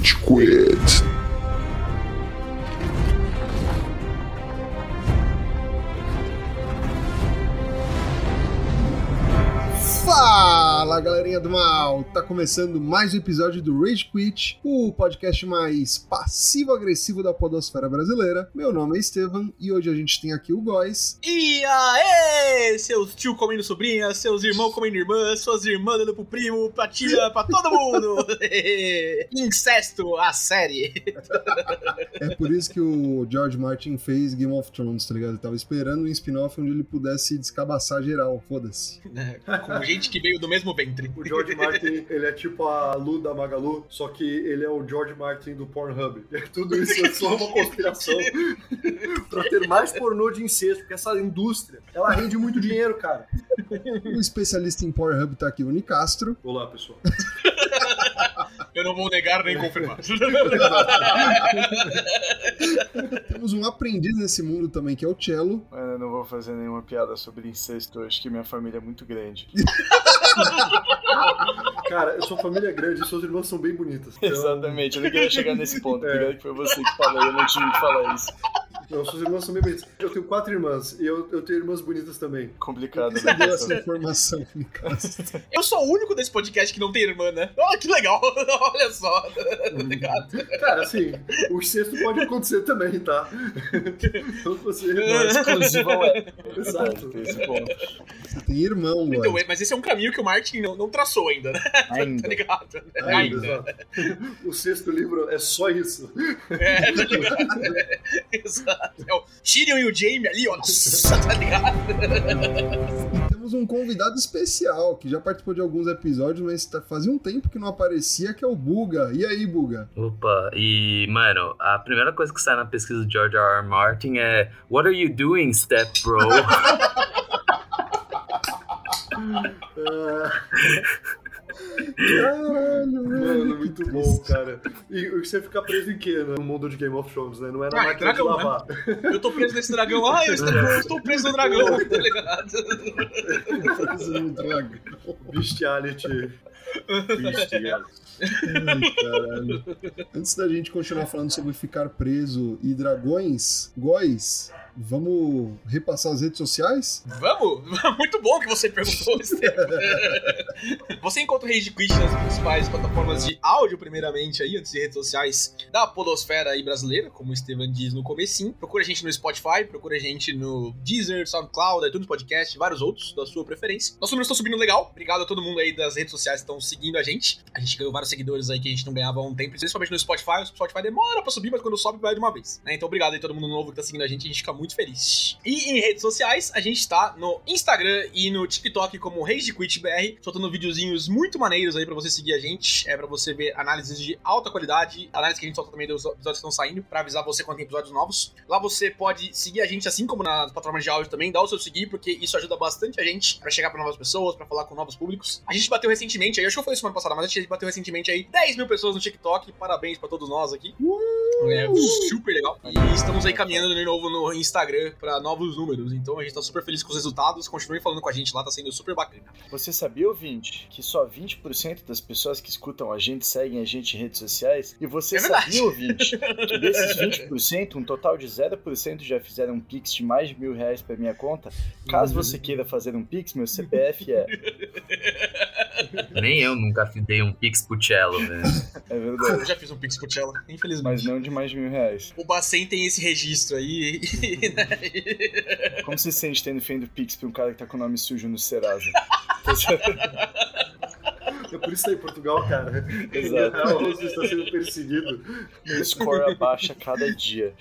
Rage Quit. Fala galerinha do mal! Tá começando mais um episódio do Rage Quit, o podcast mais passivo-agressivo da podosfera brasileira. Meu nome é Estevam e hoje a gente tem aqui o Góis. E aê! Seus tio comendo sobrinha, seus irmãos comendo irmã, suas irmãs dando pro primo, pra tia, pra todo mundo! Incesto, a série! É por isso que o George Martin fez Game of Thrones, tá ligado? Ele tava esperando um spin-off onde ele pudesse descabaçar geral, foda-se. Com gente que veio do mesmo ventre. O George Martin, ele é tipo a Lu da Magalu, só que ele é o George Martin do Pornhub. Tudo isso é só uma conspiração pra ter mais pornô de incesto, porque essa indústria, ela rende muito dinheiro, cara. O especialista em Pornhub tá aqui, o Nicastro. Olá, pessoal. Eu não vou negar nem confirmar. Temos um aprendiz nesse mundo também, que é o Cello. Mano, eu não vou fazer nenhuma piada sobre incesto hoje, que minha família é muito grande. Cara, eu sou família grande e suas irmãs são bem bonitas. Então, Exatamente, eu não queria chegar nesse ponto. É. Obrigado que foi você que falou, eu não tive que falar isso. Não, suas irmãs são bem bonitas. Eu tenho quatro irmãs e eu, eu tenho irmãs bonitas também. Complicado, Você né? deu essa informação, Nicastro. Eu sou o único desse podcast que não tem irmã, né? Oh, que legal! Olha só! Tá ligado? Cara, assim, o incesto pode acontecer também, tá? Então você. Não, é. Exato. Tem esse ponto. Você tem irmão, Então, Góis. mas esse é um caminho que o Martin não, não traçou ainda, né? Tá Ainda. ligado? Ainda. Exato. O sexto livro é só isso. É, tá ligado? Exato. É o Tyrion e o Jaime ali, ó. Nossa, tá ligado? Temos um convidado especial, que já participou de alguns episódios, mas tá- fazia um tempo que não aparecia, que é o Buga. E aí, Buga? Opa, e mano, a primeira coisa que sai na pesquisa do George R. R. Martin é What are you doing, step bro? Caralho, Mano, muito bom, cara. E você fica preso em quê no mundo de Game of Thrones, né? Não é na Ah, máquina de dragão, né? lavar. Eu tô preso nesse dragão. Ah, eu estou, eu estou preso no dragão, tá ligado? Preso no dragão. Bestiality. Bestiality. Ai. Antes da gente continuar falando sobre ficar preso e dragões, Góis, vamos repassar as redes sociais? Vamos? Muito bom que você perguntou, Estevam. Você encontra o Rage Quit nas principais plataformas de áudio, primeiramente, aí, antes de redes sociais da podosfera aí brasileira, como o Estevam diz no comecinho. Procura a gente no Spotify, procura a gente no Deezer, SoundCloud, iTunes Podcast, vários outros da sua preferência. Nossos números estão subindo legal. Obrigado a todo mundo aí das redes sociais que estão seguindo a gente. A gente ganhou vários seguidores aí que a gente não ganhava há um tempo, principalmente no Spotify. O Spotify demora pra subir, mas quando sobe, vai de uma vez. né? Então, obrigado aí todo mundo novo que tá seguindo a gente. A gente fica muito feliz. E em redes sociais, a gente tá no Instagram e no TikTok como RageQuitBR, soltando videozinhos muito maneiros aí pra você seguir a gente. É pra você ver análises de alta qualidade, análise que a gente solta também dos episódios que estão saindo, pra avisar você quando tem episódios novos. Lá você pode seguir a gente, assim como nas plataformas de áudio também, dá o seu seguir, porque isso ajuda bastante a gente pra chegar pra novas pessoas, pra falar com novos públicos. A gente bateu recentemente, aí, acho que eu falei semana passada, mas a gente bateu recentemente aí 10 mil pessoas no TikTok. Parabéns pra todos nós aqui. É super legal. E estamos aí caminhando de novo no Instagram pra novos números. Então a gente tá super feliz com os resultados. Continuem falando com a gente lá, tá sendo super bacana. Você sabia, ouvinte, que só 20% das pessoas que escutam a gente seguem a gente em redes sociais? E você É sabia, ouvinte, que desses 20%, um total de 0% já fizeram um pix de mais de mil reais pra minha conta? Caso você queira fazer um pix, meu CPF é... Nem eu nunca dei um pix pro cello, velho. É verdade. Eu já fiz um Pix pro Cello, infelizmente. Mas não de mais de mil reais. O Bacen tem esse registro aí. né? Como você se sente tendo feito pix pra um cara que tá com o nome sujo no Serasa? É por isso que tá em Portugal, cara. Exato. Na real, você está sendo perseguido. Meu score abaixa cada dia.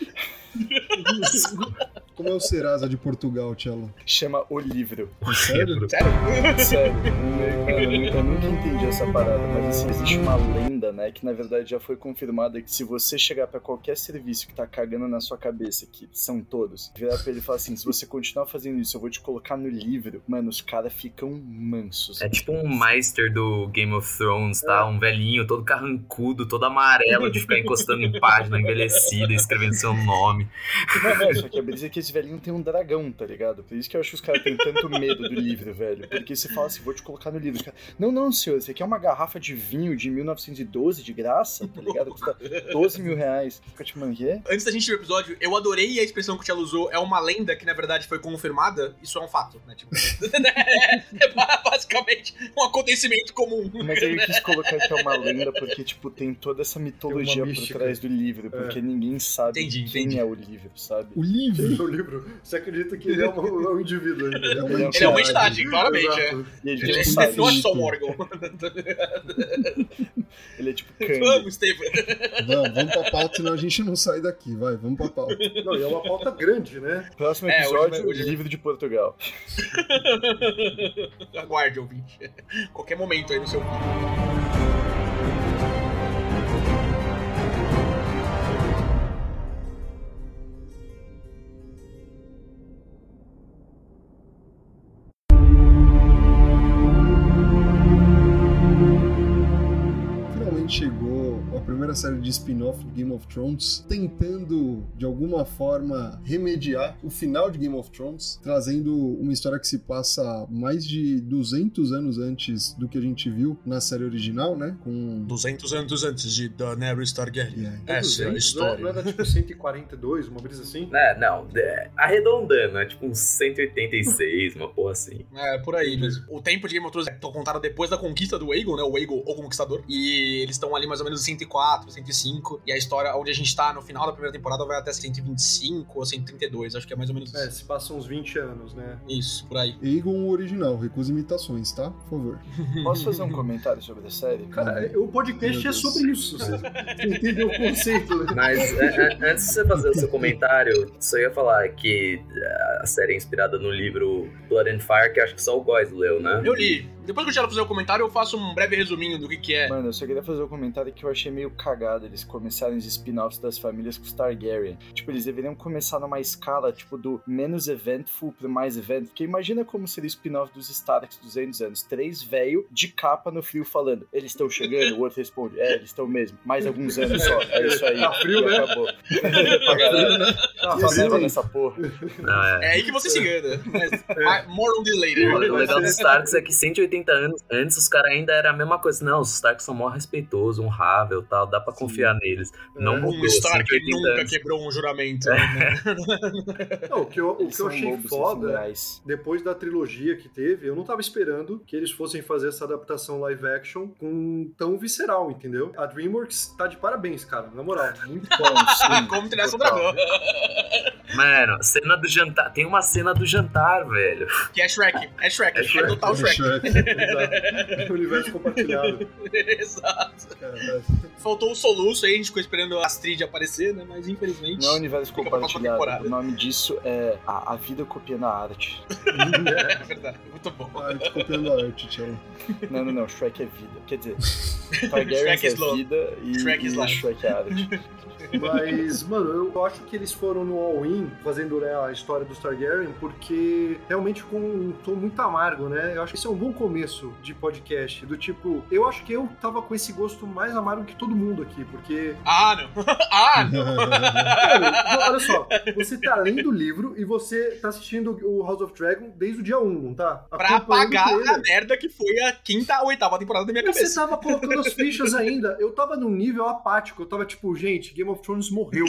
Como é o Serasa de Portugal, Cello? Chama O Livro. É sério? Sério? Sério, eu, nunca entendi essa parada, mas assim, existe uma lenda, né, que na verdade já foi confirmada que se você chegar pra qualquer serviço que tá cagando na sua cabeça, que são todos, virar pra ele e falar assim, se você continuar fazendo isso, eu vou te colocar no livro, mano, os caras ficam mansos. É tipo um Meister do Game of Thrones, tá? Um velhinho todo carrancudo, todo amarelo, de ficar encostando em página envelhecida, escrevendo seu nome. Não, não, só que a brisa é que esse velhinho tem um dragão, tá ligado? Por isso que eu acho que os caras têm tanto medo do livro, velho. Porque você fala assim, vou te colocar no livro. Cara, não, não, senhor, esse aqui é uma garrafa de vinho de 1912 de graça, tá ligado? Custa 12 mil reais. Fica tipo, mano? Antes da gente ir pro episódio, eu adorei a expressão que o Tchelo usou. É uma lenda que, na verdade, foi confirmada. Isso é um fato, né? Tipo, é basicamente um acontecimento comum. Mas eu quis colocar que é uma lenda porque, tipo, tem toda essa mitologia por trás do livro. Porque ninguém sabe Entendi, quem entendi. é o livro, sabe? O livro. O livro. Você acredita que ele é um, é um indivíduo ainda. É uma Ele é um Ele é uma entidade. entidade, claramente. É. Ele, tem um não é só um órgão. Ele é tipo Kang. Vamos, Steven. Vamos, vamos pra pauta, senão a gente não sai daqui. Vai, vamos pra pauta. Não, e é uma pauta grande, né? Próximo É, hoje episódio, vai- hoje- livro de Portugal. Aguarde, ouvinte. Qualquer momento aí no seu primeira série de spin-off do Game of Thrones, tentando de alguma forma remediar o final de Game of Thrones, trazendo uma história que se passa mais de 200 anos antes do que a gente viu na série original, né? Com 200 anos antes de Daenerys Targaryen. Yeah. Essa é a 200, história. Não era tipo 142, uma brisa assim? É, não, é, arredondando, é tipo uns 186, uma porra assim. É, por aí mesmo. O tempo de Game of Thrones é contado depois da conquista do Aegon, né? O Aegon, o Conquistador. E eles estão ali mais ou menos em 104, 105. E a história onde a gente tá no final da primeira temporada vai até 125 ou 132. Acho que é mais ou menos É, se passam uns 20 anos, né? isso, por aí. Aegon o original, recusa imitações, tá? Por favor. Posso fazer um comentário sobre a série? Cara, o podcast é sobre isso. Você entendeu o conceito, né? Mas é, é, antes de você fazer o seu comentário, só ia falar que a série é inspirada no livro Blood and Fire, que acho que só o Góis leu, né? Eu li. Depois que o Thiago fizer o comentário, eu faço um breve resuminho do que, que é. Mano, eu só queria fazer um comentário que eu achei meio cagado eles começarem os spin-offs das famílias com os Targaryen. Tipo, eles deveriam começar numa escala, tipo, do menos eventful pro mais event. Porque imagina como seria o spin-off dos Starks 200 anos. Três velho de capa no frio falando, eles estão chegando? O outro responde, é, eles estão mesmo. Mais alguns anos só. É isso aí. Tá frio, E né? acabou. pra. Ah, Só sim. leva nessa porra. Não, é. É aí que você se engana. Mas, mas more on the O later. legal dos Starks é que 180 anos antes os caras ainda era a mesma coisa. Não, os Starks são mó respeitosos, honrável tal, dá pra confiar neles. Não É. mudou. Um Stark 180 nunca anos. quebrou um juramento. né? Não, o que eu, o que eu achei lobos foda, depois da trilogia que teve, eu não tava esperando que eles fossem fazer essa adaptação live action com tão visceral, entendeu? A DreamWorks tá de parabéns, cara, na moral. Muito Bom, Como trilhar total. dragão. Mano, cena do jantar. Tem uma cena do jantar, velho. Que é Shrek. É Shrek. É É, Shrek. total Shrek. Exato. Universo compartilhado. Exato. Faltou o soluço aí, a gente ficou esperando a Astrid aparecer, né? Mas infelizmente. Não é universo compartilhado. O nome disso é a, a vida copiando a arte. É verdade. Muito bom. A arte copiando a arte, tchau. Não, não, não. Shrek é vida. Quer dizer, Targaryen Shrek é vida e, Shrek e. Shrek é arte. Mas, mano, eu acho que eles foram no all-in, fazendo né, a história dos Targaryen, porque realmente ficou um tom muito amargo, né? Eu acho que esse é um bom começo de podcast. Do tipo, eu acho que eu tava com esse gosto mais amargo que todo mundo aqui, porque. Ah, não. ah, não. Mano, olha só, você tá lendo o livro e você tá assistindo o House of Dragon desde o dia 1, não tá? pra apagar a merda que foi a quinta ou oitava temporada da minha Você cabeça. tava colocando as fichas ainda. Eu tava num nível apático. Eu tava tipo, gente, Game of Thrones morreu.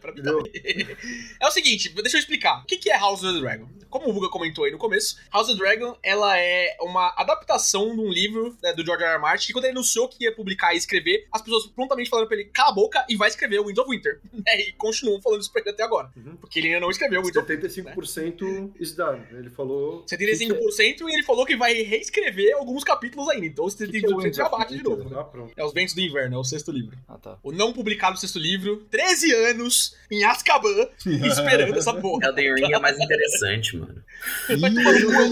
Pra mim Entendeu? É o seguinte, deixa eu explicar. O que é House of the Dragon? Como o Buga comentou aí no começo, House of the Dragon, ela é uma adaptação de um livro né, do George R. R. Martin, que quando ele anunciou que ia publicar e escrever, as pessoas prontamente falaram pra ele, cala a boca e vai escrever o Winds of Winter. né, e continuam falando isso pra ele até agora. Uhum. Porque ele ainda não escreveu o Winds of 75% is done. Ele falou. 75% e ele falou que vai reescrever alguns capítulos ainda. Então que é o 75% Winds já bate de Winter? novo. né? Ah, pronto. É Os Ventos do Inverno, é o sexto livro. Ah, tá. O não publicado sexto livro, 13 anos em Azkaban, esperando essa porra. Elden Ring é mais interessante, mano. Ih, no cu, jogou.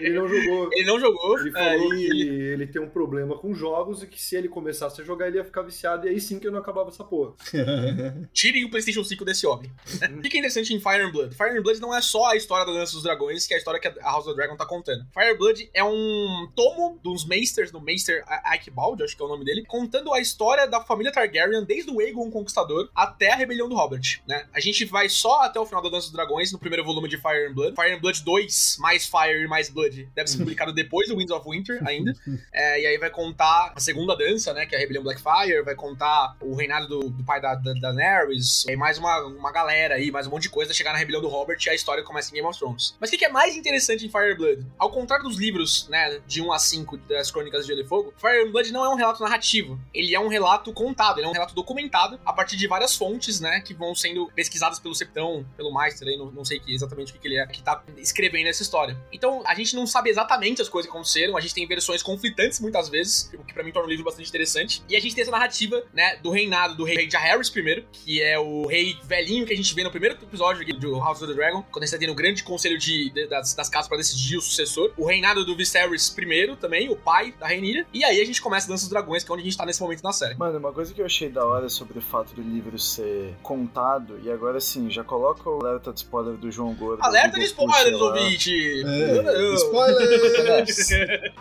Ele não jogou. Ele não jogou. Ele é, falou e- que ele tem um problema com jogos e que se ele começasse a jogar, ele ia ficar viciado. E aí sim que eu não acabava essa porra. Tirem o PlayStation 5 desse homem. O que é interessante em Fire and Blood? Fire and Blood não é só a história da Dança dos Dragões, que é a história que a House of the Dragon tá contando. Fire and Blood é um tomo dos Maesters, do Maester Icebald, acho que é o nome dele, contando a história da família Targaryen, desde o Aegon Conquistador até até a rebelião do Robert, né? A gente vai só até o final da Dança dos Dragões, no primeiro volume de Fire and Blood. Fire and Blood 2, mais Fire e mais Blood, deve ser publicado depois do Winds of Winter ainda. É, e aí vai contar a segunda dança, né? Que é a rebelião Blackfire, vai contar o reinado do, do pai da, da, Daenerys, e mais uma, uma galera aí, mais um monte de coisa, chegar na rebelião do Robert e a história começa em Game of Thrones. Mas o que, que é mais interessante em Fire and Blood? Ao contrário dos livros, né, de 1 a 5 das Crônicas de Gelo e Fogo, Fire and Blood não é um relato narrativo. Ele é um relato contado, ele é um relato documentado a partir de várias fontes, né, que vão sendo pesquisadas pelo Septão, pelo Meister aí, não, não sei que, exatamente o que, que ele é, que tá escrevendo essa história. Então, a gente não sabe exatamente as coisas que aconteceram, a gente tem versões conflitantes muitas vezes, o que pra mim torna o livro bastante interessante. E a gente tem essa narrativa, né, do reinado do rei Jaehaerys I, que é o rei velhinho que a gente vê no primeiro episódio do House of the Dragon, quando a gente tá tendo um grande conselho de, de- das, das casas pra decidir o sucessor. O reinado do Viserys I também, o pai da Rhaenyra. E aí a gente começa Dança dos Dragões, que é onde a gente tá nesse momento na série. Mano, uma coisa que eu achei da hora sobre o fato do livro ser contado, e agora sim, já coloca o alerta de spoiler do João Gordo. Alerta de spoilers, ouvinte! É, spoilers!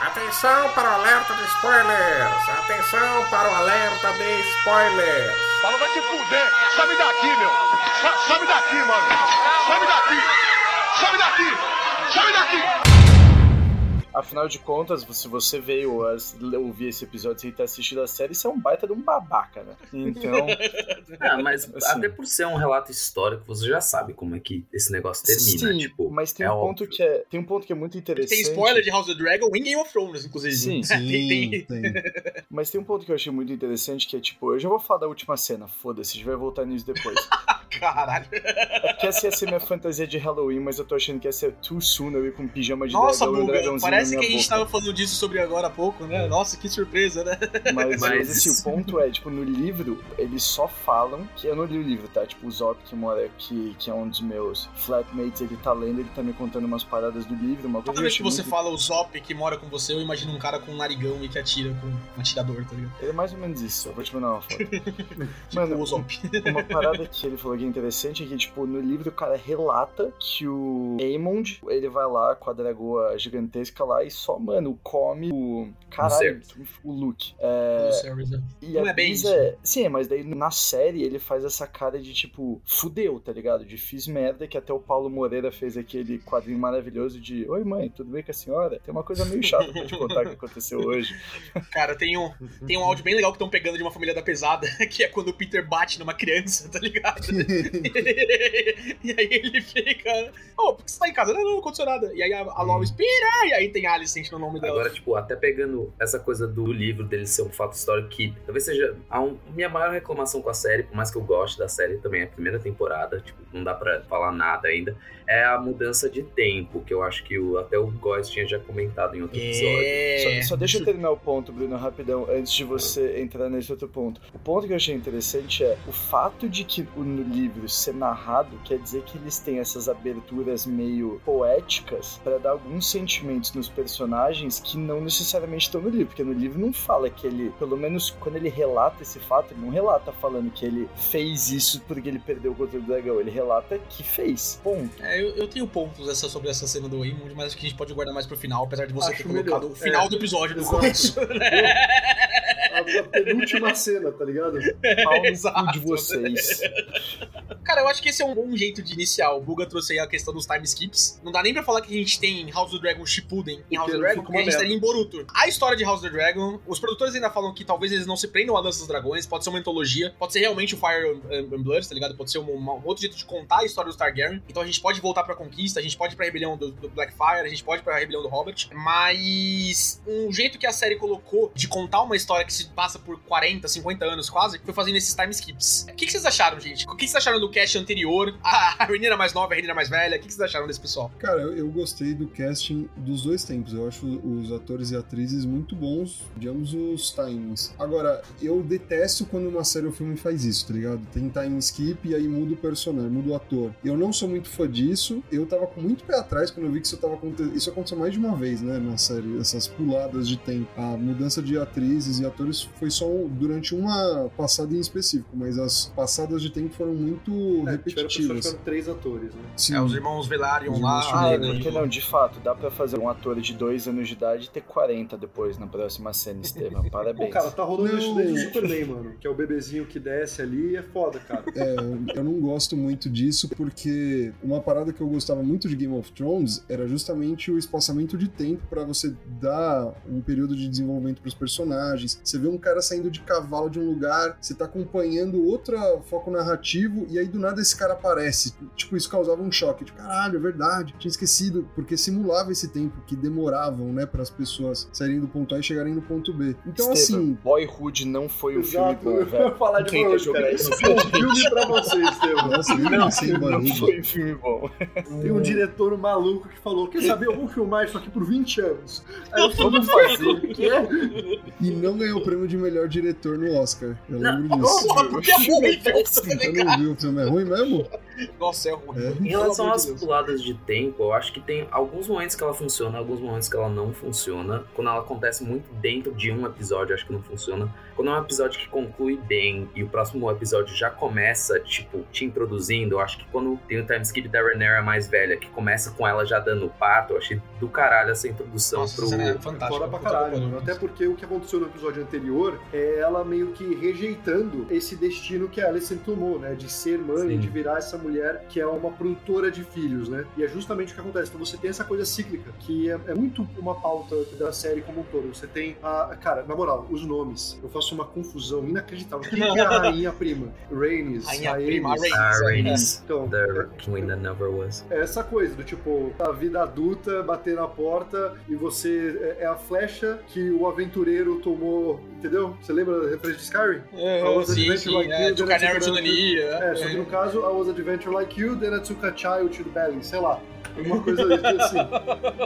Atenção para o alerta de spoilers! Atenção para o alerta de spoilers! Fala, vai te fuder! Some daqui, meu! Sa- Some daqui, mano! Some daqui! Some daqui! Some daqui! Afinal de contas, se você veio ouvir esse episódio sem ter assistido a série, você é um baita de um babaca, né? Então, Ah, mas Assim. até por ser um relato histórico, você já sabe como é que esse negócio termina. sim, tipo, mas tem é um óbvio. ponto que é, tem um ponto que é muito interessante. Tem spoiler de House of the Dragon em Game of Thrones, inclusive. Sim, tem, tem- Sim, tem. Mas tem um ponto que eu achei muito interessante que é tipo, eu já vou falar da última cena, foda-se, a gente vai voltar nisso depois. Caralho. É que essa ia ser minha fantasia de Halloween, mas eu tô achando que ia ser too soon eu ir com pijama de Nossa, dragão um Buga, dragãozinho parece que a gente boca. tava falando disso sobre agora há pouco, né? Nossa, que surpresa, né? Mas, Mas- assim, o ponto é, tipo, no livro, eles só falam que eu não li o livro, tá? Tipo, o Zop que mora aqui, que é um dos meus flatmates, ele tá lendo, ele tá me contando umas paradas do livro, uma coisa Toda vez que você achei fala o Zop que mora com você, eu imagino um cara com um narigão e que atira com um atirador, tá ligado? muito- Ele é mais ou menos isso, eu vou te mandar uma foto. Tipo Mano, o Zop. Uma parada que ele falou que é interessante é que, tipo, no livro o cara relata que o Aemond, ele vai lá com a dragoa gigantesca lá e só, mano, come o. Caralho, o Luke. É, e Não é bem isso. é. Sim, mas daí na série ele faz essa cara de tipo, fudeu, tá ligado? De fiz merda, que até o Paulo Moreira fez aquele quadrinho maravilhoso de Oi mãe, tudo bem com a senhora? Tem uma coisa meio chata pra te contar que aconteceu hoje. Cara, tem um, tem um áudio bem legal que estão pegando de uma família da pesada, que é quando o Peter bate numa criança, tá ligado? e aí ele fica. Ô, por que você tá em casa? Não, não, não aconteceu nada. E aí a, a Lois, Pira! E aí tem a Alicent no nome dela. Agora, tipo, até pegando essa coisa do livro dele ser um fato histórico que talvez seja a um- minha maior reclamação com a série, por mais que eu goste da série, também é a primeira temporada, tipo, não dá pra falar nada ainda, é a mudança de tempo, que eu acho que o, até o Góis tinha já comentado em outro episódio. É. Só, só deixa eu terminar o ponto, Bruno, rapidão, antes de você entrar nesse outro ponto. O ponto que eu achei interessante é o fato de que o- no livro ser narrado quer dizer que eles têm essas aberturas meio poéticas pra dar alguns sentimentos nos personagens que não necessariamente estão no livro, porque no livro não fala que ele, pelo menos quando ele relata esse fato, ele não relata falando que ele fez isso porque ele perdeu o controle do dragão, ele relata que fez. Ponto. É, eu, eu tenho pontos essa, sobre essa cena do Waymond, mas acho que a gente pode guardar mais pro final, apesar de você Acho ter colocado melhor. o final É. do episódio no começo. A, a penúltima cena, tá ligado? Pau no de vocês. Cara, eu acho que esse é um bom jeito de iniciar. O Buga trouxe aí a questão dos time skips. Não dá nem pra falar que a gente tem House of the Dragon Shippuden em House of the Dragon, porque a gente estaria em Boruto. A história de House of the Dragon, os produtores ainda falam que talvez eles não se prendam a Dança dos Dragões, pode ser uma antologia, pode ser realmente o Fire and Blood, tá ligado? Pode ser uma- um outro jeito de contar a história dos Targaryen. Então a gente pode voltar pra conquista, a gente pode ir pra rebelião do, do Blackfire, a gente pode ir pra rebelião do Robert, mas um jeito que a série colocou de contar uma história que se passa por 40, 50 anos quase, foi fazendo esses time skips. O que, vocês acharam, gente? O que, vocês acharam do cast anterior? A Renina mais nova, a Renina mais velha? O que, vocês acharam desse pessoal? Cara, eu, gostei do casting dos dois tempos. Eu acho os atores e atrizes muito bons de ambos os times. Agora, eu detesto quando uma série ou filme faz isso, tá ligado? Tem time skip e aí muda o personagem, muda o ator. Eu não sou muito fã disso. Eu tava com muito pé atrás quando eu vi que isso tava. Isso aconteceu mais de uma vez, né, na série. Essas puladas de tempo. A mudança de atrizes e atores foi só durante uma passada em específico, mas as passadas de tempo foram muito É, repetitivas. três atores, né? Sim. É, os irmãos Velaryon Os lá. Ah, porque não, de fato, dá pra fazer um ator de dois anos de idade e ter 40 depois na próxima cena, Estevam. Pô, Parabéns. cara, tá rolando Não. isso desde o Superman, mano. Que é o bebezinho que desce ali e é foda, cara. É, eu não gosto muito disso porque uma parada que eu gostava muito de Game of Thrones era justamente o espaçamento de tempo pra você dar um período de desenvolvimento pros personagens. Você vê um cara saindo de cavalo de um lugar, você tá acompanhando outro foco narrativo e aí do nada esse cara aparece. Tipo, isso causava um choque. De caralho, é verdade, tinha esquecido, porque simulava esse tempo que demoravam, né, para as pessoas saírem do ponto A e chegarem no ponto B. Então, Estevam, assim, Boyhood não foi um filme bom, velho. falar de Tenta Boyhood, jogar cara. isso é um filme pra você, Estevam. nossa, Não Boyhood. foi um filme bom. Tem um diretor maluco que falou: Quer saber, eu vou filmar isso aqui por 20 anos. Aí eu Vamos fazer. o quê? E não ganhou o prêmio de melhor diretor no Oscar. Eu Não. lembro disso. Porra, porque é ruim, tá Eu não vi o filme, é ruim mesmo? Nossa, é ruim. É. Em relação às Deus. puladas de tempo, eu acho que tem alguns momentos que ela funciona, alguns momentos que ela não funciona. Quando ela acontece muito dentro de um episódio, eu acho que não funciona. Quando é um episódio que conclui bem e o próximo episódio já começa, tipo, te introduzindo, eu acho que quando tem o time skip da Rhaenyra mais velha, que começa com ela já dando parto, eu achei do caralho essa introdução Nossa, pro... essa é fantástica. Pra caralho. Até porque o que aconteceu no episódio anterior é ela meio que rejeitando esse destino que a Alicent tomou, né? De ser mãe, Sim. de virar essa mulher que é uma produtora de filhos, né? E é justamente o que acontece. Então você tem essa coisa cíclica, que é, é muito uma pauta da série como um todo. Você tem a. Cara, na moral, os nomes. Eu faço uma confusão inacreditável. Quem que é a rainha prima? Rhaenys. Rainha prima, a Rhaenys. Rhaenys, Então, the queen that never was. é essa coisa do tipo, a vida adulta, bater na porta e você é é a flecha que o aventureiro tomou, entendeu? Você lembra da referência de Skyrim? É, I was sim, adventure sim, like é, you, do then I Canary took to a- Nania. É, só que no caso, I was adventure like you, then I took a child to the belly, sei lá. Uma coisa assim.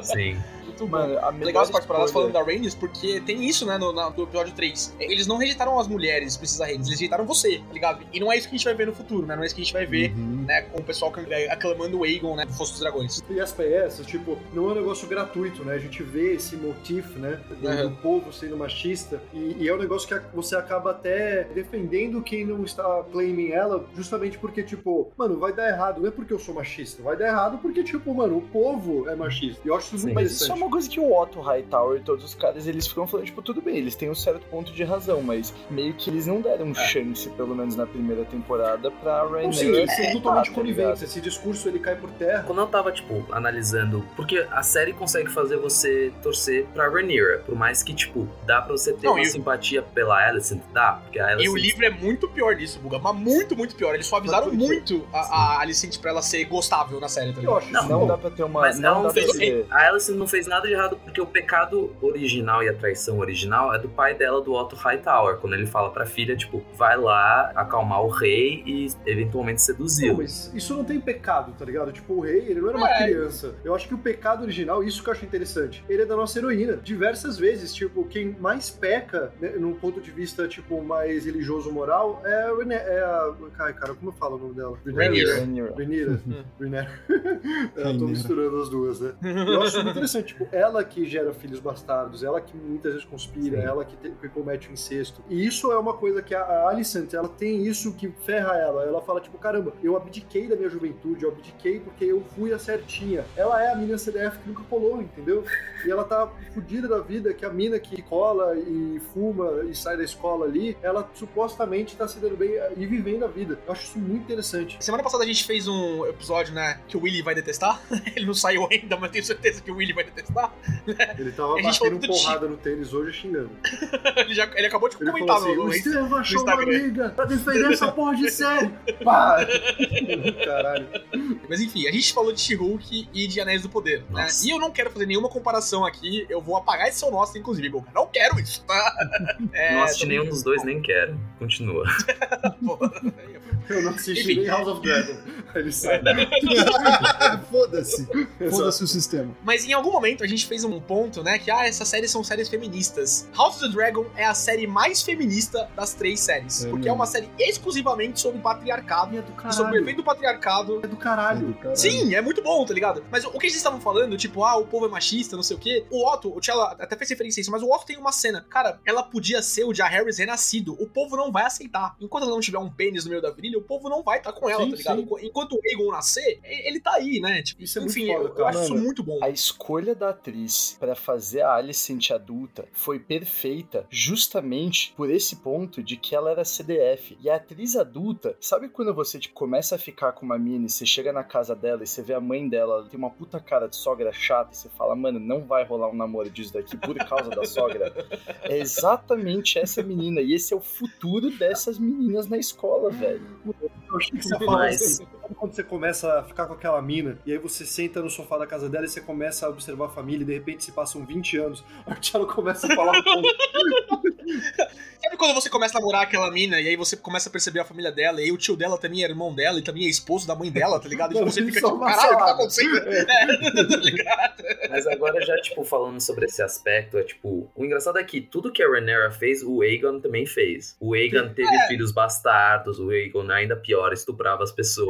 Sim. Muito bom. Mano, a Legal as partes paradas falando da Rhaenys, porque tem isso, né, no, na- no episódio 3. Eles não rejeitaram as mulheres, Princesa Rhaenys, eles rejeitaram você, tá ligado? E não é isso que a gente vai ver no futuro, né? Não é isso que a gente vai ver, Uhum. né, com o pessoal can- aclamando o Aegon, né, do Fosso dos Dragões. E as peças, tipo, não é um negócio gratuito, né? A gente vê esse motif, né? Do, Uhum. do povo sendo machista. E, e é um negócio que você acaba até defendendo quem não está claiming ela, justamente porque, tipo, mano, vai dar errado. Não é porque eu sou machista, vai dar errado porque, tipo, mano, o povo é machista. E eu acho isso muito Mas isso é uma coisa que o Otto Hightower e todos os caras, eles ficam falando, tipo, tudo bem, eles têm um certo ponto de razão, mas meio que eles não deram chance, pelo menos na primeira temporada, pra Não, Rhaenyra. sim, eles são aceitar, totalmente tá coniventes. Esse discurso ele cai por terra. Quando eu tava, tipo, analisando. Porque a série consegue fazer você torcer pra Rhaenyra. Por mais que, tipo, dá pra você ter Não, uma o- simpatia pela Alicent, dá. Porque a Alicent. E o livro é muito pior nisso, Buga, mas muito, muito pior. Eles suavizaram Mas por quê? muito a, a Alicent pra ela ser gostável na série, tá Eu acho Não, Não bom. dá pra ter uma. Mas não não fez. ter. A Alicent não fez nada de errado, porque o pecado original e a traição original é do pai dela, do Otto Hightower. Quando ele fala pra filha, tipo, vai lá acalmar o rei e eventualmente Não, seduzi-lo. mas isso não tem pecado, tá ligado? Tipo, o rei, ele não era uma É. criança. Eu acho que o pecado original, isso que eu acho interessante, ele é da nossa heroína. Diversas vezes, tipo, quem mais peca, num ponto de vista, tipo, mais religioso moral, é é a... Ai, cara, como eu falo o nome dela? Rhaenyra. Rhaenyra. Rhaenyra. Eu tô misturando as duas, né? Eu acho muito interessante, tipo, ela que gera filhos bastardos, ela que muitas vezes conspira, Sim. ela que, te- que comete o incesto. E isso é uma coisa que a, a Alicent, ela tem isso que ferra ela. Ela fala, tipo, caramba, eu abdiquei da minha juventude, eu abdiquei porque eu fui a certinha. Ela é a menina CDF que nunca colou, entendeu? E ela tá fodida da vida, que a mina que cola e fuma e sai da escola ali, ela supostamente tá se dando bem e vivendo a vida. Eu acho isso muito interessante. Semana passada a gente fez um episódio, né, que o Willy vai detestar. Ele não saiu ainda, mas tenho certeza que o Willy vai detestar. Ele tava A gente batendo do porrada no tênis hoje xingando. Ele, já, ele acabou de Ele comentar assim, no, o no Estevam achou uma amiga pra defender essa porra de série. Pá! Caralho. Mas enfim, a gente falou de She-Hulk e de Anéis do Poder, né? E eu não quero fazer nenhuma comparação aqui, eu vou apagar esse seu nosso, inclusive, Boca. Não quero isso, tá? É, não assisti nenhum dos dois, nem quero. Continua. Eu não assisti Enfim. nem House of Dragon. Ele sai. Foda-se. Foda-se o sistema. Mas em algum momento a gente fez um ponto, né? Que ah, essas séries são séries feministas. House of the Dragon é a série mais feminista das três séries. É porque mesmo. é uma série exclusivamente sobre patriarcado. E é do E sobre o caralho. efeito do patriarcado. É do caralho. Caralho. Sim, é muito bom, tá ligado? Mas o que vocês estavam falando, tipo, ah, o povo é machista, não sei o quê. O Otto, o T'Challa até fez referência a isso, mas o Otto tem uma cena. Cara, ela podia ser o Jah Harris renascido. O povo não vai aceitar. Enquanto ela não tiver um pênis no meio da virilha, o povo não vai estar com ela, Sim, tá ligado? sim. Enqu- Enquanto o Aegon nascer, ele tá aí, né? Tipo, Isso é muito enfim, foda, eu, eu acho isso muito bom. A escolha da atriz pra fazer a Alicent adulta foi perfeita justamente por esse ponto de que ela era CDF. E a atriz adulta, sabe quando você tipo, começa a ficar com uma mina e você chega na casa dela e você vê a mãe dela, ela tem uma puta cara de sogra chata e você fala, mano, não vai rolar um namoro disso daqui por causa da sogra? É exatamente essa menina. E esse é o futuro dessas meninas na escola, velho. Eu achei que você ia falar Mas- assim. Sabe quando você começa a ficar com aquela mina, e aí você senta no sofá da casa dela e você começa a observar a família, e de repente se passam 20 anos, o Thiago começa a falar com Sabe quando você começa a namorar aquela mina e aí você começa a perceber a família dela, e aí o tio dela também é irmão dela e também é esposo da mãe dela, tá ligado? E Mano, você fica é tipo, uma caralho, o que tá acontecendo? É, tá ligado? Mas agora já, tipo, falando sobre esse aspecto, é tipo, o engraçado é que tudo que a Rhaenyra fez, o Aegon também fez. O Aegon teve É. filhos bastardos, o Aegon ainda pior, estuprava as pessoas.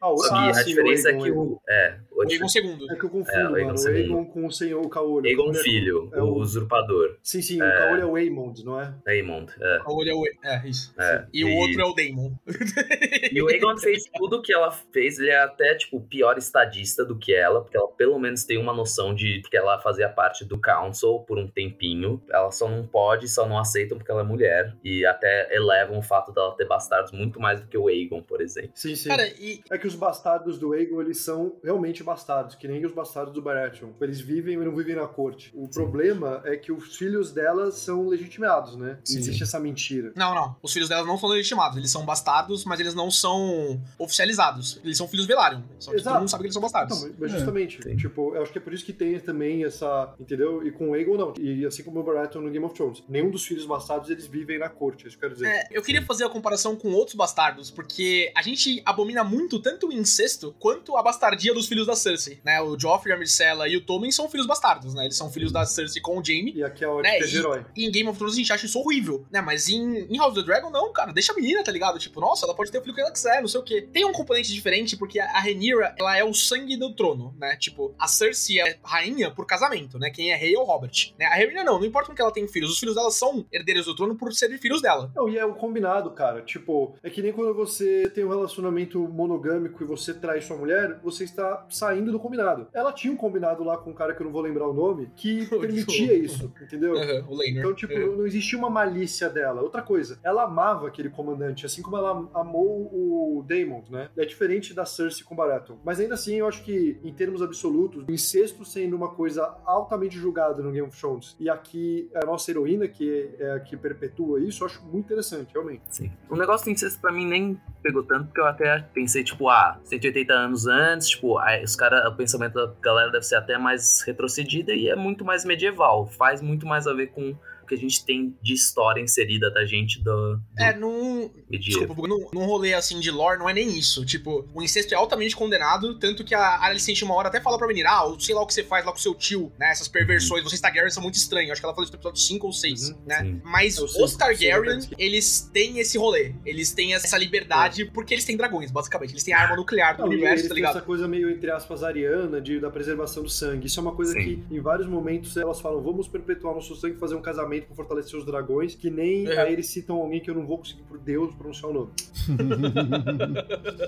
Ah, o- Só que ah, a sim, diferença o é que o... É, o Aegon segundo. É que eu confundo, É, o mano. O. Aegon com o senhor, o Caolho é- filho, é o o- usurpador. Sim, sim, o Caolho é o Aemond, não é? Aemond, é. O olho é o. É, isso. É, E, o outro é o Daemon. E o Aegon fez tudo que ela fez, ele é até, tipo, pior estadista do que ela, porque ela pelo menos tem uma noção de que ela fazia parte do Council por um tempinho. Ela só não pode, só não aceitam porque ela é mulher. E até elevam o fato dela ter bastardos muito mais do que o Aegon, por exemplo. Sim, sim. Cara, e. É que os bastardos do Aegon, eles são realmente bastardos, que nem os bastardos do Baratheon. Eles vivem e não vivem na corte. O problema é que os filhos dela são legitimados, né? Sim. Existe essa mentira. Não, não. Os filhos delas não são legitimados. Eles são bastardos, mas eles não são oficializados. Eles são filhos Velaryon. Só que Exato. todo mundo sabe que eles são bastardos. Não, mas É. justamente, Sim. tipo, eu acho que é por isso que tem também essa, entendeu? E com o Aegon não. E assim como o Baratheon no Game of Thrones. Nenhum dos filhos bastardos, eles vivem na corte, é isso que eu quero dizer. É, eu queria fazer a comparação com outros bastardos, porque a gente abomina muito tanto o incesto quanto a bastardia dos filhos da Cersei, né? O Joffrey, a Myrcella e o Tommen são filhos bastardos, né? Eles são filhos da Cersei com o Jaime. E aqui é a Né, e- herói. E em Game of Thrones a gente acha isso horrível, né? Mas em, em House of the Dragon, não, cara. Deixa a menina, tá ligado? Tipo, nossa, ela pode ter o filho que ela quiser, não sei o quê. Tem um componente diferente, porque a, a Rhaenyra, ela é o sangue do trono, né? Tipo, a Cersei é rainha por casamento, né? Quem é rei é o Robert. Né? A Rhaenyra não, não importa com que ela tem filhos. Os filhos dela são herdeiros do trono por serem filhos dela. Não, e é o combinado, cara. Tipo, é que nem quando você tem um relacionamento monogâmico e você trai sua mulher, você está saindo do combinado. Ela tinha um combinado lá com um cara que eu não vou lembrar o nome, que permitia isso, entendeu? Aham, o. Então, tipo, Aham. não existia uma malícia dela. Outra coisa, ela amava aquele comandante, assim como ela amou o Daemon, né? É diferente da Cersei com Baratheon. Mas ainda assim, eu acho que, em termos absolutos, o incesto sendo uma coisa altamente julgada no Game of Thrones, e aqui a nossa heroína, que é a que perpetua isso, eu acho muito interessante, realmente. Sim. O negócio do incesto pra mim nem pegou tanto, porque eu até pensei, tipo, ah, 180 anos antes, tipo, os cara, o pensamento da galera deve ser até mais retrocedida e é muito mais medieval. Faz muito mais a ver com que a gente tem de história inserida da gente do, do É, num. medieval. Desculpa, num, num rolê assim de lore não é nem isso. Tipo, o incesto é altamente condenado, tanto que a Alicent uma hora até fala pra menina, ah, eu sei lá o que você faz lá com seu tio, né? Essas perversões, vocês Targaryen são muito estranhos. Acho que ela falou isso no episódio 5 ou 6, Uhum, né? sim. Mas É os Targaryen, sim, eles têm esse rolê. Eles têm essa liberdade porque eles têm dragões, basicamente. Eles têm a arma nuclear do Não, universo, eles tá têm ligado? essa coisa meio, entre aspas, ariana, de, da preservação do sangue. Isso é uma coisa Sim. que, em vários momentos, elas falam, vamos perpetuar nosso sangue, fazer um casamento pra fortalecer os dragões, que nem É. aí eles citam alguém que eu não vou conseguir, por Deus, pronunciar o nome.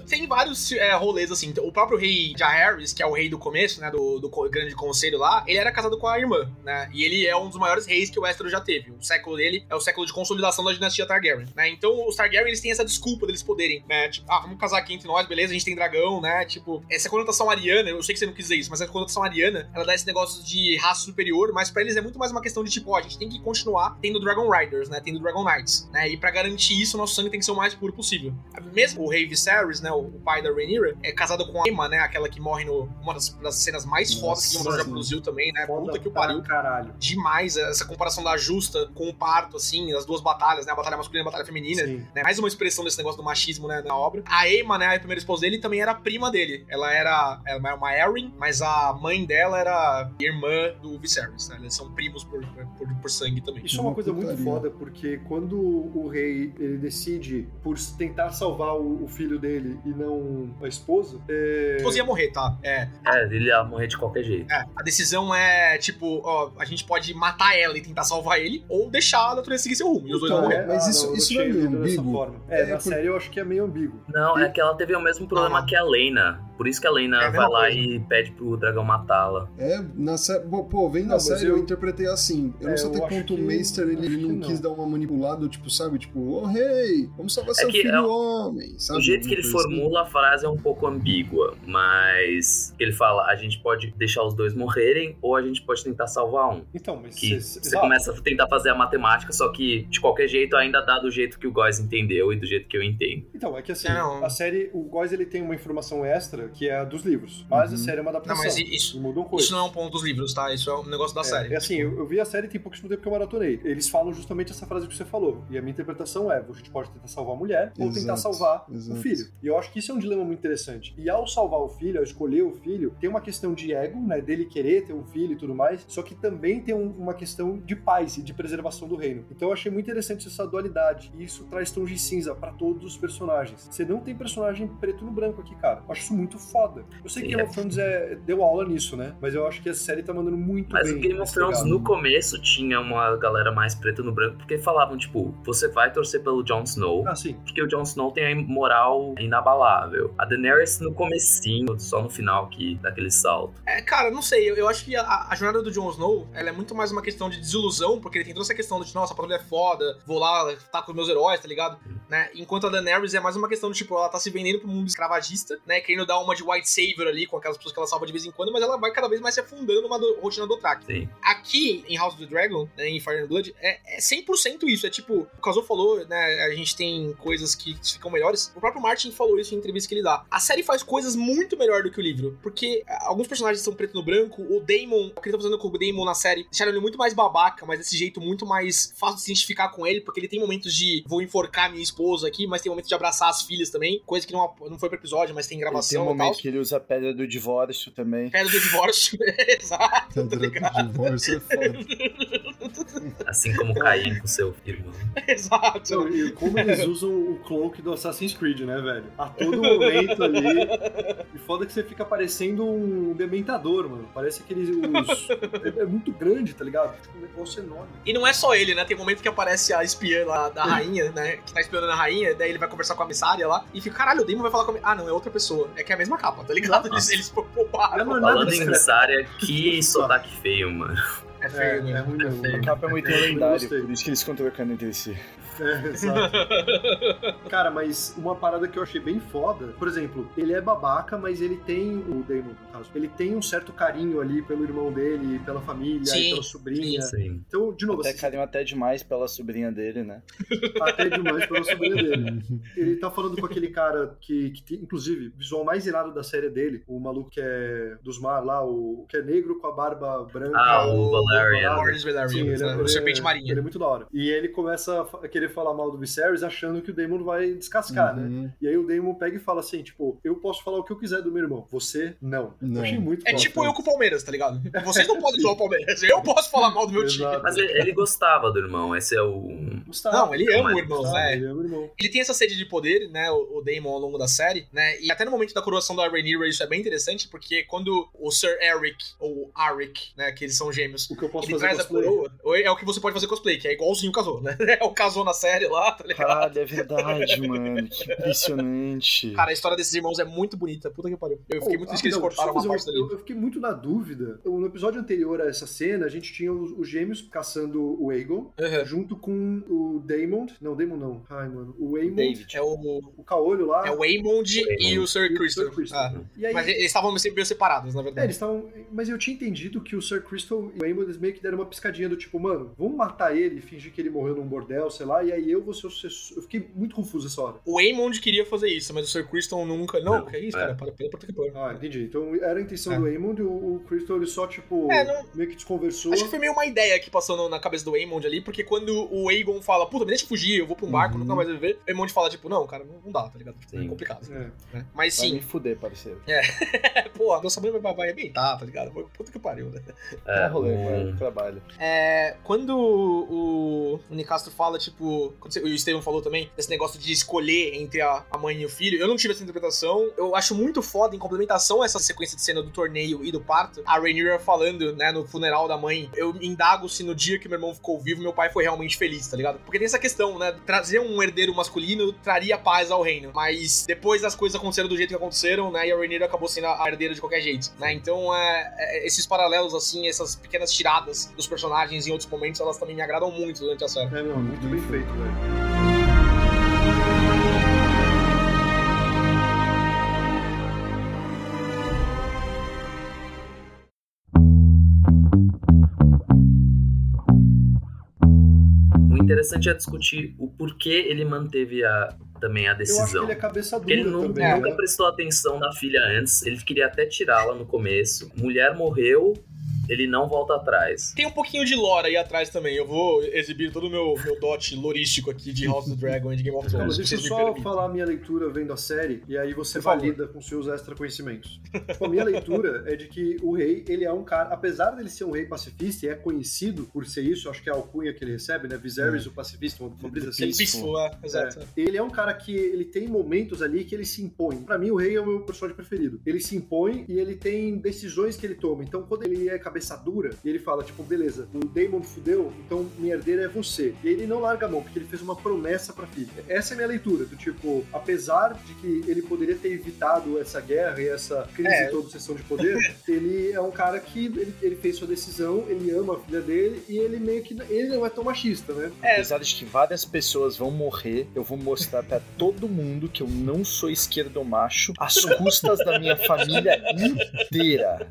Tem vários é, rolês assim. O próprio rei Jaehaerys, que é o rei do começo, né, do, do grande conselho lá, ele era casado com a irmã, né? E ele é um dos maiores reis que o Westeros já teve. O século dele é o século de consolidação da dinastia Targaryen, né? Então os Targaryen eles têm essa desculpa deles poderem, né? Tipo, ah, vamos casar aqui entre nós, beleza? A gente tem dragão, né? Tipo, essa conotação ariana, eu sei que você não quis dizer isso, mas essa conotação ariana, ela dá esse negócio de raça superior, mas pra eles é muito mais uma questão de tipo, ó, a gente tem que continuar continuar tendo Dragon Riders, né? Tendo Dragon Knights, né? E pra garantir isso, nosso sangue tem que ser o mais puro possível. Mesmo o rei Viserys, né? O pai da Rhaenyra, é casado com a Emma, né? Aquela que morre no uma das, das cenas mais Nossa, fodas que o Thrones já produziu também, né? Puta que o pariu. caralho. Demais essa comparação da justa com o parto, assim, as duas batalhas, né? A batalha masculina e a batalha feminina. Sim. né? Mais uma expressão desse negócio do machismo, né, na obra. A Emma, né, a primeira esposa dele, também era prima dele. Ela era, ela era uma Erin, mas a mãe dela era irmã do Viserys, né? Eles são primos por, por, por sangue também. Isso é uma Uma coisa muito putaria. foda, porque quando o rei ele decide por tentar salvar o, o filho dele e não a esposa, é... A esposa ia morrer, tá? É, É, ele ia morrer de qualquer jeito. é. A decisão é, tipo, ó, a gente pode matar ela e tentar salvar ele, ou deixar a natureza seguir seu rumo. E os dois Então, vão é, morrer. mas isso- eu isso não é meio ambíguo? forma. É, É, na por- série eu acho que é meio ambíguo. Não, é que ela teve o mesmo problema Não. que a Lena. Por isso que a Lena É vai lá coisa. e pede pro dragão matá-la. É, na série. Pô, vendo Não, a mas série eu... eu- interpretei assim. Eu não É, sei eu até quanto o Meister ele, ele não não. quis dar uma manipulada, tipo, sabe? Tipo, oh, hey, vamos salvar seu que filho é- homem, sabe? O jeito que ele assim. formula a frase é um pouco ambígua, mas ele fala: a gente pode deixar os dois morrerem ou a gente pode tentar salvar um. Então, mas Que cê- você começa a tentar fazer a matemática, só que de qualquer jeito ainda dá do jeito que o Góis entendeu e do jeito que eu entendo. Então, é que assim, É, não. a série, o Góis ele tem uma informação extra que é a dos livros, mas Uhum. a série é uma Não, adaptação. mas isso, mudam coisas. isso não é um ponto dos livros, tá? Isso é um negócio da É, série. É assim, eu, eu vi a série tem pouquíssimo tempo que eu maratonei. Eles falam justamente essa frase que você falou. E a minha interpretação é: a gente pode tentar salvar a mulher ou tentar Exato, salvar exato. o filho. E eu acho que isso é um dilema muito interessante. E ao salvar o filho, ao escolher o filho, tem uma questão de ego, né? Dele querer ter um filho e tudo mais. Só que também tem um- uma questão de paz e de preservação do reino. Então eu achei muito interessante essa dualidade. E isso traz tons de cinza pra todos os personagens. Você não tem personagem preto no branco aqui, cara. Eu acho isso muito foda. Eu sei que Game of Thrones é, deu aula nisso, né? Mas eu acho que a série tá mandando muito Mas bem. o Game of Thrones no começo tinha uma galera mais preta no branco, porque falavam, tipo, você vai torcer pelo Jon Snow, Ah, sim. porque o Jon Snow tem a moral inabalável. A Daenerys no comecinho, só no final que dá aquele salto. É, cara, não sei, eu, eu acho que a, a jornada do Jon Snow, ela é muito mais uma questão de desilusão, porque ele tem toda essa questão de, nossa, a patrulha é foda, vou lá, tá com os meus heróis, tá ligado? Né? Enquanto a Daenerys é mais uma questão de, tipo, ela tá se vendendo pro mundo escravagista, né, querendo dar uma de white savior ali, com aquelas pessoas que ela salva de vez em quando, mas ela vai cada vez mais se afundando numa do- rotina do Dothraki. Sim. Aqui, em House of the Dragon, né, em Fire and Blood, é, é 100% isso. É tipo, o Kazuo falou, né, a gente tem coisas que ficam melhores. O próprio Martin falou isso em entrevista que ele dá. A série faz coisas muito melhor do que o livro, porque alguns personagens são preto no branco, o Damon, o que ele tá fazendo com o Damon na série, deixaram ele muito mais babaca, mas desse jeito muito mais fácil de se identificar com ele, porque ele tem momentos de vou enforcar minha esposa aqui, mas tem momentos de abraçar as filhas também, coisa que não, não foi pro episódio, mas tem Ele tem momento que ele usa a pedra do divórcio também. Pedra do divórcio, exato. Pedra do divórcio é foda. Assim como Caim com seu irmão. exato. Não, e como eles usam o cloak do Assassin's Creed, né, velho? A todo momento ali. E foda que você fica parecendo um dementador, mano. Parece aqueles. Os... É, é muito grande, tá ligado? Tipo, um negócio enorme. E não é só ele, né? Tem um momento que aparece a espiã lá da rainha, né? Que tá espiando a rainha, daí ele vai conversar com a missária lá e fica, caralho, o Demon vai falar com a Ah, não, é outra pessoa. É que é a mesma capa, tá ligado? Eles, eles pouparam. Falando em emissária, que sotaque feio, mano. É É, feio, né? é ruim mesmo. A capa é muito lendária, gostei. por isso que eles ficam trocando entre si. É, exato. Cara, mas uma parada que eu achei bem foda, por exemplo, ele é babaca, mas ele tem, o Damon, no caso, ele tem um certo carinho ali pelo irmão dele, pela família, Sim, e pela sobrinha. Sim. Então, de novo, Até assim, carinho até demais pela sobrinha dele, né? até demais pela sobrinha dele. Ele tá falando com aquele cara que, que tem, inclusive, o visual mais irado da série dele, o maluco que é dos mar lá, o que é negro com a barba branca. Ah, o Valerian. Sim, ele, é- o Serpente é- Marinha. Ele é muito da hora. E ele começa a a querer falar mal do Viserys achando que o Daemon vai descascar, né? Uhum. E aí o Daemon pega e fala assim, tipo, eu posso falar o que eu quiser do meu irmão, você não. Não. Eu achei muito É tipo eu com o Palmeiras, tá ligado? Vocês não podem zoar o Palmeiras, eu posso falar mal do meu time. Mas ele, ele gostava do irmão, esse é o. Gustavo. Não, ele ama o irmão, né? Ele ama o irmão. Ele tem essa sede de poder, né, o, o Daemon ao longo da série, né, e até no momento da coroação da Rhaenyra isso é bem interessante, porque quando o Sir Eric, ou Arik, né, que eles são gêmeos, O que eu posso ele fazer traz a cosplay? coroa, é o que você pode fazer cosplay, que é igualzinho o Casou, né, é o Casou na série lá, tá ligado? Caralho, é verdade, mano. Que impressionante. Cara, a história desses irmãos é muito bonita, puta que pariu. Eu fiquei Oh, muito triste que eles cortaram uma parte eu, eu fiquei muito na dúvida. No episódio anterior a essa cena, a gente tinha os, os gêmeos caçando o Aegon, Uhum. junto com o Daemon. Não, Daemon não. Ai, mano. O Aemon. David. É o, O caolho lá. é o Aemond e o Sir e o Crystal. Sir Crystal. Ah. Aí, Mas eles estavam sempre meio separados, na É, verdade. eles estavam. Mas eu tinha entendido que o Sir Crystal e o Aemon eles meio que deram uma piscadinha do tipo, mano, vamos matar ele e fingir que ele morreu num bordel, sei lá, e aí eu vou ser o sucessor. Eu fiquei muito confuso essa hora. O Aemond queria fazer isso, mas o Sir Criston nunca. Não, Não, que é isso, é. cara? Para, pela que pariu. Ah, entendi. Então era a intenção É. do Aemond e o, o Crystal ele só, tipo, É, não- meio que desconversou. Acho que foi meio uma ideia que passou no- na cabeça do Aemond ali, porque quando o Aegon fala, puta, me deixa fugir, eu vou pra um barco, Uhum. nunca mais viver, o Aemond fala, tipo, não, cara, não, não dá, tá ligado? É Sim. complicado. É. né? Mas Vai sim, me fuder, parceiro. é, pô, nossa mãe vai, vai arrebentar, tá ligado? Foi Puta que pariu, né? É, É, rolê, o- vai, trabalho. É, quando o, o Nicastro fala, tipo, o Steven falou também, desse negócio de escolher entre a, mãe e o filho, eu não tive essa interpretação. Eu acho muito foda, em complementação a essa sequência de cena do torneio e do parto, a Rhaenyra falando, né, no funeral da mãe, eu indago se no dia que meu irmão ficou vivo, meu pai foi realmente feliz, tá ligado? Porque tem essa questão, né, trazer um herdeiro masculino traria paz ao reino, mas depois as coisas aconteceram do jeito que aconteceram, né, e a Rhaenyra acabou sendo a herdeira de qualquer jeito, né, então é, é, esses paralelos, assim, essas pequenas tiradas dos personagens em outros momentos, elas também me agradam muito durante a série. É, não, muito bem feito, velho. O interessante é discutir o porquê ele manteve a, também a Eu acho que decisão. ele é cabeça Porque dura ele nu- também, nunca né? prestou atenção na filha antes, ele queria até tirá-la no começo. Mulher morreu, ele não volta atrás. Tem um pouquinho de lore aí atrás também. Eu vou exibir todo o meu, meu dote lorístico aqui de House of the Dragon e de Game of Thrones. deixa eu só falar a minha leitura vendo a série, e aí você Por favor. valida com seus extra conhecimentos. Tipo, a minha leitura é de que o rei, ele é um cara, apesar dele ser um rei pacifista, e é conhecido por ser isso, acho que é a alcunha que ele recebe, né? Viserys, o pacifista, uma, uma brisa assim. Peaceful, é, exato. É, ele é um cara que ele tem momentos ali que ele se impõe. Pra mim, o rei é o meu personagem preferido. Ele se impõe e ele tem decisões que ele toma. Então, quando ele é cabeça dura, e ele fala, tipo, beleza, o Daemon fudeu, então minha herdeira é você. E ele não larga a mão, porque ele fez uma promessa pra filha. Essa é a minha leitura, do tipo, apesar de que ele poderia ter evitado essa guerra e essa crise É. toda, obsessão de poder, ele é um cara que ele, ele fez sua decisão, ele ama a filha dele e ele meio que. Ele não é tão machista, né? É, Apesar de que várias pessoas vão morrer, eu vou mostrar pra todo mundo que eu não sou esquerdo macho às custas da minha família inteira.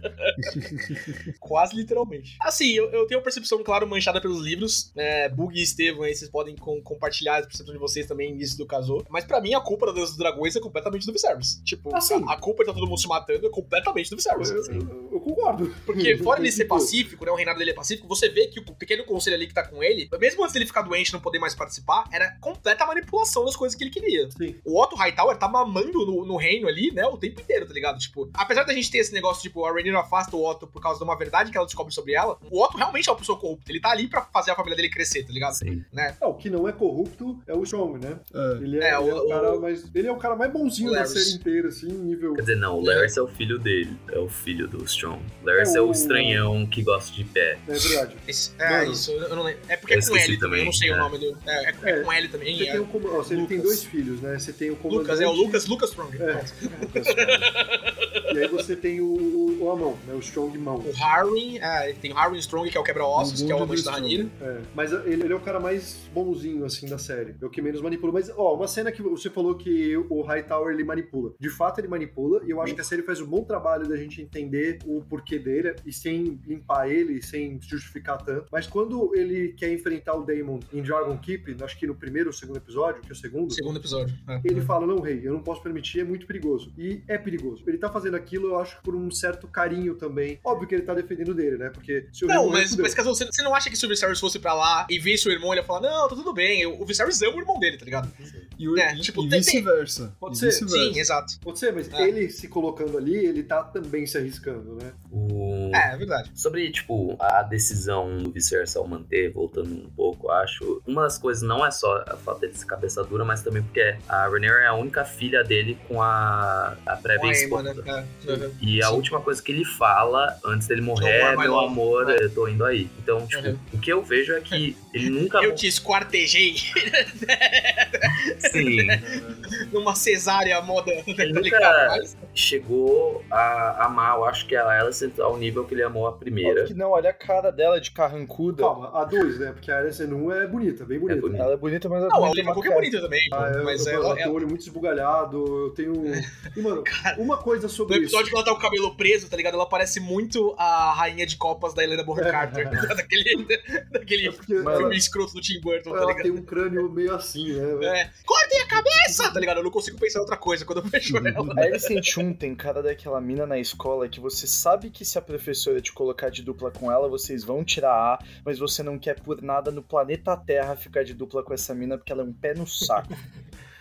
Quase literalmente. Assim, eu, eu tenho a percepção, claro, manchada pelos livros. É, Bug e Estevam aí, vocês podem com- compartilhar a percepção de vocês também nisso do casou. Mas pra mim, a culpa da Dança dos Dragões é completamente do Viserys. Tipo, Ah, sim. a, a culpa de tá todo mundo se matando é completamente do Viserys. Eu, eu- eu concordo. Porque fora ele ser Tipo, pacífico, né? O reinado dele é pacífico, você vê que o pequeno conselho ali que tá com ele, mesmo antes dele ficar doente e não poder mais participar, era completa manipulação das coisas que ele queria. Sim. O Otto Hightower tá mamando no, no reino ali, né, o tempo inteiro, tá ligado? Tipo, apesar da gente ter esse negócio, tipo, a Rhaenyra afasta o Otto por causa de uma verdade que ela descobre sobre ela, o Otto realmente é uma pessoa corrupta. Ele tá ali pra fazer a família dele crescer, tá ligado? Sim. Né? Não, o que não é corrupto é o Strong, né? É. Ele é, É, ele é o- o cara o- mais. Ele é o cara mais bonzinho o da série inteira, assim, nível. Quer dizer, não, o Larry é o filho dele. É o filho do Strong. Larry É é, o- o estranhão que gosta de pé. É verdade. Esse- é, Mano. isso, eu não lembro. É porque é com L também, eu não sei o é. nome do. É, é, é É, com L também. Você é. tem, com- ó, você tem Lucas. dois filhos, né? Você tem o comandante. Lucas, é o Lucas, Lucas Strong. É. Pronto. E aí você tem o, o, o Amon, né? O Strong Mão. O Harwin, é, tem o Harwin Strong, que é o quebra-ossos, que é o amante do da. Ranira. É, mas ele, ele é o cara mais bonzinho, assim, da série. É o que menos manipula. Mas, ó, uma cena que você falou que o Hightower, ele manipula. De fato, ele manipula. E eu acho que a série faz um bom trabalho da gente entender o porquê dele. E sem limpar ele, sem justificar tanto. Mas quando ele quer enfrentar o Daemon em Dragon Keep, acho que no primeiro ou segundo episódio, que é o segundo... Segundo episódio. é. Ele fala, não, rei, eu não posso permitir, é muito perigoso. E é perigoso. Ele tá fazendo aquilo, eu acho, por um certo carinho também. Óbvio que ele tá defendendo dele, né? Porque se o Não, morrer, mas, mas caso você, você não acha que se o Viserys fosse pra lá e visse o irmão, ele ia falar, não, tá tudo bem, o Viserys ama o irmão dele, tá ligado? E, o- É, e- tipo, e tem- vice-versa. Pode E ser. vice-versa. Sim, exato. Pode ser, mas É. ele se colocando ali, ele tá também se arriscando, né? O... É, é verdade. Sobre, tipo, a decisão do vice-versa ao manter, voltando um pouco, acho. Uma das coisas não é só a fato dele ser cabeça dura, mas também porque a Rhaenyra é a única filha dele com a, a prévia a esposa. Né? É. E a Sim. última coisa que ele fala antes dele morrer Don't é: Meu love." amor, É. eu tô indo aí. Então, tipo, Uhum. o que eu vejo é que ele nunca. Eu te esquartejei. Sim. numa cesárea moda, tá Ele nunca- ligado? Mas- Chegou a amar, eu acho que a Alicent ao nível que ele amou a primeira. Óbvio que não, olha a cara dela de carrancuda. Calma, a 2, né? Porque a Alison 1 é bonita, bem bonita. É bonita. Ela é bonita, mas ela Não, a Cook é cara. bonita também, Ah, eu, mas eu, ela, ela tem ela- o olho muito esbugalhado, eu tenho... E, mano, uma coisa No sobre isso... episódio que ela tá com o cabelo preso, tá ligado? Ela parece muito a rainha de copas da Helena Bonham Carter. daquele daquele É porque filme ela, escroto do Tim Burton, tá ela ligado? tem um crânio meio assim, né? É, cortem a cabeça, tá ligado? Eu não consigo pensar em outra coisa quando eu vejo ela. A Alicent 1 tem cara daquela mina na escola que você sabe que se a professora te colocar de dupla com ela, vocês vão tirar A, mas você não quer por nada no planeta Terra ficar de dupla com essa mina porque ela é um pé no saco.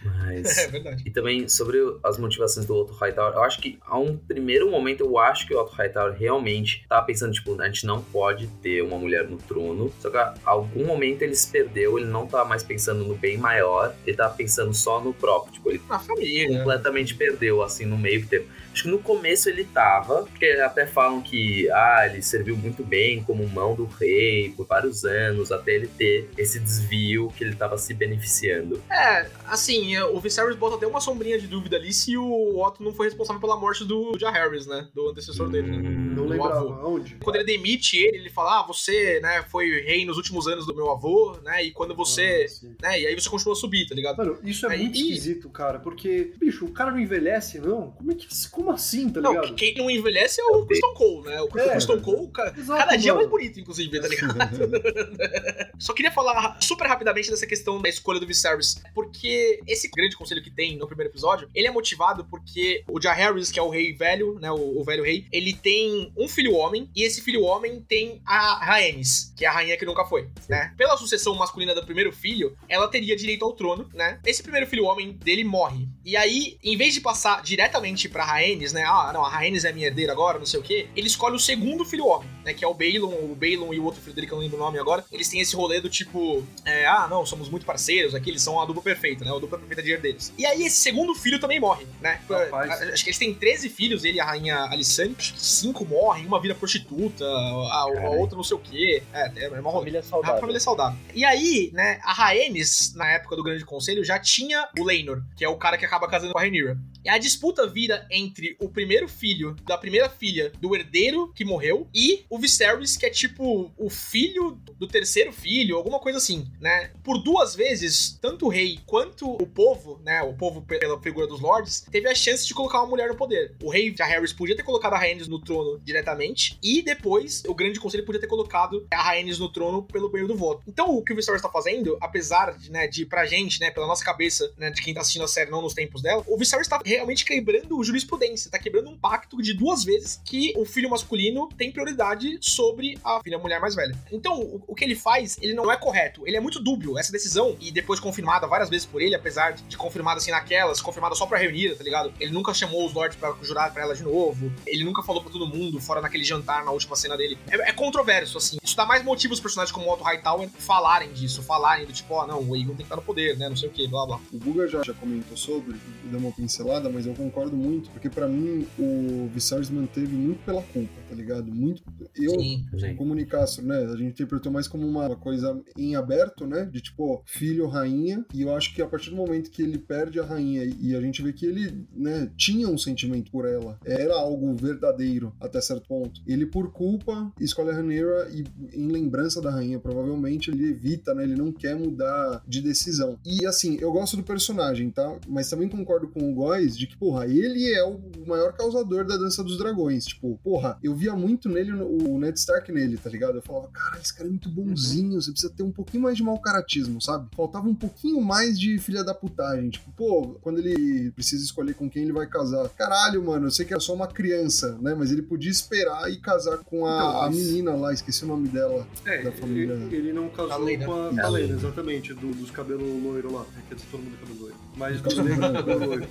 Mas. É verdade. E também sobre as motivações do Otto Hightower, eu acho que a um primeiro momento eu acho que o Otto Hightower realmente tava pensando, tipo, a gente não pode ter uma mulher no trono. Só que a algum momento ele se perdeu, ele não tava mais pensando no bem maior, ele tava pensando só no próprio. Tipo, ele Na família. completamente perdeu, assim, no meio termo. Acho que no começo ele tava, porque até falam que, ah, ele serviu muito bem como mão do rei por vários anos, até ele ter esse desvio que ele tava se beneficiando. É, assim, o Viserys bota até uma sombrinha de dúvida ali se o Otto não foi responsável pela morte do Jar Harris, né? Do antecessor dele, né? Não lembrava avô. aonde. Quando ele demite ele, ele fala: Ah, você, né, foi rei nos últimos anos do meu avô, né? E quando você. Ah, né, e aí você continua a subir, tá ligado? Mano, isso é Aí- muito esquisito, cara, porque, bicho, o cara não envelhece, não? Como é que. Como assim, tá Não, ligado? quem não envelhece é o Kristen Cole, né? O É. Cole, ca- Exato, cada dia é mais bonito, inclusive, tá ligado? Só queria falar super rapidamente dessa questão da escolha do Viserys, porque esse grande conselho que tem no primeiro episódio, ele é motivado porque o Jar Harris, que é o rei velho, né, o, o velho rei, ele tem um filho homem, e esse filho homem tem a Rhaenys, que é a rainha que nunca foi, né? Pela sucessão masculina do primeiro filho, ela teria direito ao trono, né? Esse primeiro filho homem dele morre. E aí, em vez de passar diretamente pra Rhaenys, né? Ah, não, a Rhaenys é minha herdeira agora, não sei o quê. Ele escolhe o segundo filho homem, né? Que é o Balon, o Balon e o outro filho dele, que eu não lembro o nome agora. Eles têm esse rolê do tipo, é, ah, não, somos muito parceiros aqui, eles são a dupla perfeita, né? A dupla perfeita de herdeiros. E aí, esse segundo filho também morre, né? Rapaz. Acho que eles têm 13 filhos, ele e a rainha Alicante. Acho que cinco morrem, uma vira prostituta, a, a outra não sei o quê. É, é, é uma Família é uma saudável. família saudável. E aí, né, a Rhaenys, na época do Grande Conselho, já tinha o Laenor, que é o cara que acaba casando com a Rhaenyra. E a disputa vira entre o primeiro filho da primeira filha do herdeiro que morreu e o Viserys, que é tipo o filho do terceiro filho, alguma coisa assim, né? Por duas vezes, tanto o rei quanto o povo, né, o povo pela figura dos lords, teve a chance de colocar uma mulher no poder. O rei Harris podia ter colocado a Rhaenys no trono diretamente e depois o Grande Conselho podia ter colocado a Rhaenys no trono pelo meio do voto. Então, o que o Viserys tá fazendo, apesar de, né, de pra gente, né, pela nossa cabeça, né, de quem tá assistindo a série, não nos tempos dela, o Viserys tá realmente quebrando jurisprudência, tá quebrando um pacto de duas vezes que o filho masculino tem prioridade sobre a filha mulher mais velha. Então, o, o que ele faz, ele não é correto, ele é muito dúbio. Essa decisão, e depois confirmada várias vezes por ele, apesar de confirmada assim naquelas, confirmada só pra reunir, tá ligado? Ele nunca chamou os lords pra jurar pra ela de novo, ele nunca falou pra todo mundo, fora naquele jantar na última cena dele. É, é controverso, assim. Isso dá mais motivo os personagens como o Otto Hightower falarem disso, falarem do tipo, ó, não, o Aegon tem que estar no poder, né, não sei o que, blá blá. O Guga já, já comentou sobre, deu uma pincelada, mas eu concordo muito, porque pra mim o Viserys manteve muito pela culpa, tá ligado? Muito. Eu, Sim. Sim. como Nicastro, né? A gente interpretou mais como uma coisa em aberto, né? De tipo, filho, rainha. E eu acho que a partir do momento que ele perde a rainha e a gente vê que ele, né, tinha um sentimento por ela, era algo verdadeiro até certo ponto. Ele, por culpa, escolhe a Rhaenyra e, em lembrança da rainha, provavelmente ele evita, né? Ele não quer mudar de decisão. E assim, eu gosto do personagem, tá? Mas também concordo com o Góis de que, porra, ele é o maior causador da dança dos dragões. Tipo, porra, eu via muito nele o Ned Stark nele, tá ligado? Eu falava, cara, esse cara é muito bonzinho, você precisa ter um pouquinho mais de mau caratismo, sabe? Faltava um pouquinho mais de filha da putagem. Tipo, pô, quando ele precisa escolher com quem ele vai casar. Caralho, mano, eu sei que é só uma criança, né? Mas ele podia esperar e casar com a, Então, a menina lá, esqueci o nome dela. É, da família. ele, ele não casou com a, É, com a a Lena, Lena. exatamente, do- dos cabelos loiro lá. Quer dizer, todo mundo cabelo loiro. Mas dos negros cabelo loiro.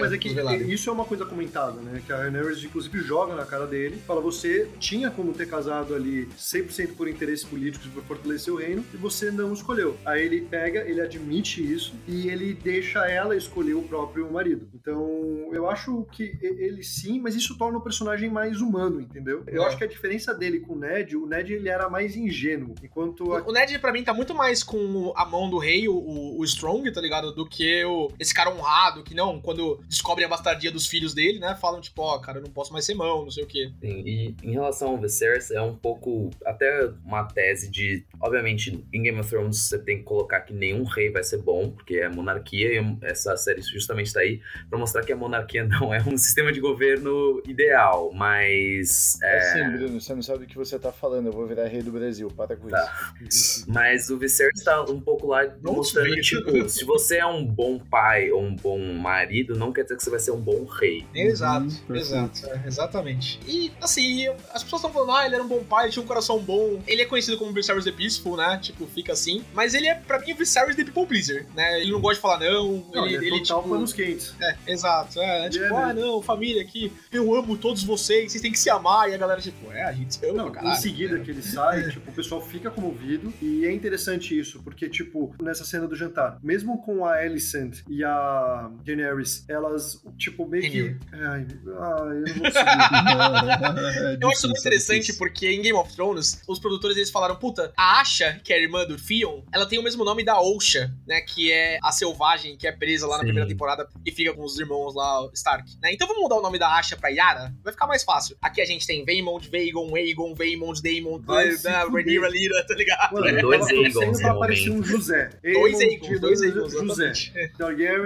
Mas é que isso é uma coisa comentada, né? Que a Rhaenyra, inclusive, joga na cara dele, fala, você tinha como ter casado ali 100% por interesses políticos para fortalecer o reino e você não escolheu. Aí ele pega, ele admite isso e ele deixa ela escolher o próprio marido. Então, eu acho que ele sim, mas isso torna o personagem mais humano, entendeu? Eu É. acho que a diferença dele com o Ned, o Ned ele era mais ingênuo, enquanto a O Ned, pra mim, tá muito mais com a mão do rei, o, o- o Strong, tá ligado? Do que o, esse cara honrado, que não, quando descobrem a bastardia dos filhos dele, né? Falam, tipo, ó, cara, eu não posso mais ser mão, não sei o quê. Sim, e em relação ao Viserys, é um pouco até uma tese de. Obviamente, em Game of Thrones você tem que colocar que nenhum rei vai ser bom, porque é monarquia, e essa série justamente tá aí pra mostrar que a monarquia não é um sistema de governo ideal, mas. É É, assim, Bruno, você não sabe o que você tá falando. Eu vou virar rei do Brasil. Para com Tá. isso. Mas o Viserys tá um pouco lá mostrando, tipo, se você é um bom pai ou um bom marido, não quer dizer que você vai ser um bom rei. Exato, perfeito. exato, é, exatamente. E, assim, as pessoas estão falando, ah, ele era um bom pai, ele tinha um coração bom. Ele é conhecido como Viserys the Peaceful, né? Tipo, fica assim. Mas ele é, pra mim, o Viserys the People Pleaser, né? Ele não gosta de falar não, Não, ele, ele é ele, total tipo... panos quentes. É, exato. É, tipo, Ele é ah, não, família aqui, eu amo todos vocês, vocês têm que se amar. E a galera, tipo, é, a gente se ama Não, pra em seguida que ele sai, tipo, o pessoal fica comovido e é interessante isso, porque, tipo, nessa cena do jantar, mesmo com a Alicent e a Daenerys, elas, tipo, meio que... Ai, ai, eu não vou conseguir. Eu acho isso muito interessante porque em Game of Thrones, os produtores eles falaram, puta, a Asha, que é a irmã do Theon, ela tem o mesmo nome da Osha, né? Que é a selvagem que é presa lá na Sim. primeira temporada e fica com os irmãos lá, Stark. Né? Então vamos mudar o nome da Asha pra Yara? Vai ficar mais fácil. Aqui a gente tem Vaemond, Vaegon, Aegon, Vaemond, Daemon. Rhaenyra, Lyra, tá ligado? Mano, dois Aegons aparecer momento. um José. Dois Aegons, dois Aegons, José.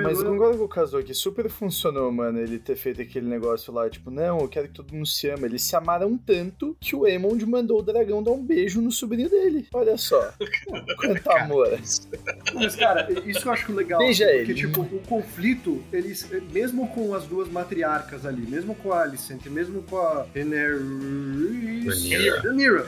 Mas com o Kazuo que super funcionou, mano, ele ter feito aquele negócio lá, tipo, não, eu quero que todo mundo se ama. Eles se amaram tanto que o Aemond mandou o dragão dar um beijo no sobrinho dele. Olha só. Quanto amor. Mas, cara, isso que eu acho legal. Beija porque, ele. tipo, o conflito, eles, mesmo com as duas matriarcas ali, mesmo com a Alicent, mesmo com a Rhaenyra, Rhaenyra,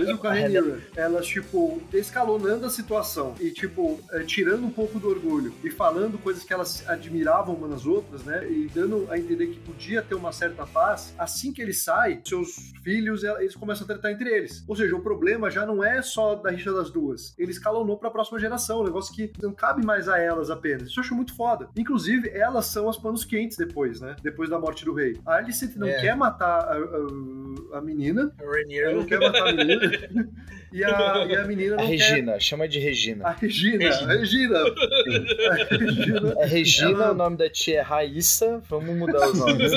mesmo com a Rhaenyra, elas, tipo, escalonando a situação e, tipo, eh, tirando um pouco do orgulho e falando coisas que elas admiravam umas nas outras, né, e dando a entender que podia ter uma certa paz, assim que ele sai, seus filhos, eles começam a tratar entre eles. Ou seja, o problema já não é só da rixa das duas. Ele escalonou pra próxima geração, um negócio que não cabe mais a elas apenas. Isso eu acho muito foda. Inclusive, elas são as panos quentes depois, né? Depois da morte do rei. A Alicent não É. quer matar a, a- a menina, ela Rhaenyra. não quer matar a menina, e a, e a menina A não quer... Regina, chama de A Regina. Regina, a Regina. A Regina. É Regina, Ela- o nome da tia é Raíssa. Vamos mudar os nomes.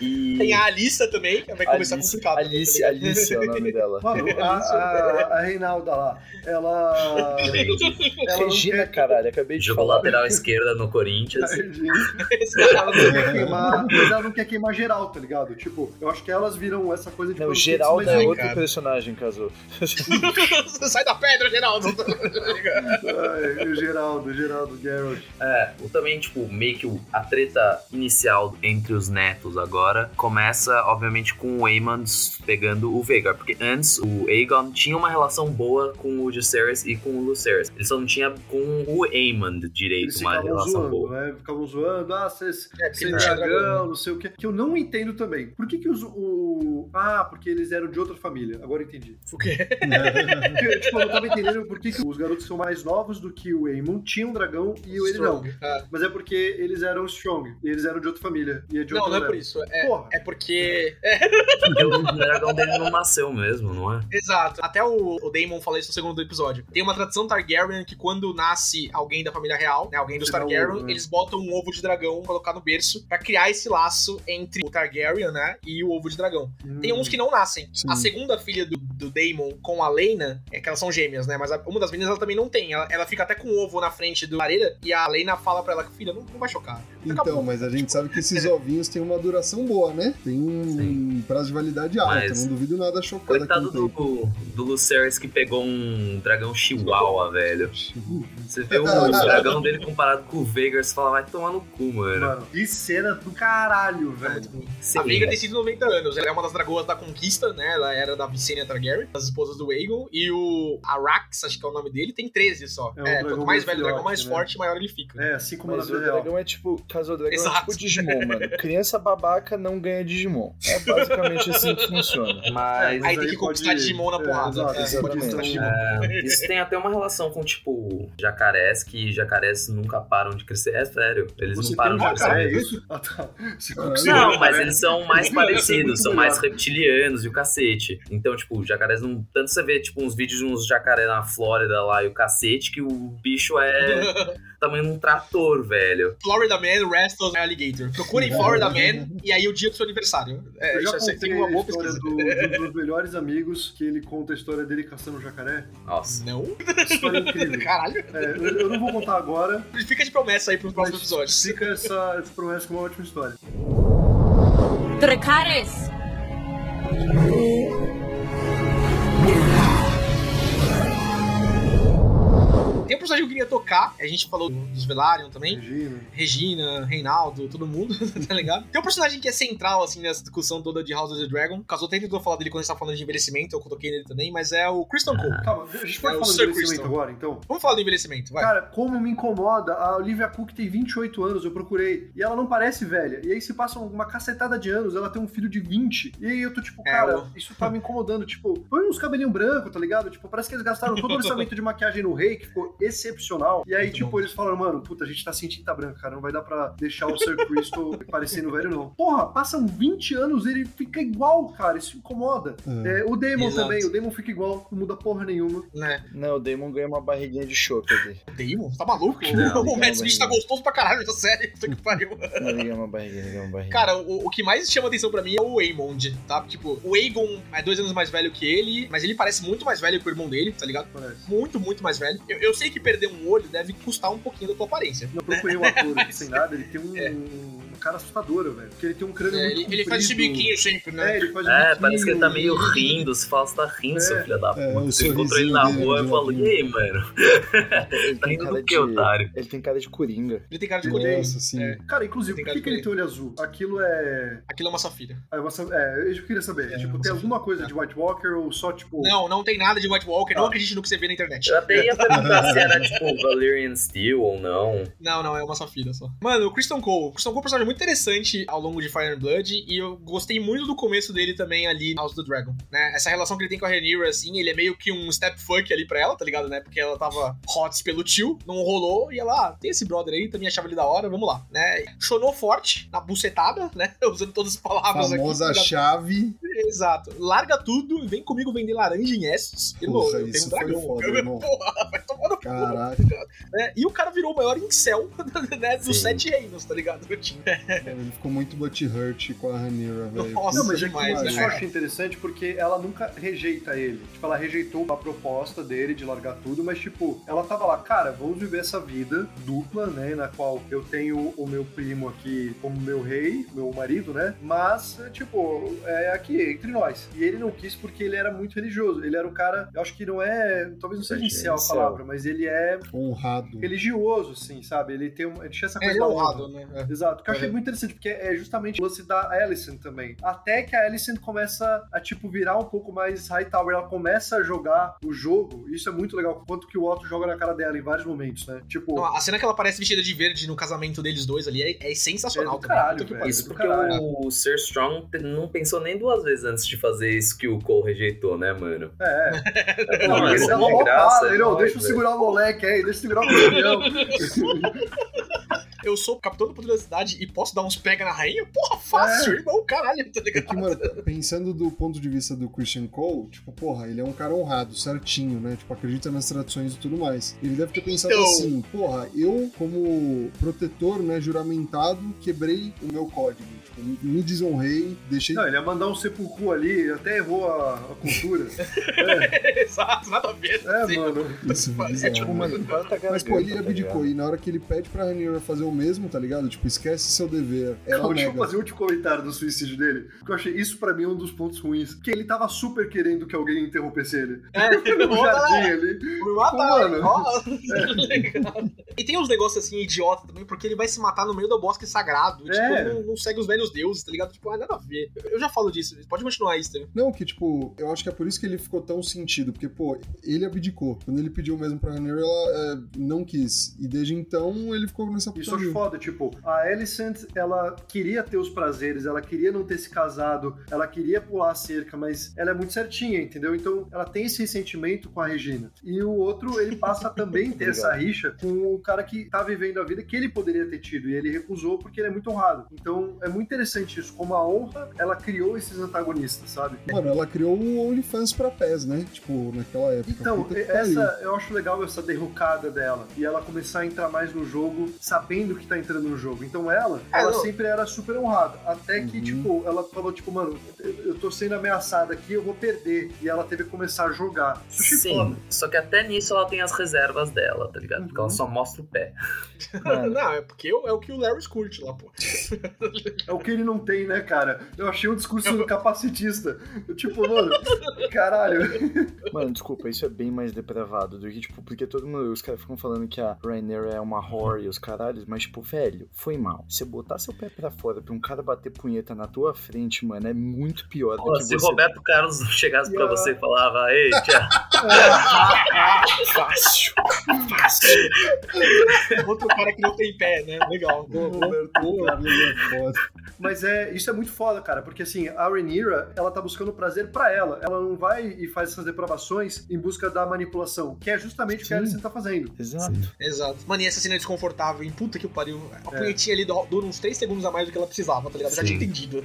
E... Tem a Alissa também, que vai começar Alice, complicado. Alice, tá ligado? Alice é o nome dela. Mano, a, a, a Reinalda lá, ela. ela Regina, quer- caralho, acabei de Jogou falar. lateral esquerda no A Corinthians. Regina. ela não quer queimar, mas ela não quer queimar geral, tá ligado? Tipo, eu acho que elas viram essa coisa de Não, quentes, é outro cara. personagem, casou. Sai da pedra, Geraldo. Ai, o Geraldo, o Geraldo Geralt. É, o também, tipo, meio que a treta inicial entre os netos agora começa, obviamente, com o Aemon pegando o Vhagar. Porque antes o Aegon tinha uma relação boa com o Jaceres e com o Lucerys. Ele só não tinha com o Aemon direito Eles uma relação zoando, boa. né? Ficavam zoando, ah, vocês É, tinha dragão, não sei o quê. Que eu não entendo também. Por que que os, o... Ah, porque eles eram de outra família. Agora eu entendi. O quê? Porque, tipo, eu não tava entendendo por que, que os garotos são mais novos do que o Aemon tinham um dragão e o ele não. Ah. Mas é porque eles eram strong. E eles eram de outra família. E é de Não, outra não é por isso. É, Porra. é porque. É, Porque o dragão dele não nasceu mesmo, não é? exato. Até o, o Daemon falou isso no segundo episódio. Tem uma tradição Targaryen que quando nasce alguém da família real, né, alguém dos Targaryen, ovo, né? eles botam um ovo de dragão colocar no berço pra criar esse laço entre o Targaryen, né, e o ovo de dragão. Tem Hum. uns que não nascem. Sim. A segunda filha do, do Daemon com a Lena, é que elas são gêmeas, né? Mas a- uma das meninas ela também não tem. Ela, ela fica até com o ovo na frente do lareira e a Lena fala pra ela que, filha, não, não vai chocar. Então, mas a gente sabe que esses ovinhos têm uma duração boa, né? Tem um Sim. prazo de validade alta. Mas- Não duvido nada chocada Coitado do, do Lucerys que pegou um dragão chihuahua, velho. Você vê o dragão dele comparado com o Vhagar, você fala, vai tomar no cu, mano. Mano, que cena do caralho, velho. Sim, A Veiga tem 190 anos, ela é uma das dragoas da conquista, né? Ela era da Visenya Targaryen, das esposas do Aegon. E o Arax, acho que é o nome dele, tem 13 só. É É, quanto mais velho o dragão, mais né? forte, maior ele fica. É, assim como Mas o real. dragão é tipo. Caso o dragão Exato. é tipo Digimon, mano. Criança babaca não ganha Digimon. É basicamente assim que funciona. Mas Aí tem aí que conquistar pode- Digimon na é, porrada. É, conquistar Exatamente. Digimon. É, isso tem até uma relação com, tipo, jacarés, que jacarés nunca param de crescer. É sério, eles Você não param tem um de crescer. é isso? Ah, tá. Ah, Não, mas eles são mais parecidos, são mais reptilianos e o cacete. Então, tipo, os jacarés não. Tanto você vê, tipo, uns vídeos de uns jacaré na Flórida lá e o cacete, que o bicho é tamanho de um trator, velho. Florida Man Wrestles Alligator. Procurem Florida Man e aí o dia do seu aniversário. É, Eu já isso é- contei tem uma a boa história do, um dos melhores amigos que ele conta a história dele caçando um jacaré. Nossa. Não? História incrível. Caralho. É, eu, eu não vou contar agora, Fica de promessa aí pros próximos episódios. fica essa, essa promessa com uma ótima história. Dracarys! Tem um personagem que eu queria tocar, a gente falou dos Velaryon também. Regina. Regina, Reinaldo, todo mundo, tá ligado? Tem um personagem que é central, assim, nessa discussão toda de House of the Dragon. Caso eu até tentou falar dele quando a gente tava falando de envelhecimento, eu coloquei nele também, mas é o Kristen Cole. Calma, a gente pode É falar do envelhecimento Crystal. agora, então? Vamos falar do envelhecimento, vai. Cara, como me incomoda, a Olivia Cook tem 28 anos, eu procurei, e ela não parece velha. E aí se passa uma cacetada de anos, ela tem um filho de 20. E aí eu tô tipo, É, cara, o- isso tá me incomodando. Tipo, põe uns cabelinhos brancos, tá ligado? Tipo, parece que eles gastaram todo o orçamento de maquiagem no rei, que ficou excepcional. E aí, Muito tipo, bom. eles falaram, mano, puta, a gente tá sem tinta branca, cara, não vai dar pra deixar o Sir Crystal parecendo velho, não. Porra, passam 20 anos, ele fica igual, cara, isso incomoda. É. É, o Damon Exato. também, o Damon fica igual, não muda porra nenhuma. Né? Não, o Damon ganha uma barriguinha de chope ali. Damon? Tá maluco? Não, o Matt Smith tá gostoso pra caralho nessa série. Puta que pariu. Não, ele ganha uma barriguinha, ele ganha uma barriguinha. Cara, o, o que mais chama atenção pra mim é o Aemond, tá? Tipo, o Aegon é dois anos mais velho que ele, mas ele parece muito mais velho que o irmão dele, tá ligado? Parece. Muito, muito mais velho. Eu, eu sei que perder um olho deve custar um pouquinho da tua aparência. Eu procurei um ator aqui sem nada, ele tem um, um cara assustador, velho. Porque ele tem um crânio É, muito ele, ele faz biquinho sempre, É, né? ele faz É, biquinho, parece que ele tá meio rindo. Você fala, você tá rindo, seu É. filho da É, puta. o Você encontrou ele na rua e falou, de e aí, mano? ele Tá tem rindo cara do que, otário? Ele tem cara de coringa. Ele tem cara de coringa. Nossa, sim. É, Cara, inclusive, por que, que ele de tem olho azul? Aquilo é. aquilo é uma safira. É, uma... é eu queria saber. É, tipo, tem alguma coisa de White Walker ou só, tipo. Não, não tem nada de White Walker, Ah. não acredite no que você vê na internet. Eu até ia perguntar se era, tipo, Valerian Steel ou não. Não, não, é uma safira só. Mano, o Kristen Cole. O Kristen Cole é um personagem muito interessante ao longo de Fire and Blood. E eu gostei muito do começo dele também ali House of the Dragon, né? Essa relação que ele tem com a Rhaenyra, assim, ele é meio que um step fuck ali pra ela, tá ligado, né? Porque ela tava hot pelo tio, não rolou. E ela, ah, tem esse brother aí, também achava ele da hora, vamos lá, né? Chonou forte na bucetada, né? Usando todas as palavras Famosa aqui. chave. Exato. Larga tudo e vem comigo vender laranja em Essos. Irmão, Porra, eu tenho um foi dragão. foda, irmão. Porra, vai tomar no cu. Caralho. né? E o cara virou o maior incel né, dos Sim. sete reinos, tá ligado? Do time. Ele ficou muito butthurt com a Ranira, velho. Nossa, Não, mas é que demais, isso né? eu achei interessante porque ela nunca rejeita ele. Tipo, ela rejeitou a proposta dele de largar tudo, mas, tipo, ela tava lá, cara, vamos viver essa vida dupla, né? Na qual eu tenho o meu primo aqui como meu rei, meu marido, né? Mas, é, tipo, é aqui, entre nós. E ele não quis porque ele era muito religioso. Ele era um cara, eu acho que não é, talvez não seja É, inicial a incel. palavra, mas ele é Honrado. religioso, assim, sabe? Ele tem uma, ele tinha essa É, coisa ele é da honra. honrado, né? É. Exato, que eu achei muito interessante, porque é justamente o lance da Alicent também. Até que a Alicent começa a, tipo, virar um pouco mais Hightower, ela começa a jogar o jogo, isso é muito legal, quanto que o Otto joga na cara dela em vários momentos, né? Tipo, Não, a cena que ela aparece vestida de verde no casamento deles dois ali é, é sensacional É do também. caralho, velho. pariu. Isso porque caralho. o Sir Strong não pensou nem duas vezes antes de fazer isso que o Cole rejeitou, né, mano? é. Não, ele isso dá é uma graça, é não, deixa eu segurar o moleque aí, deixa eu segurar o campeão. Eu sou capitão da poderosidade e posso dar uns pega na rainha? Porra, fácil, É. irmão, caralho, tá É ligado? que, mano, pensando do ponto de vista do Christian Cole, tipo, porra, ele é um cara honrado, certinho, né? Tipo, acredita nas tradições e tudo mais. Ele deve ter pensado Então- assim, porra, eu, como protetor, né, juramentado, quebrei o meu código. Tipo, me desonrei, deixei. Não, ele ia mandar um sepulcro ali, até errou a, a cultura. Exato, nada a ver. É, Sim. mano. Isso é É bizarro, Tipo, né? mano, tá Mas, pô, ele tá abdicou. ligado? E na hora que ele pede pra Rhaenyra fazer o mesmo, tá ligado? Tipo, esquece seu dever. Ela Calma, deixa eu fazer um último comentário do suicídio dele. Porque eu achei isso pra mim um dos pontos ruins. Que ele tava super querendo que alguém interrompesse ele. É, No volta lá. jardim ali. Me mata, Mano. ó. E tem uns negócios assim, idiota também, porque ele vai se matar no meio do bosque sagrado. E, É. tipo, não, não segue os velhos deuses, tá ligado? Tipo, ah, nada a ver. Eu já falo disso, pode continuar isso também. Não, que tipo, eu acho que é por isso que ele ficou tão sentido, porque, pô, ele abdicou. Quando ele pediu mesmo pra Rhaenyra, ela é, não quis. E desde então ele ficou nessa Isso acho foda, tipo, a Alicent, ela queria ter os prazeres, ela queria não ter se casado, ela queria pular a cerca, mas ela é muito certinha, entendeu? Então, ela tem esse ressentimento com a Regina. E o outro, ele passa a também ter essa rixa com o cara que tá vivendo a vida que ele poderia ter tido, e ele recusou porque ele é muito honrado. Então, é muito interessante isso, como a honra, ela criou esses antagonistas, sabe? Mano, ela criou o OnlyFans pra PES, né? Tipo, naquela época. Então, pariu. essa, eu acho legal essa derrocada dela. E ela começar a entrar mais no jogo, sabendo que tá entrando no jogo. Então ela, É, ela não. sempre era super honrada. Até que, Uhum. tipo, ela falou, tipo, mano, eu tô sendo ameaçada aqui, eu vou perder. E ela teve que começar a jogar. Achei Sim, foda. só que até nisso ela tem as reservas dela, tá ligado? Porque ela só mostra o pé. Mano, Não, é porque é o que o Larry curte lá, pô. É o que ele não tem, né, cara? Eu achei um discurso capacitista. Eu, tipo, mano, caralho. Mano, desculpa, isso é bem mais depravado do que, tipo, porque todo mundo, os caras ficam falando que a Rainier é uma whore e os caralhos, mas, tipo, velho, foi mal. Você botar seu pé pra fora pra um cara bater punheta na tua frente, mano, é muito pior Pô, do que se você... Roberto Carlos chegasse pra E a- você e falava, ei, tia, Fácil, fácil. Outro cara que não tem pé, né? Legal. Carlos é. Mas é, isso é muito foda, cara, porque assim, a Rhaenyra, ela tá buscando prazer pra ela. Ela não vai e faz essas depravações em busca da manipulação, que é justamente o que a Sim. Alicent tá fazendo. Exato. Exato. Mano, e essa cena é desconfortável, hein? Puta que pariu. A É. punhetinha ali du- dura uns 3 segundos a mais do que ela precisava, tá ligado? Eu Já Sim. tinha entendido.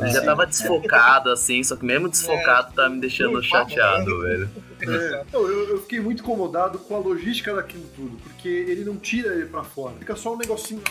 ele já tava desfocado, assim, só que mesmo desfocado tá me deixando chateado, velho. É, eu, eu fiquei muito incomodado com a logística daquilo tudo, porque ele não tira ele pra fora. Fica só um negocinho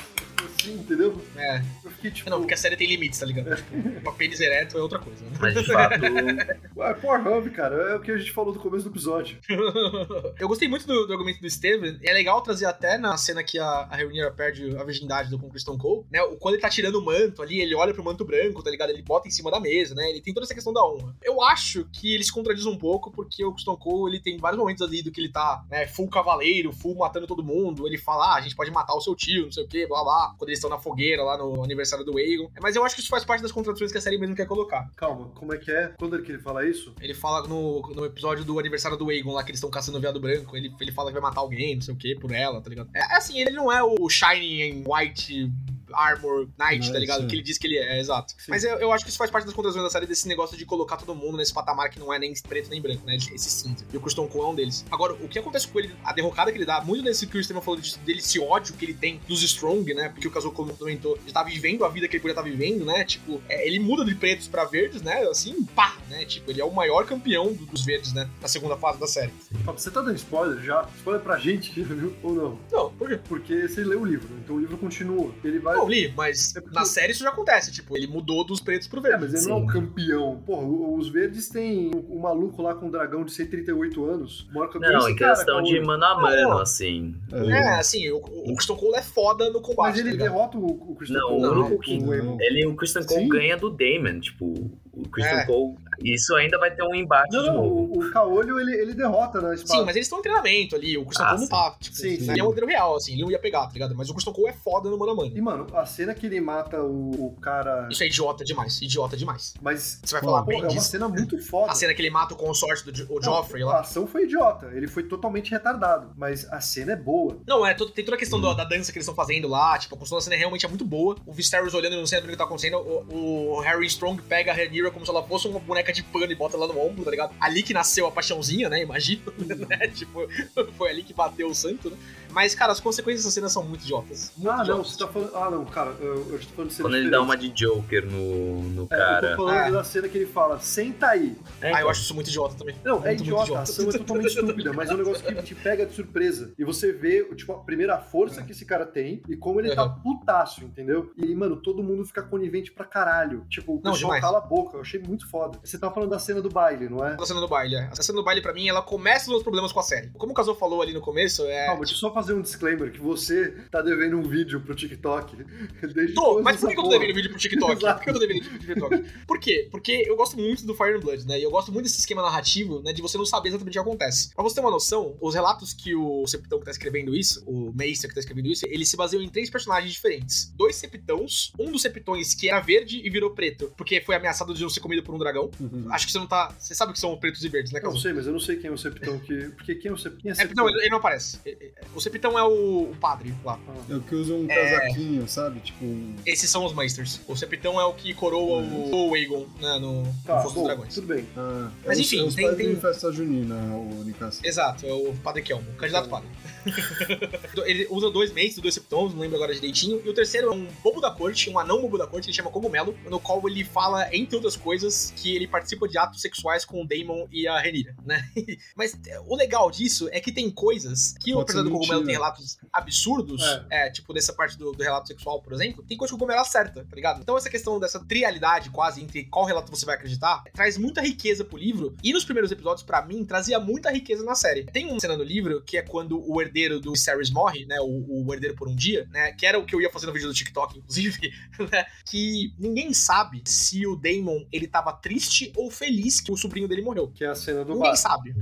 assim, entendeu? É. Eu fiquei tipo. Não, porque a série tem limites, tá ligado? Tipo, uma pênis ereto é outra coisa, né? Mas de fato, Ué, Pornhub, cara, é o que a gente falou no começo do episódio. Eu gostei muito do, do argumento do Steven. E é legal trazer até na cena que a, a Rhaenyra perde a virgindade do com Christian Cole, né? O, quando ele tá tirando o manto ali, ele olha pro manto branco, tá ligado? Ele bota em cima da mesa, né? Ele tem toda essa questão da honra. Eu acho que ele se contradiz um pouco, porque o Christian Cole, ele tem vários momentos ali do que ele tá, né, full cavaleiro, full matando todo mundo. Ele fala, ah, a gente pode matar o seu tio, não sei o que, blá blá. Quando eles estão na fogueira lá no aniversário do Aegon. Mas eu acho que isso faz parte das contradições que a série mesmo quer colocar. Calma, como é que é? Quando é que ele fala isso? Ele fala no, no episódio do aniversário do Aegon lá que eles estão caçando o viado branco. Ele, ele fala que vai matar alguém, não sei o que, por ela, tá ligado? É é assim, ele não é o Shining White Armor Knight, tá ligado? sim. Que ele diz que ele é, é exato. Mas eu, eu acho que isso faz parte das contradições da série, desse negócio de colocar todo mundo nesse patamar que não é nem preto nem branco, né? Esse cinza. E o Christian Cole é um deles. Agora, o que acontece com ele, a derrocada que ele dá, muito nesse que o Steven falou de- dele, esse ódio que ele tem dos Strong, né? Porque o Kazuo comentou de estar vivendo a vida que ele podia estar vivendo, né? Tipo, é, ele muda de pretos pra verdes, né? Assim, pá, né? Tipo, ele é o maior campeão do- dos verdes, né? Na segunda fase da série. Você tá dando spoiler já? Spoiler pra gente, viu? Ou não? Não, por quê? Porque você leu o livro, então o livro continua. Ele vai. Não, li, mas É porque- na série isso já acontece. Tipo, ele mudou dos pretos pro É, verde. mas ele não é o campeão. Porra, os verdes têm o, o maluco lá com um dragão de 138 anos. Maior campeão é não, em cara, questão de Kaori. mano a mano, Não. assim. É, assim, o, o Christian Cole é foda no combate. Mas ele tá derrota o, o Christian Não, Cole. o né? único que-. Ele, o Christian Cole Sim. ganha do Damon, tipo, o Christian É. Cole. Isso ainda vai ter um embate Não, de não, novo. o, o Caolho ele, ele derrota na espada. Sim, mas eles estão em treinamento ali. O Christian Ah, Cole não tá. Tipo, Sim, né? sim. Ele é um modelo real, assim. Ele não ia pegar, tá ligado? Mas o Christian Cole é foda no mano a mano. E, mano, a cena que ele mata o, o cara. Isso é idiota demais. Idiota demais. Mas. Você vai falar Pô, bem é uma disso. cena muito foda. A cena que ele mata o consorte do o Não, Joffrey A lá. ação foi idiota. Ele foi totalmente retardado. Mas a cena é boa. Não, é, tem toda a questão do- da dança que eles estão fazendo lá, tipo, a construção da cena realmente é muito boa. O Viserys olhando e não sabendo o que tá acontecendo, o, o Harry Strong pega a Rhaenyra como se ela fosse uma boneca de pano e bota ela no ombro, tá ligado? Ali que nasceu a paixãozinha, né, imagina, né, tipo, foi ali que bateu o santo, né? Mas, cara, as consequências dessa cena são muito idiotas. Muito Ah, não, idiotas. você tá falando. Ah, não, cara, eu, eu tô falando de cena Quando ele diferente. dá uma de Joker no, no É, cara. eu tô falando Ah. da cena que ele fala, senta aí. É, Ah, eu acho isso muito idiota também. Não, é Muito, muito idiota, a ação é totalmente estúpida, mas é um negócio que te pega de surpresa. E você vê, tipo, a primeira força que esse cara tem e como ele tá Uhum. putaço, entendeu? E, mano, todo mundo fica conivente pra caralho. Tipo, o Não, pessoal demais. cala a boca, eu achei muito foda. Você tá falando da cena do baile, não é? A cena do baile, é. A cena do baile, pra mim, ela começa os problemas com a série. Como o Casou falou ali no começo, é. Calma, deixa eu só fazer um disclaimer, que você tá devendo um vídeo pro TikTok. Desde Tô, mas por que eu tô devendo vídeo pro TikTok? Exato. Por que eu tô devendo vídeo pro TikTok? Por quê? Porque eu gosto muito do Fire and Blood, né? E eu gosto muito desse esquema narrativo, né? De você não saber exatamente o que acontece. Pra você ter uma noção, os relatos que o Septão que tá escrevendo isso, o Meister que tá escrevendo isso, eles se baseiam em três personagens diferentes. Dois Septões, um dos Septões que era verde e virou preto, porque foi ameaçado de não ser comido por um dragão. Acho que você não tá. Você sabe que são pretos e verdes, né, Não Caso? sei, mas eu não sei quem é o Septão que. Porque quem é o Septão? Quem é É, não, ele, ele não aparece. É, é, O Septão Septão é o, o padre lá. É o que usa um É. casaquinho, sabe? Tipo, um- Esses são os Meisters. O Septão é o que coroa o, o Aegon né, no, no Tá, Fosso dos Dragões. tudo bem. ah, Mas é os- enfim, é os tem- padres tem- de festa junina, o Nicasso. Exato, é o Padre Kelmo, o candidato padre. ele usa dois Meisters, dois Septões, não lembro agora direitinho. E o terceiro é um bobo da corte, um anão bobo da corte, ele chama Cogumelo, no qual ele fala, entre outras coisas, que ele participa de atos sexuais com o Daemon e a Renira, né? Mas é, o legal disso é que tem coisas que, Pode apesar ser do Cogumelo tem relatos absurdos, é. tipo dessa parte do, do relato sexual, por exemplo, tem coisa que o Cogumelo acerta, tá ligado? Então essa questão dessa trialidade quase entre qual relato você vai acreditar, traz muita riqueza pro livro, e nos primeiros episódios, pra mim, trazia muita riqueza na série. Tem uma cena no livro que é quando o herdeiro do Viserys morre, né, o, o herdeiro por um dia, né, que era o que eu ia fazer no vídeo do TikTok, inclusive, né, que ninguém sabe se o Daemon, ele tava triste ou feliz que o sobrinho dele morreu. Que é a cena do Ninguém bar. sabe.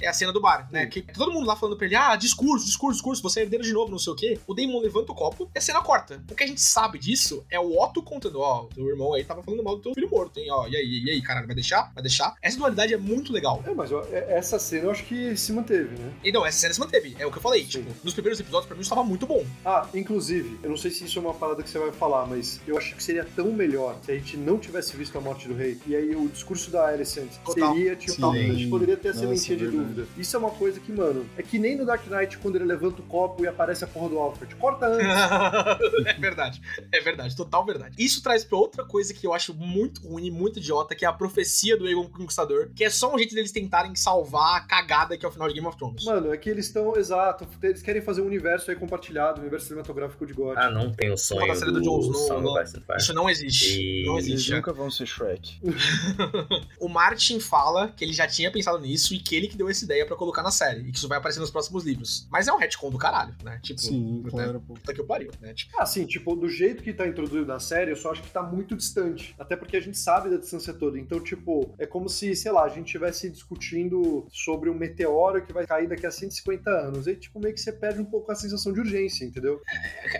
É a cena do bar, né? Que todo mundo lá falando pra ele, ah, discurso, discurso, discurso, você é herdeiro de novo, não sei o quê. O Damon levanta o copo e a cena corta. O que a gente sabe disso é o Otto contando, ó, teu irmão aí tava falando mal do teu filho morto, hein? Ó, e aí, e aí, caralho, vai deixar? Vai deixar? Essa dualidade é muito legal. É, mas ó, é- essa cena eu acho que se manteve, né? E não, essa cena se manteve. É o que eu falei. Sim. Tipo, nos primeiros episódios, pra mim, isso tava muito bom. Ah, inclusive, eu não sei se isso é uma parada que você vai falar, mas eu acho que seria tão melhor se a gente não tivesse visto a morte do rei. E aí o discurso da Alicent seria, tipo, Sim. a gente poderia ter a sementinha de. Dúvida. Isso é uma coisa que, mano, é que nem no Dark Knight quando ele levanta o copo e aparece a porra do Alfred. Corta antes. é verdade. É verdade, total verdade. Isso traz pra outra coisa que eu acho muito ruim e muito idiota, que é a profecia do Aegon Conquistador, que é só um jeito deles tentarem salvar a cagada que é o final de Game of Thrones. Mano, é que eles estão, exato, eles querem fazer um universo aí compartilhado, um universo cinematográfico de God. Ah, não tem o sonho Uma série do Jon do Snow, Song não. Fire. Isso não existe. E- Não Eles existe. é. nunca vão ser Shrek. O Martin fala que ele já tinha pensado nisso e que ele que deu essa ideia pra colocar na série. E que isso vai aparecer nos próximos livros. Mas é um retcon do caralho, né? Tipo, Sim, né? claro. Puta que eu pariu, né? Tipo, Ah, sim, tipo, do jeito que tá introduzido na série, eu só acho que tá muito distante. Até porque a gente sabe da distância toda. Então, tipo, é como se, sei lá, a gente estivesse discutindo sobre um meteoro que vai cair daqui a 150 anos. Aí, tipo, meio que você perde um pouco a sensação de urgência, entendeu?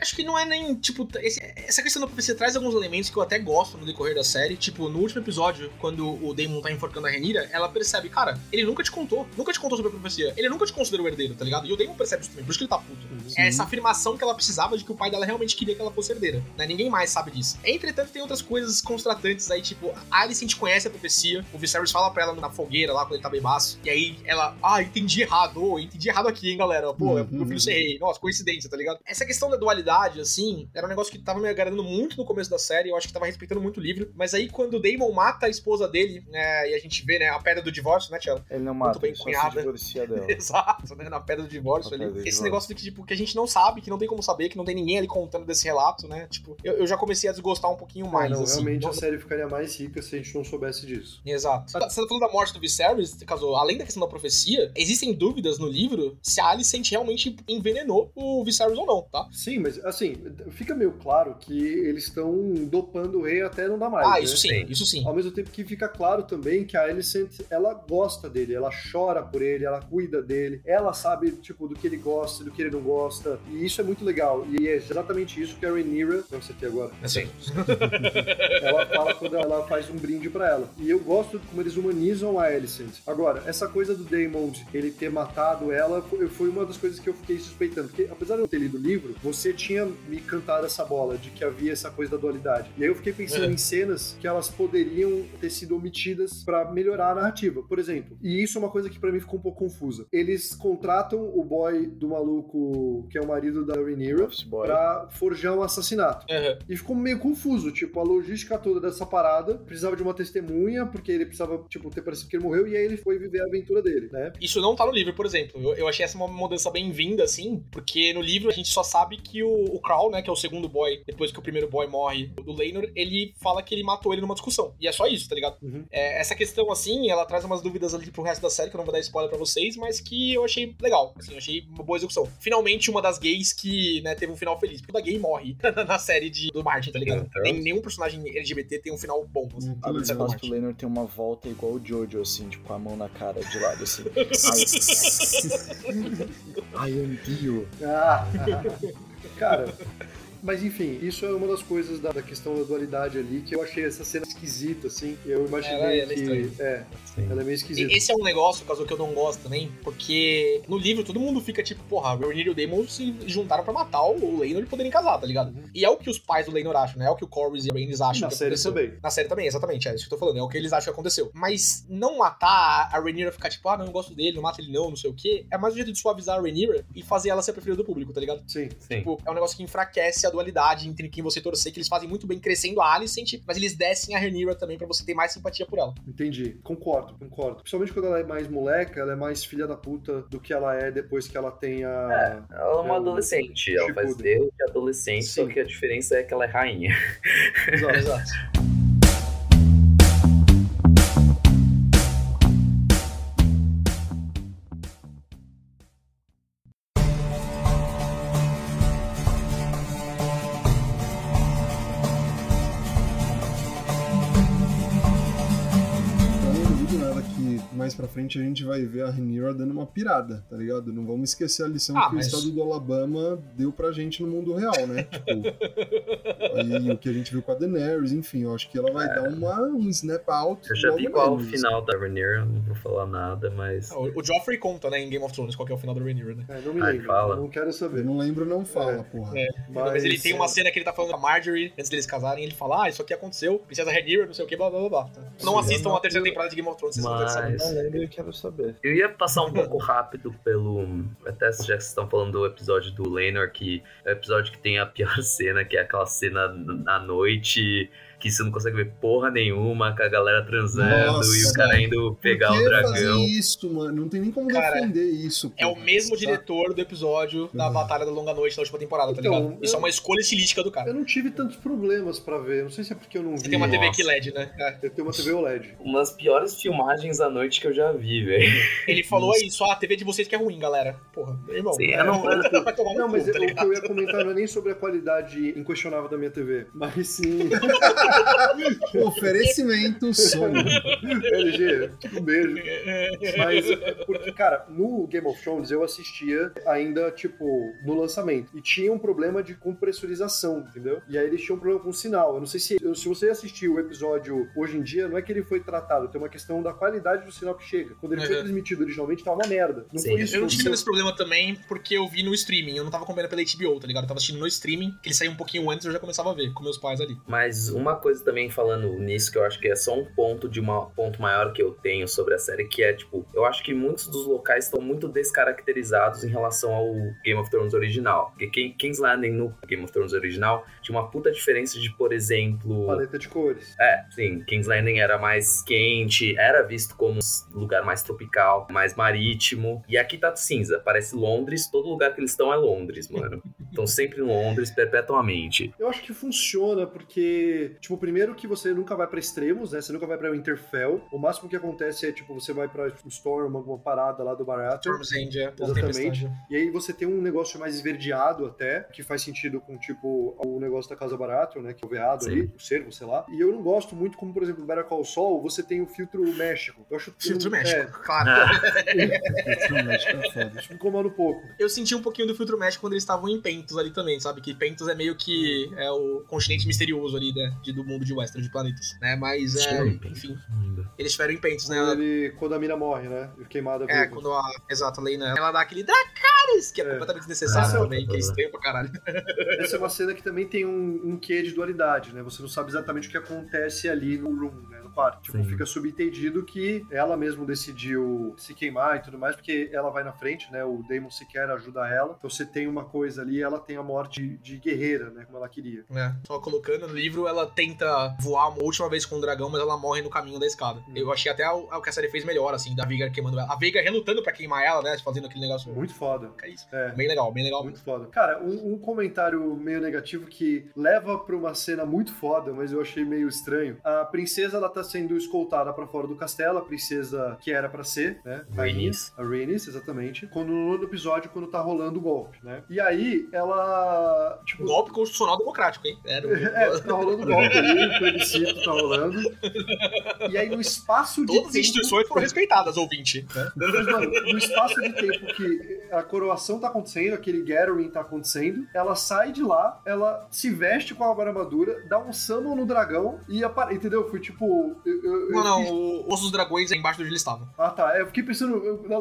acho que não é nem, tipo, esse- essa questão da profecia traz alguns elementos que eu até gosto no decorrer da série. Tipo, no último episódio, quando o Daemon tá enforcando a Renira, ela percebe, cara, ele nunca te contou, nunca te contou sobre a profecia. Ele nunca te considerou herdeiro, tá ligado? E o Daemon percebe isso também, por isso que ele tá puto. É essa afirmação que ela precisava de que o pai dela realmente queria que ela fosse herdeira, né? Ninguém mais sabe disso. Entretanto, tem outras coisas constratantes aí, tipo, a Alicent conhece a profecia, o Viserys fala pra ela na fogueira lá, quando ele tá bebaço, e aí ela, ah, entendi errado, ô, entendi errado aqui, hein, galera. Pô, é Uhum. meu filho ser rei. Nossa, coincidência, tá ligado? Essa questão da dualidade, assim, era um negócio que tava me agradando muito no começo da série, eu acho que tava respeitando muito o livro, mas aí quando o Daemon mata a esposa dele, né, e a gente vê, né, a pedra do divórcio, né, Tchela? Ele não mata, bem ele só cunhada. se divorcia dela. Exato, né? Na pedra do divórcio Na ali. Esse divórcio. negócio de que, tipo, que a gente não sabe, que não tem como saber, que não tem ninguém ali contando desse relato, né? Tipo, eu, eu já comecei a desgostar um pouquinho mais, não, assim. realmente Não- a série ficaria mais rica se a gente não soubesse disso. Exato. Você tá falando da morte do Viserys, caso, além da questão da profecia, existem dúvidas no livro se a Alicent realmente envenenou o Viserys ou não, tá? Sim, mas assim, fica meio claro que eles estão dopando o rei até não dá mais. ah, né? isso sim, Sim. isso sim. Ao mesmo tempo que fica claro também que a Alicent, ela gosta dele, ela chora por ele, ela cuida dele, ela sabe, tipo, do que ele gosta, do que ele não gosta, e isso é muito legal. E é exatamente isso que a Rhaenyra, não sei agora, Assim. ela fala quando ela faz um brinde pra ela. E eu gosto como eles humanizam a Alicent. Agora, essa coisa do Daemon, ele ter matado ela, foi uma das coisas que eu fiquei suspeitando. Porque, apesar de eu ter lido o livro, você tinha me cantado essa bola de que havia essa coisa da dualidade. E aí eu fiquei pensando É. em cenas que elas poderiam ter sido omitidas pra melhorar a narrativa. Por exemplo, e isso é uma coisa que pra mim ficou um pouco confusa. Eles contratam o boy do maluco, que é o marido da Rhaenyra, pra forjar um assassinato. Aham. E ficou meio confuso, tipo, a logística toda dessa parada, precisava de uma testemunha, porque ele precisava, tipo, ter parecido que ele morreu, e aí ele foi viver a aventura dele, né? Isso não tá no livro, por exemplo. Eu, eu achei essa uma mudança bem-vinda, assim, porque no livro a gente só sabe que o, o Crow, né, que é o segundo boy, depois que o primeiro boy morre, o do Laenor, ele fala que ele matou ele numa discussão. E é só isso, tá ligado? Uhum. É, essa questão, assim, ela traz umas dúvidas ali pro resto da série, que eu não vou dar spoiler pra vocês, mas que eu achei legal. Assim, eu achei uma boa execução. Finalmente, uma das gays que, né, teve um final feliz. Porque toda gay morre na série de, do Martin, tá ligado? Então. Nem, nenhum personagem LGBT tem um final bom, assim, Hum, que o Lenor tem uma volta igual o Jojo, assim, tipo, com a mão na cara de lado, assim. Ai, I am Dio. Ah! Cara, Mas enfim, isso é uma das coisas da, da questão da dualidade ali, que eu achei essa cena esquisita, assim. Eu imaginei Ela- ela é que. É, Sim. ela é meio esquisita. E- Esse é um negócio, caso que eu não gosto também, porque no livro todo mundo fica tipo, porra, o Rhaenyra e o Daemon se juntaram pra matar o Laenor e poderem casar, tá ligado? E é o que os pais do Laenor acham, né? É o que o Corvus e a Rhaenys acham Na que série aconteceu. também. Na série também, exatamente, é isso que eu tô falando, é o que eles acham que aconteceu. Mas não matar a Rhaenyra ficar tipo, ah, não, eu gosto dele, não mata ele não, não sei o quê, é mais um jeito de suavizar a Rhaenyra e fazer ela ser a preferida do público, tá ligado? Sim. Sim. Tipo, é um negócio que enfraquece a dualidade entre quem você torcer, que eles fazem muito bem crescendo a Alicent, mas eles descem a Rhaenyra também pra você ter mais simpatia por ela. Entendi. Concordo, concordo. Principalmente quando ela é mais moleca, ela é mais filha da puta do que ela é depois que ela tem a. Ela é uma É adolescente, ela faz. Deus de adolescente, só Sim. que a diferença é que ela é rainha. Exato. Exato. Frente a gente vai ver a Rhaenyra dando uma pirada, tá ligado? Não vamos esquecer a lição Ah, que mas- o estado do Alabama deu pra gente no mundo real, né? Tipo, aí o que a gente viu com a Daenerys, enfim, eu acho que ela vai dar uma, um snap out. Eu já vi qual o final da Rhaenyra, não vou falar nada, mas... O, o Joffrey conta, né, em Game of Thrones, qual que é o final do Rhaenyra, né? É, não me Ai, lembro. fala. Não quero Eu saber. não lembro, não fala, É. porra. É. Mas, ele tem uma cena que ele tá falando com a Marjorie, antes deles casarem, ele fala, ah, isso aqui aconteceu, Princesa Rhaenyra, não sei o que, blá, blá, blá, blá. Não assistam a terceira não- temporada de Game of Thrones, vocês vão ter que saber. Mas- Não lembro e quero saber. Eu ia passar um pouco rápido pelo. Até já que vocês estão falando do episódio do Lenor, que é o episódio que tem a pior cena, que é aquela cena na noite que você não consegue ver porra nenhuma, com a galera transando Nossa, e o cara indo Por pegar que o dragão. fazer isso, mano? Não tem nem como Cara, defender isso. É o mesmo Sabe? diretor do episódio da Uhum. Batalha da Longa Noite da última temporada, tá Então, ligado? Isso eu- é uma escolha estilística do cara. Eu não tive tantos problemas pra ver. Não sei se é porque eu não vi. Você tem uma TV Nossa. que LED, né? É. Eu tenho uma TV OLED. Uma das piores filmagens à noite que eu já vi, velho. Ele falou aí, só a TV de vocês que é ruim, galera. Porra, meu irmão. Sim, eu não- no Não, cu, mas tá o que eu ia comentar não é nem sobre a qualidade inquestionável da minha TV, mas sim. Oferecimento Sony. LG, um beijo. Mas, porque, cara, no Game of Thrones eu assistia ainda, tipo, no lançamento. E tinha um problema de compressorização, entendeu? E aí eles tinham um problema com o sinal. Eu não sei se, se você assistiu o episódio hoje em dia, não é que ele foi tratado, tem uma questão da qualidade do sinal que chega. Quando ele foi Uhum. transmitido originalmente, tava uma merda. Não Sim, foi isso Eu não tive esse problema também porque eu vi no streaming. Eu não tava acompanhando pela HBO, tá ligado? Eu tava assistindo no streaming, que ele saiu um pouquinho antes eu já começava a ver com meus pais ali. Mas uma coisa também falando nisso, que eu acho que é só um ponto de uma ponto maior que eu tenho sobre a série, que é, tipo, eu acho que muitos dos locais estão muito descaracterizados em relação ao Game of Thrones original. Porque King- King's Landing no Game of Thrones original tinha uma puta diferença de, por exemplo. Paleta de cores. É, sim, King's Landing era mais quente, era visto como um lugar mais tropical, mais marítimo. E aqui tá cinza, parece Londres, todo lugar que eles estão é Londres, mano. Estão sempre em Londres, perpetuamente. Eu acho que funciona porque, tipo, primeiro que você nunca vai pra extremos, né? Você nunca vai pra Winterfell. O máximo que acontece é, tipo, você vai pra tipo, Storm, alguma parada lá do Baratheon. Storm's End, é. Exatamente. E aí você tem um negócio mais esverdeado até, que faz sentido com, tipo, o negócio da Casa Baratheon, né? Que é o veado Sim. ali, o cervo, sei lá. E eu não gosto muito como, por exemplo, no Better Call Saul, você tem o filtro México. Eu acho Filtro é, México, claro. Realmente, tá foda. Isso me incomoda um pouco. Eu senti um pouquinho do filtro México quando eles estavam em Pentos ali também, sabe? Que Pentos é meio que é o continente misterioso ali, né? De, do mundo de Westeros, de planetas, né? Mas, é, enfim, eles estiveram em Pentos, né? Quando, ele, quando a mina morre, né? Queimada É, quando a. Exato, a Lena. Ela dá aquele Dracarys, que é, É. completamente desnecessário Ah, também, que é estranho pra caralho. Essa é uma cena que também tem um, um quê de dualidade, né? Você não sabe exatamente o que acontece ali no room, né? Quarto. Tipo, Sim. fica subentendido que ela mesmo decidiu se queimar e tudo mais, porque ela vai na frente, né? O Damon sequer ajuda ela. Então você tem uma coisa ali, ela tem a morte de guerreira, né? Como ela queria. É, só colocando no livro, ela tenta voar uma última vez com o dragão, mas ela morre no caminho da escada. Hum. Eu achei até o, o que a série fez melhor, assim, da Veiga queimando ela. A Veiga relutando pra queimar ela, né? Fazendo aquele negócio. Muito foda. É isso. É. Bem legal, bem legal. Muito foda. Cara, um, um comentário meio negativo que leva pra uma cena muito foda, mas eu achei meio estranho. A princesa, ela tá sendo escoltada pra fora do castelo, a princesa que era pra ser, né? Rhaenys. A Rhaenys, exatamente. Quando no episódio, quando tá rolando o golpe, né? E aí, ela. Tipo, Golpe constitucional democrático, hein? Era um- é, tá rolando golpe ali, o plebiscito tá rolando. E aí, no espaço de Todas as tempo. instituições foram respeitadas, ouvinte. né? Mas, mano, no espaço de tempo que a coroação tá acontecendo, aquele gathering tá acontecendo, ela sai de lá, ela se veste com a armadura, dá um summon no dragão e apare... Entendeu? Foi tipo. Eu, Não, não, o Osso dos Dragões é embaixo de onde ele estava. Ah, tá. Eu fiquei pensando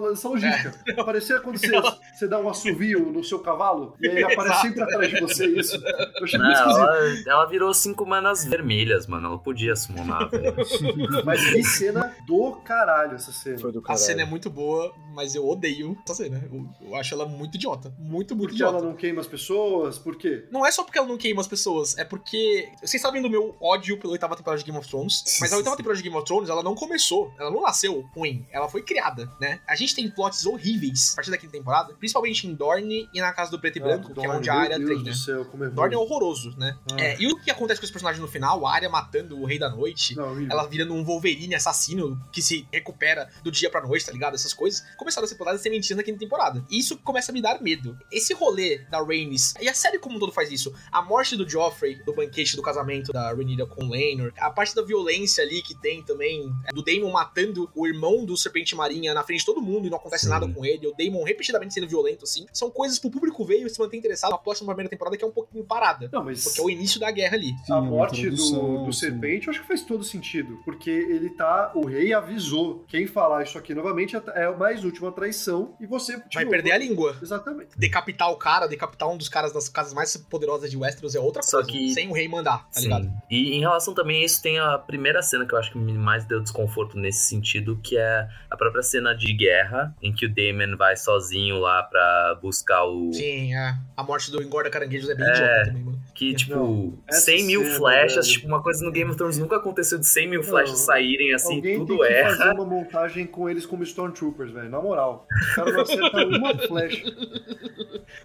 nessa logística. Parecia quando você, você dá um assovio no seu cavalo e aí ele aparece sempre atrás de você, isso. Eu achei Não, muito esquisito. ela, ela virou cinco manas vermelhas, mano. Ela podia summonar, velho. Mas que cena do caralho essa cena. Foi do A caralho. cena é muito boa, mas eu odeio essa cena. Eu, eu acho ela muito idiota. Muito, muito Porque idiota. ela não queima as pessoas, por quê? Não é só porque ela não queima as pessoas, é porque. Vocês sabem do meu ódio pela oitava temporada de Game of Thrones, mas a oitava temporada de Game of Thrones, ela não começou, ela não nasceu ruim, ela foi criada, né? A gente tem plots horríveis a partir daquela temporada, principalmente em Dorne e na Casa do Preto e Branco, que é onde a área treina. do céu, como é. Dorne é horroroso, né? Ah. É, e o que acontece com os personagens no final, a área matando o Rei da Noite, Não, ela virando um Wolverine assassino que se recupera do dia pra noite, tá ligado? Essas coisas começaram a ser plantadas sementinas na quinta temporada. E isso começa a me dar medo. Esse rolê da Rhaenys, e a série como um todo faz isso, a morte do Joffrey, do banquete do casamento da Rhaenyra com o Laenor, a parte da violência ali que tem também, é, do Daemon matando o irmão do Serpente Marinha na frente de todo mundo e não acontece Sim. nada com ele, o Daemon repetidamente sendo violento, assim, são coisas pro público ver e se manter interessado na próxima primeira temporada que é um pouquinho parada. Não, mas Porque é o início da guerra ali. Sim, a uma morte do, do serpente, eu acho que faz todo sentido. Porque ele tá. O rei avisou. Quem falar isso aqui novamente é a mais última traição. E você. Tipo, Vai perder a língua. Exatamente. decapitar o cara, decapitar um dos caras das casas mais poderosas de Westeros é outra Só coisa. que- Sem o rei mandar, tá Sim. ligado? E em relação também a isso, tem a primeira cena que eu acho que me mais deu desconforto nesse sentido, que é a própria cena de guerra, em que o Daemon vai sozinho lá pra buscar o. Sim, é. A morte do engorda caranguejos é bem É. idiota também, mano. Que, tipo, Não, essa 100 mil cena, flechas, velho. tipo, uma coisa no Game of Thrones nunca aconteceu de 100 mil Não, flechas saírem assim, Alguém tudo tem que erra. fazer uma montagem com eles como Stormtroopers, velho. Na moral. O cara não acerta uma flecha.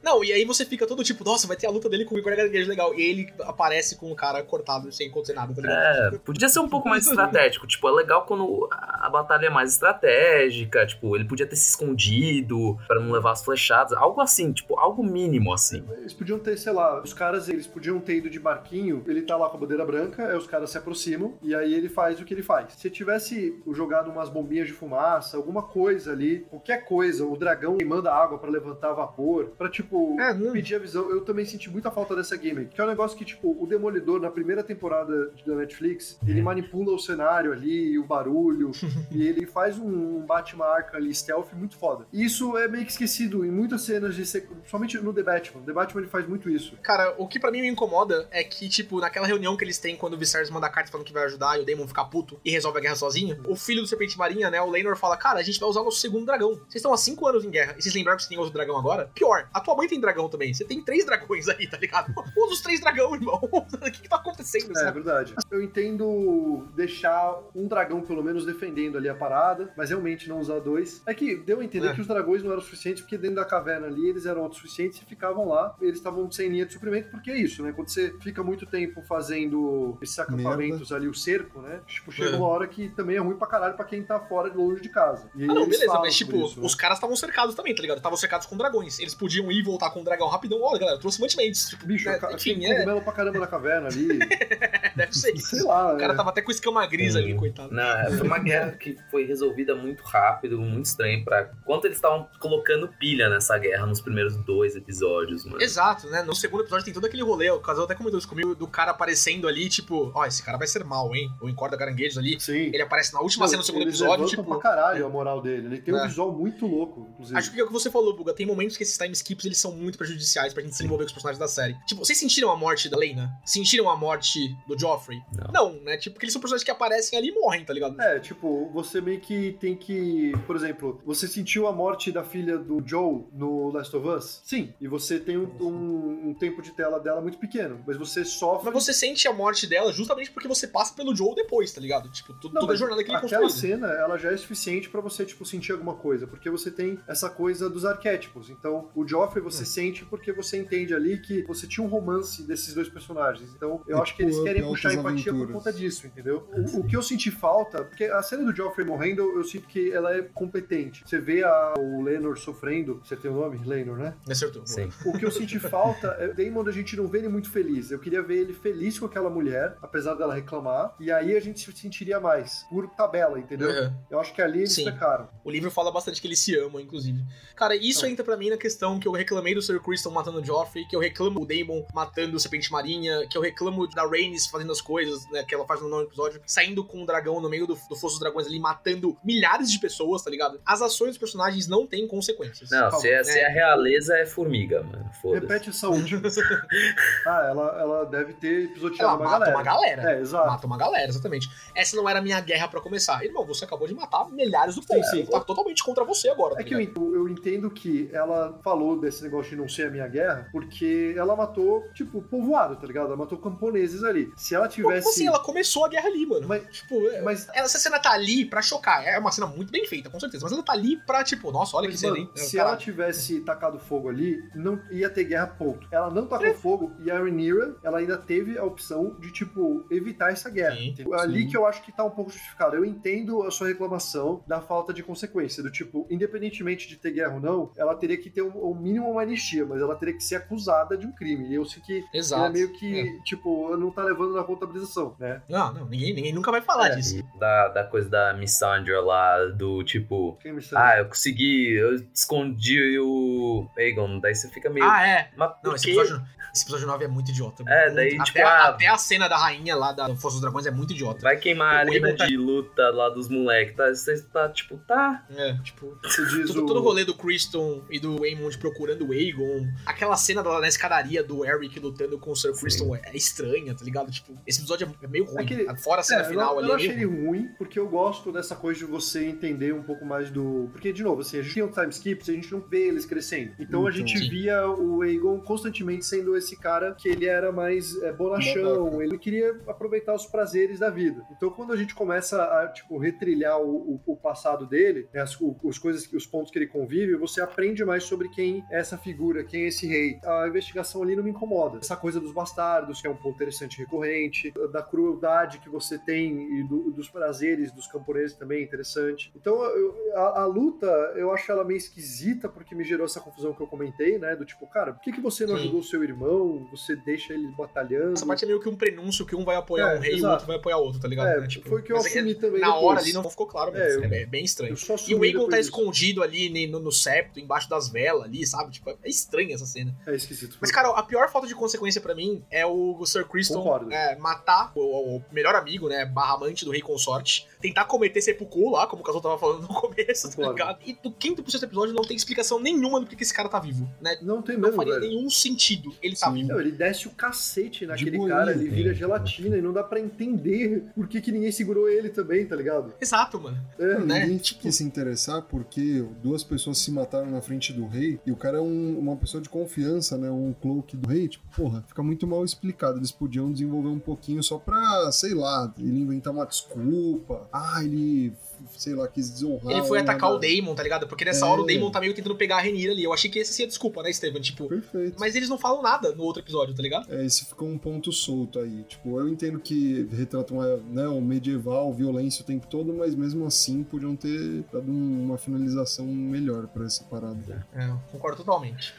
Não, e aí você fica todo tipo, nossa, vai ter a luta dele com o engorda caranguejo legal. E ele aparece com o cara cortado sem acontecer nada, tá ligado? É, podia ser um pouco mais estratégico. Tipo, é legal quando a batalha é mais estratégica. Tipo, ele podia ter se escondido pra não levar as flechadas. Algo assim, tipo, algo mínimo assim. Eles podiam ter, sei lá, os caras, eles podiam ter ido de barquinho, ele tá lá com a bandeira branca, aí os caras se aproximam, e aí ele faz o que ele faz. Se tivesse jogado umas bombinhas de fumaça, alguma coisa ali, qualquer coisa, o dragão manda água pra levantar vapor, pra tipo, É, não- pedir a visão. Eu também senti muita falta dessa gimmick, que é um negócio que, tipo, o Demolidor, na primeira temporada da Netflix, ele manipula o cenário ali, o barulho, e ele faz um Batman Arkham ali, stealth, muito foda. E isso é meio que esquecido em muitas cenas de sec... principalmente no The Batman. The Batman ele faz muito isso. Cara, o que pra mim me incomoda é que, tipo, naquela reunião que eles têm quando o Viserys manda carta falando que vai ajudar e o Daemon fica puto e resolve a guerra sozinho, o filho do Serpente Marinha, né, o Laenor fala, cara, a gente vai usar o nosso segundo dragão. Vocês estão há cinco anos em guerra e vocês lembraram que você tem outro dragão agora? Pior, a tua mãe tem dragão também. Você tem três dragões aí, tá ligado? Usa os três dragão, irmão. o que que tá acontecendo, É, sabe? verdade. Eu entendo deixar um dragão, pelo menos, defendendo ali a parada, mas realmente não usar dois. É que deu a entender É. que os dragões não eram suficientes, porque dentro da caverna ali eles eram autossuficientes e ficavam lá. Eles estavam sem linha de suprimento, porque é isso, né? Quando você fica muito tempo fazendo esses acampamentos ali, o cerco, né? Tipo, chega É. uma hora que também é ruim pra caralho pra quem tá fora, longe de casa. E Ah, não, beleza, mas tipo, isso, né? os caras estavam cercados também, tá ligado? Estavam cercados com dragões. Eles podiam ir e voltar com o dragão rapidão. Olha, galera, trouxe mantimentos. Tipo, Bicho, né, enfim, tem é, cogumelo pra caramba na caverna ali. deve ser isso. Sei lá, O cara é. tava até com escama gris ali, coitado. Não, é, foi uma guerra que foi resolvida muito rápido, muito estranho. Pra... Quanto eles estavam colocando pilha nessa guerra nos primeiros dois episódios, mano. Exato, né? No segundo episódio tem todo aquele rolê, o casal até comentou isso comigo, do cara aparecendo ali, tipo, ó, esse cara vai ser mal, hein? O encorda caranguejos ali. Sim. Ele aparece na última Não, cena do segundo episódio, tipo. pra caralho a moral dele. Ele tem um É. visual muito louco, inclusive. Acho que é o que você falou, Buga. Tem momentos que esses time skips eles são muito prejudiciais pra gente se envolver com os personagens da série. Tipo, vocês sentiram a morte da Lena? Sentiram a morte do Joffrey? Não. né? Tipo, porque eles são personagens que aparecem ali e morrem, tá ligado? É, tipo, você meio que tem que. Por exemplo, você sentiu a morte da filha do Joe no Last of Us? Sim. E você tem um, um- um tempo de tela dela muito pequeno. Mas você sofre. Mas você sente a morte dela justamente porque você passa pelo Joel depois, tá ligado? Tipo, tu- Não, toda a jornada que ele aquela construiu. cena, ela já é suficiente pra você, tipo, sentir alguma coisa. Porque você tem essa coisa dos arquétipos. Então, o Joffrey você sente porque você entende ali que você tinha um romance desses dois personagens. Então, eu É acho que tipo eles querem up, puxar empatia por conta disso, entendeu? O, o que eu senti falta, porque a cena do Joffrey morrendo, eu sinto que ela é competente. Você vê a- o Lenor sofrendo, você tem o nome? Lenor, né? Acertou. Sim. O que eu senti falta é o Damon, a gente não vê ele muito feliz. Eu queria ver ele feliz com aquela mulher, apesar dela reclamar, e aí a gente se sentiria mais, por tabela, entendeu? Uhum. Eu acho que ali eles Sim. pecaram. O livro fala bastante que eles se amam, inclusive. Cara, isso entra pra mim na questão que eu reclamei do Sir Criston matando o Joffrey, que eu reclamo o Daemon matando o Serpente Marinha, que eu reclamo da Rhaenys fazendo as coisas, né, que ela faz no nono episódio, saindo com o dragão no meio do, do Fosso dos Dragões ali, matando milhares de pessoas, tá ligado? As ações dos personagens não têm consequências. Não, se é, né? se é realeza, é formiga, mano. Foda-se. Repete essa última. ah, ela, ela deve ter pisoteado Ela uma mata galera. uma galera. É, exato. Mata uma galera, exatamente. Essa não era a minha guerra pra começar. Irmão, você acabou de matar milhares do povo. sim. Tá totalmente contra você agora. tá É que eu, eu entendo que ela falou desse negócio de não ser a minha guerra, porque ela matou, tipo, povoado, tá ligado? Ela matou camponeses ali. Se ela tivesse. Como assim? Ela começou a guerra ali, mano. Mas- tipo, é- Mas, essa cena tá ali pra chocar. É uma cena muito bem feita, com certeza. Mas ela tá ali pra, tipo, nossa, olha que mas, cena, mano, hein? se Caralho. ela tivesse tacado fogo ali, não ia ter guerra, ponto. Ela não tacou fogo e a Rhaenyra, ela ainda teve a opção de, tipo, evitar essa guerra. Sim, entendeu? ali sim. que eu acho que tá um pouco justificado. Eu entendo a sua reclamação da falta de consequência, do tipo, independentemente de ter guerra ou não, ela teria que ter o um, mínimo uma anistia, mas ela teria que ser acusada de um crime. E eu sei que Exato. ela meio que, tipo, não tá levando na contabilização, né? Não, não, ninguém, ninguém nunca vai falar É. disso. Da, da coisa da Missandra lá, do tipo. Quem sabe? Ah, eu consegui, eu escondi o Aegon. Daí você fica meio. Ah, é. mas Não, esse episódio, esse episódio 9 é muito idiota. É, muito. daí, até, tipo, ah- até a cena da rainha lá da Força dos Dragões é muito idiota. Vai queimar a arena tá- de luta lá dos moleques. Tá? Você tá tipo, tá. É, tipo, todo, o... todo rolê do Criston e do Aemond procurando o Aegon. Aquela cena da, na escadaria do Eric lutando com o Sir Criston é, é estranha, tá ligado? Tipo, esse episódio é meio ruim. Aquele- Fora a cena É, final eu, ali. eu achei ele ruim, porque eu gosto dessa coisa de você entender um pouco mais do. Porque, de novo, assim, a gente tem um time skips, a gente não vê eles crescendo. Então a Então, gente via o Aegon constantemente sendo esse cara que ele era mais é, bonachão, ele queria aproveitar os prazeres da vida. Então quando a gente começa a, tipo, retrilhar o, o- o passado dele, né, as, o- os coisas, os pontos que ele convive, você aprende mais sobre quem é essa figura, quem é esse rei. A investigação ali não me incomoda. Essa coisa dos bastardos, que é um ponto interessante e recorrente, da crueldade que você tem e do- dos prazeres dos camponeses também é interessante. Então, eu- a, a luta, eu acho ela meio esquisita, porque me gerou essa confusão que eu comentei, né? Do tipo, cara, por que, que você não Sim. ajudou o seu irmão? Você deixa ele batalhando? Essa parte é meio que um prenúncio que um vai apoiar É, um rei e o outro vai apoiar outro, tá ligado? É, Né? Tipo, foi o que eu é assumi também Na depois. hora ali não ficou claro, mas É, é, eu- é bem estranho. E o Aegon tá escondido ali ne- no, no septo, embaixo das velas ali, sabe? Tipo, é estranha essa cena. É esquisito. Mas, cara, a pior falta de consequência pra mim é o, Sir Criston é, matar o, o melhor amigo, né? Barra amante do rei consorte. Tentar cometer seppuku lá, como o Casal tava falando no começo, tá Concordo. ligado? E do quinto pro sexto episódio não tem explicação nenhuma do que que esse cara tá vivo, né? não tem Não mesmo, faria velho. nenhum sentido ele tá Sim. vivo. Não, ele desce o cacete naquele boinha. cara, ele vira Sim. gelatina e não dá pra entender por que, que ninguém segurou ele também, tá ligado? Exato, mano. É, né? Ninguém Tipo- quis se interessar porque duas pessoas se mataram na frente do rei e o cara é um- uma pessoa de confiança, né? Um cloak do rei. Tipo, porra, fica muito mal explicado. Eles podiam desenvolver um pouquinho só pra, sei lá, ele inventar uma desculpa. Ah, ele, sei lá, quis desonrar. Ele foi atacar o Daemon, tá ligado? Porque nessa É. hora o Daemon tá meio tentando pegar a Renira ali. Eu achei que essa seria a desculpa, né, Steven? Tipo, Perfeito. mas eles não falam nada no outro episódio, tá ligado? É, esse ficou um ponto solto aí. Tipo, eu entendo que retrata uma, né, um medieval, violência o tempo todo, mas mesmo assim podiam ter dado um- uma finalização melhor pra essa parada. É, eu concordo totalmente.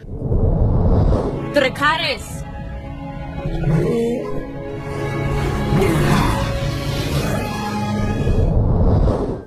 Dracarys!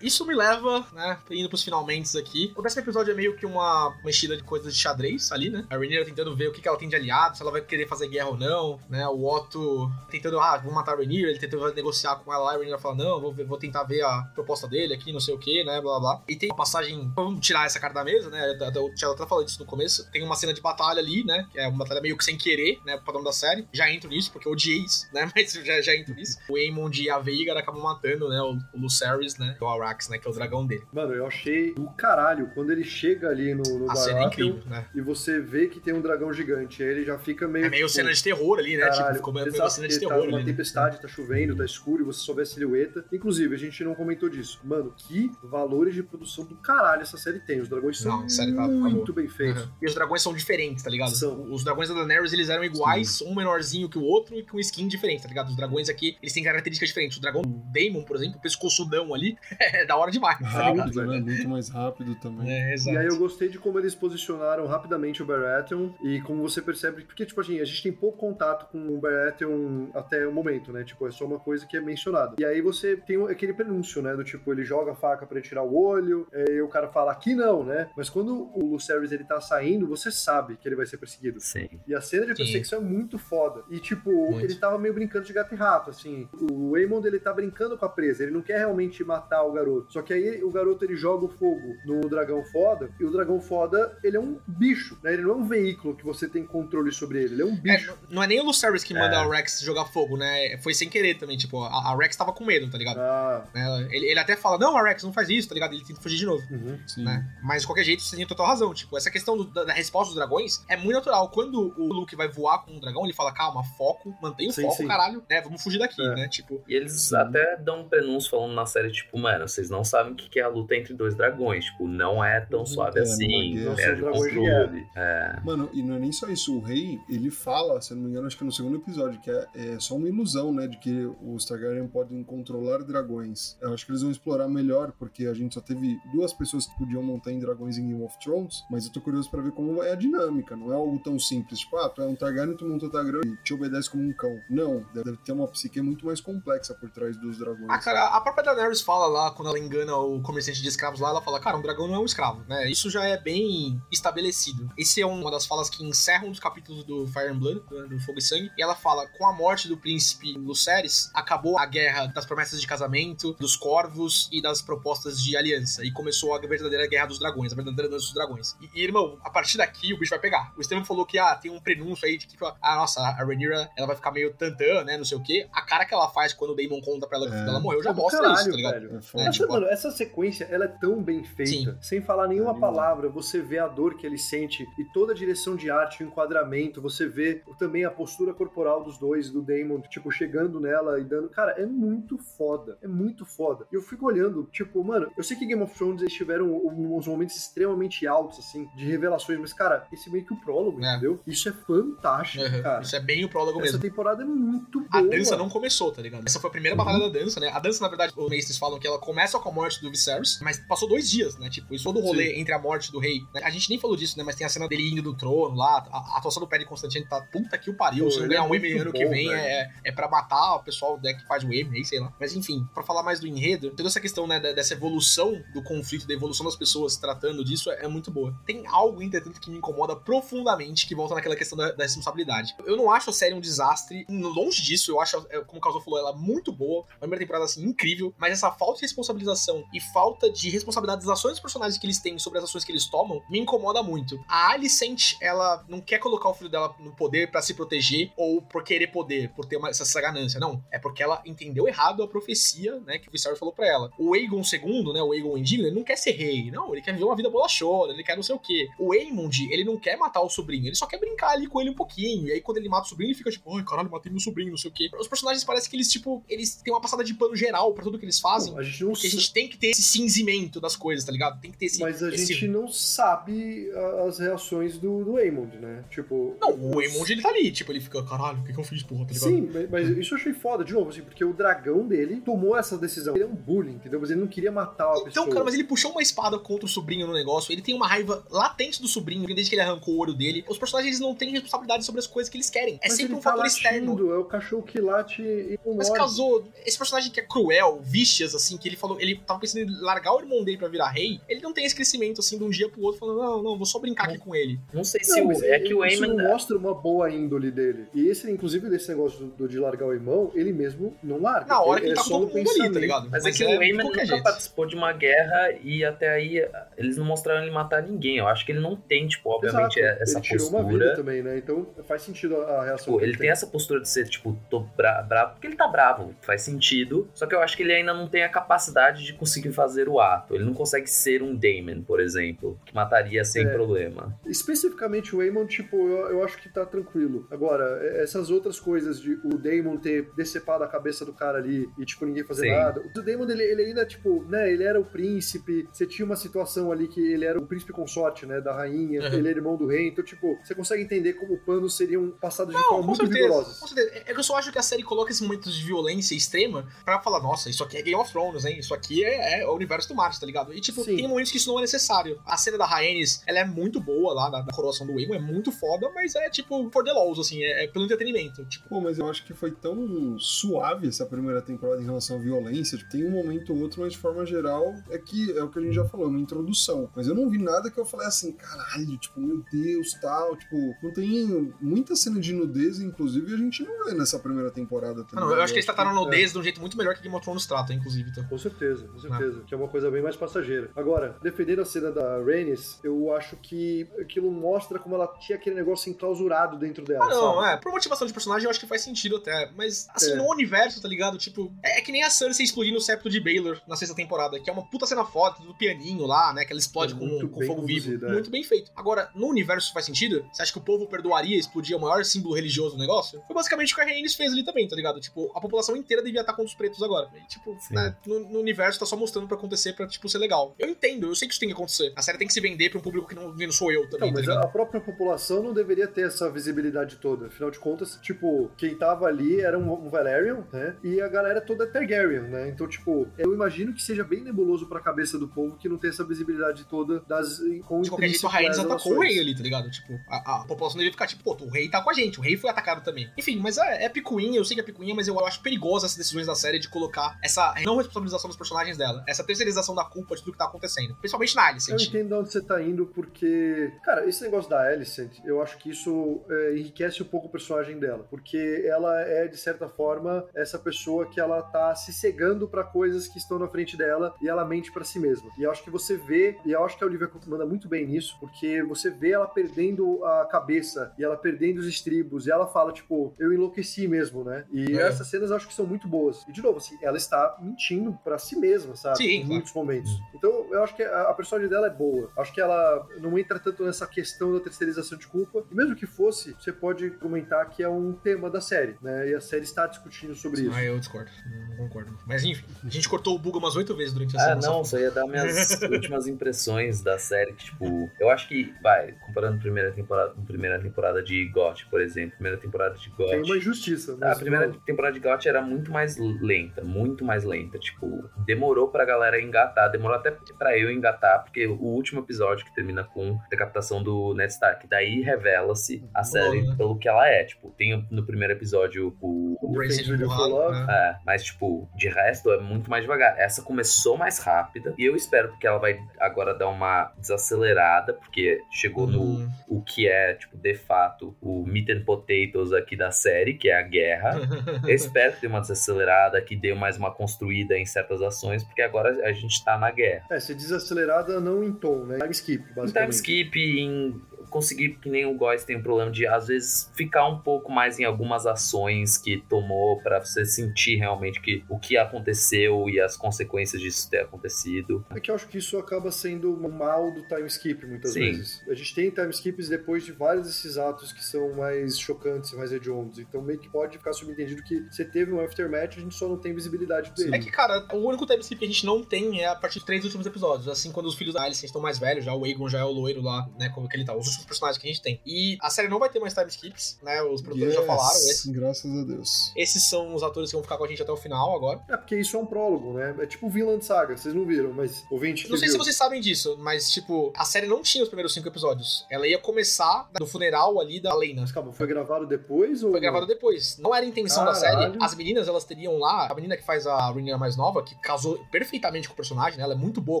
Isso me leva, né, indo pros finalmente aqui. O décimo episódio é meio que uma mexida de coisas de xadrez ali, né? A Rhaenyra tentando ver o que que ela tem de aliado, se ela vai querer fazer guerra ou não, né? O Otto tentando, ah, vou matar a Rhaenyra, ele tentando negociar com ela a Rhaenyra fala, não, vou, vou tentar ver a proposta dele aqui, não sei o que, né, blá blá. E tem uma passagem, vamos tirar essa cara da mesa, né? O Tchelo até falou disso no começo. Tem uma cena de batalha ali, né? Que é uma batalha meio que sem querer, né? Pro padrão da série. Já entro nisso, porque eu odiei isso, né? Mas já, já entro nisso. O Aemond e a Veigar acabam matando, né? O, o Lucerys, né? O Alright. Né? Que é o dragão dele. Mano, eu achei do caralho quando ele chega ali no, no A cena é incrível, né? e você vê que tem um dragão gigante. Aí ele já fica meio. É meio tipo, cena de terror ali, né? Caralho, tipo, ficou meio exato, cena de porque terror tá uma ali. né? tempestade, tá chovendo, tá escuro e você só vê a silhueta. Inclusive, a gente não comentou disso. Mano, que valores de produção do caralho essa série tem. Os dragões são Não, série tá- tá muito bem feitos. Uhum. E os dragões são diferentes, tá ligado? São. Os dragões da Daenerys, eles eram iguais, um menorzinho que o outro e com skin diferente, tá ligado? Os dragões aqui, eles têm características diferentes. O dragão Daemon, por exemplo, o pescoçudão ali, é da hora demais, tá? Rápido, né? Muito mais rápido também. É, E exato. aí eu gostei de como eles posicionaram rapidamente o Baratheon e como você percebe, porque tipo assim, a gente tem pouco contato com o Baratheon até o momento, né? Tipo, é só uma coisa que é mencionada. E aí você tem aquele prenúncio, né? Do tipo, ele joga a faca pra ele tirar o olho, e o cara fala, aqui não, né? Mas quando o Lucerys ele tá saindo, você sabe que ele vai ser perseguido. Sim. E a cena de Sim. perseguição é muito foda. E, tipo, Muito. ele tava meio brincando de gato e rato, assim. O Waymond, ele tá brincando com a presa. Ele não quer realmente matar o garoto. Só que aí o garoto, ele joga o fogo no dragão foda. E o dragão foda, ele é um bicho, né? Ele não é um veículo que você tem controle sobre ele. Ele é um É, bicho. n- não é nem o Lucerys que manda É. o Rex jogar fogo, né? Foi sem querer também, tipo, a, a Rex tava com medo, tá ligado? Ah, Né? Ele, ele até fala, não, a Rex não faz isso, tá ligado? Ele tenta fugir de novo. uhum. Né? Mas de qualquer jeito, você tem total razão. Tipo, essa questão do- da, da resposta dos dragões é muito natural. Quando o Luke vai voar com um dragão, ele fala, calma, foco, mantenha o Sim, foco, sim. caralho, né? Vamos fugir daqui, É. né? Tipo, E eles até dão um prenúncio falando na série, tipo, mano, vocês não sabem o que que é a luta entre dois dragões. Tipo, não é tão suave É, assim, não é o dragões de controle. É, Mano, e não é nem só isso. O rei, ele fala, se eu não me engano, acho que é no segundo episódio, que é, é só uma ilusão, né? De que os Targaryen podem controlar dragões. Eu acho que eles vão explorar melhor, porque a gente só teve duas pessoas que podiam montar em dragões em Game of Thrones, mas eu tô curioso pra ver como é a dinâmica. Não é algo tão simples, tipo, ah, tu é um Targaryen, tu monta dragão e te obedece como um cão. Não, deve ter uma psique muito mais complexa por trás dos dragões. Ah, cara, a própria Daenerys fala lá, quando ela engana o comerciante de escravos lá, ela fala, cara, um dragão não é um escravo, né? Isso já é bem estabelecido. Esse é uma das falas que encerra um dos capítulos do Fire and Blood, do, do Fogo e Sangue, e ela fala, com a morte do príncipe Lucerys, acabou a guerra das promessas de casamento, dos corvos e das propostas de aliança, e começou a verdadeira guerra dos dragões, a verdadeira dança dos dragões. E, e, irmão, a partir daqui o bicho vai pegar. O Estevam falou que, ah, tem um prenúncio aí de que, ah, nossa, a Rhaenyra, ela vai ficar meio tantã, né, não sei o quê. A cara que ela faz quando o Daemon conta pra ela que É. dela morreu já mostra caralho, isso, tá ligado? velho. É foda. Tipo, mano, essa sequência, ela é tão bem feita, Sim. sem falar nenhuma palavra, você vê a dor que ele sente e toda a direção de arte, o enquadramento, você vê também a postura corporal dos dois, do Damon, tipo, chegando nela e dando. Cara, é muito foda. É muito foda. E eu fico olhando, tipo, mano, eu sei que Game of Thrones eles tiveram uns momentos extremamente altos, assim, de revelações, mas, cara, esse meio que o prólogo, É. entendeu? Isso é fantástico, Uhum. cara. Isso é bem o prólogo Essa mesmo. temporada é muito boa. A dança não começou, tá ligado? Essa foi a primeira Uhum. batalha da dança, né? A dança, na verdade, os mestres falam que ela começa com a morte do Viserys, mas passou dois dias, né? Tipo, isso todo o rolê entre a morte do rei. né? A gente nem falou disso, né? Mas tem a cena dele indo do trono lá. A, a atuação do Padre Constantino tá puta que o pariu. Pô, Se não ele ganhar é um Emmy muito ano bom, que vem, velho. é, é pra matar o pessoal né, que faz o Emmy, aí, sei lá. Mas enfim, pra falar mais do enredo, toda essa questão, né, dessa evolução do conflito, da evolução das pessoas tratando disso é, é muito boa. Tem algo, entretanto, que me incomoda profundamente, que volta naquela questão da, da responsabilidade. Eu não acho a série um desastre, longe disso, eu acho, é, como o Caso falou, ela é muito boa, uma primeira temporada, assim, incrível, mas essa falta de responsabilização e falta de responsabilidade das ações dos personagens que eles têm sobre as ações que eles tomam, me incomoda muito. A Alicent, ela não quer colocar o filho dela no poder pra se proteger ou por querer poder, por ter uma, essa, ganância, não. É porque ela entendeu errado a profecia, né, que o Viserys falou pra ela. O Aegon II, né, o Aegon Indigno, ele não quer ser rei, não, ele quer viver uma vida bolachona, ele quer não sei o quê. O Aemond, ele não quer matar o sobrinho, ele só quer brincar ali com ele um pouquinho, e aí quando ele mata o sobrinho, ele fica tipo, ai, caralho, matei meu sobrinho, não sei o quê. Os personagens parecem que eles, tipo, eles têm uma passada de pano geral pra tudo que eles fazem, A gente não porque a gente tem que ter esse cinzimento das coisas, tá ligado? Tem que ter esse... Mas a esse- gente não sabe as reações do, do Aemond, né? Tipo. Não, o Aemond, ele tá ali, tipo, ele fica, caralho, o que, que eu fiz, porra, tá ligado? Sim, mas- mas isso eu achei foda, de novo, assim, porque o dragão dele tomou essa decisão. Ele é um bullying, entendeu? Mas ele não queria matar a Então, pessoa. cara, mas ele puxou uma espada contra o sobrinho no negócio. Ele tem uma raiva latente do sobrinho, desde que ele arrancou o olho dele. Os personagens eles não têm responsabilidade sobre as coisas que eles querem. É Mas sempre um tá fator latindo, externo. É o cachorro que late e não Mas morde. casou. Esse personagem que é cruel, vicious, assim, que ele falou, ele tava pensando em largar o irmão dele pra virar rei. Ele não tem esse crescimento, assim, de um dia pro outro, falando, não, não, vou só brincar aqui com ele. não sei se Não, o, mas é que o isso Eamon... não mostra uma boa índole dele. E esse, inclusive, desse negócio do, de largar o irmão, ele mesmo não larga. Na hora que ele ele tá é com só todo mundo ali, tá ligado? Mas, é que o de Eamon nunca jeito. participou de uma guerra e até aí eles não mostraram ele matar ninguém. Eu acho que ele não tem, tipo, obviamente, Exato. essa ele tirou postura. uma vida também, né? Então faz sentido a, reação. Tipo, que ele tem essa postura de ser, tipo, tô bra bravo, porque ele tá bravo, faz sentido. Só que eu acho que ele ainda não tem a capacidade capacidade de conseguir fazer o ato. Ele não consegue ser um Daemon, por exemplo, que mataria sem É. problema. Especificamente o Aemon, tipo, eu, eu acho que tá tranquilo. Agora, é- essas outras coisas de o Daemon ter decepado a cabeça do cara ali e, tipo, ninguém fazer Sim. nada. O Daemon, ele, ele ainda, tipo, né, ele era o príncipe, você tinha uma situação ali que ele era o príncipe consorte, né, da rainha, Uhum. ele era irmão do rei, então, tipo, você consegue entender como planos seriam passados de forma muito certeza, vigorosas. com certeza. É que eu só acho que a série coloca esses momentos de violência extrema pra falar, nossa, isso aqui é Game of Thrones, hein? Isso aqui é, é o universo do Marte, tá ligado? E, tipo, Sim. tem momentos que isso não é necessário. A cena da Rhaenys, ela é muito boa lá, da, da coroação do Aemon, é muito foda, mas é, tipo, for the laws, assim, é, é pelo entretenimento. Tipo, Pô, mas eu acho que foi tão suave essa primeira temporada em relação à violência. Tipo, tem um momento ou outro, mas de forma geral, é que é o que a gente já falou, uma introdução. Mas eu não vi nada que eu falei assim, caralho, tipo, meu Deus, tal. Tipo, não tem muita cena de nudez, inclusive, a gente não vê nessa primeira temporada ah, também. não, eu acho que eles trataram é. nudez de um jeito muito melhor que Game of Thrones trata, inclusive. Então. Com certeza, com Ah. certeza. Que é uma coisa bem mais passageira. Agora, defendendo a cena da Rhaenys, eu acho que aquilo mostra como ela tinha aquele negócio enclausurado dentro dela, Ah, não, sabe? é. Por motivação de personagem, eu acho que faz sentido até. Mas, assim, É. no universo, tá ligado? Tipo, é, é que nem a Cersei explodindo o septo de Baylor na sexta temporada, que é uma puta cena foda do pianinho lá, né? Que ela explode É com, com fogo vivo. é. Muito bem feito. Agora, no universo isso faz sentido? Você acha que o povo perdoaria explodir o maior símbolo religioso do negócio? Foi basicamente o que a Rhaenys fez ali também, tá ligado? Tipo, a população inteira devia estar contra os pretos agora. E, tipo, né, no, no universo tá só mostrando pra acontecer pra, tipo, ser legal. Eu entendo, eu sei que isso tem que acontecer. A série tem que se vender pra um público que não, não sou eu também, Não, tá mas ligado? a própria população não deveria ter essa visibilidade toda. Afinal de contas, tipo, quem tava ali era um, um Valerian, né? E a galera toda é Targaryen, né? Então, tipo, eu imagino que seja bem nebuloso pra cabeça do povo que não tem essa visibilidade toda das com De qualquer jeito, a Rhaenys atacou o rei ali, tá ligado? Tipo, a, a população devia ficar tipo, pô, o rei tá com a gente, o rei foi atacado também. Enfim, mas é, é picuinha, eu sei que é picuinha, mas eu acho perigosa essas decisões da série de colocar essa não responsabilização dos personagens dela, essa terceirização da culpa de tudo que tá acontecendo. Principalmente na Eu Alicent. entendo de onde você tá indo, porque, cara, esse negócio da Alicent, eu acho que isso é, enriquece um pouco o personagem dela. Porque ela é, de certa forma, essa pessoa que ela tá se cegando pra coisas que estão na frente dela e ela mente pra si mesma. E eu acho que você vê, e eu acho que a Olivia Cook manda muito bem nisso, porque você vê ela perdendo a cabeça e ela perdendo os estribos, e ela fala, tipo, eu enlouqueci mesmo, né? E É. essas cenas eu acho que são muito boas. E, de novo, assim, ela está mentindo pra si mesma, sabe? Sim, em claro. muitos momentos. Então, eu acho que a, a personagem dela é boa. Acho que ela não entra tanto nessa questão da terceirização de culpa. E mesmo que fosse, você pode comentar que é um tema da série, né? E a série está discutindo sobre isso. Ah, eu discordo. Não concordo. Mas enfim, a gente cortou o Buga umas oito vezes durante a Ah, semana. não, só ia dar minhas últimas impressões da série, que, tipo, eu acho que, vai, comparando primeira temporada, primeira temporada de GOT, por exemplo, primeira temporada de GOT. Tem uma injustiça. A primeira temporada de GOT era muito mais lenta, muito mais lenta. Tipo, demorou pra galera engatar, demorou até pra eu engatar, porque o último episódio que termina com a decapitação do Ned Stark, daí revela-se a série né? pelo que ela é. Tipo, tem no primeiro episódio o. O for empurrado, Love. né? É, mas, tipo, de resto é muito mais devagar. Essa começou mais rápida e eu espero porque ela vai agora dar uma desacelerada, porque chegou no Hum. o que é, tipo, de fato, o meat and potatoes aqui da série, que é a guerra. Eu espero que dê uma desacelerada, que dê mais uma construída em certas ações, porque agora a gente tá na guerra. É, se desacelerada não em tom, né? Time skip, Em time basicamente. skip, em conseguir, que nem o Góis tem um problema de, às vezes, ficar um pouco mais em algumas ações que tomou pra você sentir realmente que o que aconteceu e as consequências disso ter acontecido. É que eu acho que isso acaba sendo um mal do time skip, muitas Sim. vezes. A gente tem time skips depois de vários desses atos que são mais chocantes, mais hediondos. Então meio que pode ficar subentendido que você teve um aftermatch, a gente só não tem visibilidade dele. É que, cara, o único time skip que a gente não tem é a partir dos três últimos episódios. Assim, quando os filhos da Alicent estão mais velhos, já o Aegon já é o loiro lá, né? Como que ele tá. Os últimos personagens que a gente tem. E a série não vai ter mais time skips, né? Os produtores já Yes, falaram. Esses, Graças a Deus. esses são os atores que vão ficar com a gente até o final agora. É porque isso é um prólogo, né? É tipo Vinland Saga, vocês não viram, mas ouvinte Não sei se viu. vocês sabem disso, mas, tipo, a série não tinha os primeiros cinco episódios. Ela ia começar do funeral ali da Lena. Mas calma, foi gravado depois ou... Foi gravado depois. Não era a intenção da Caralho. série. As meninas, elas teriam lá. A menina que faz a Rhaenyra mais nova, que casou perfeitamente com o personagem, né? Ela é muito boa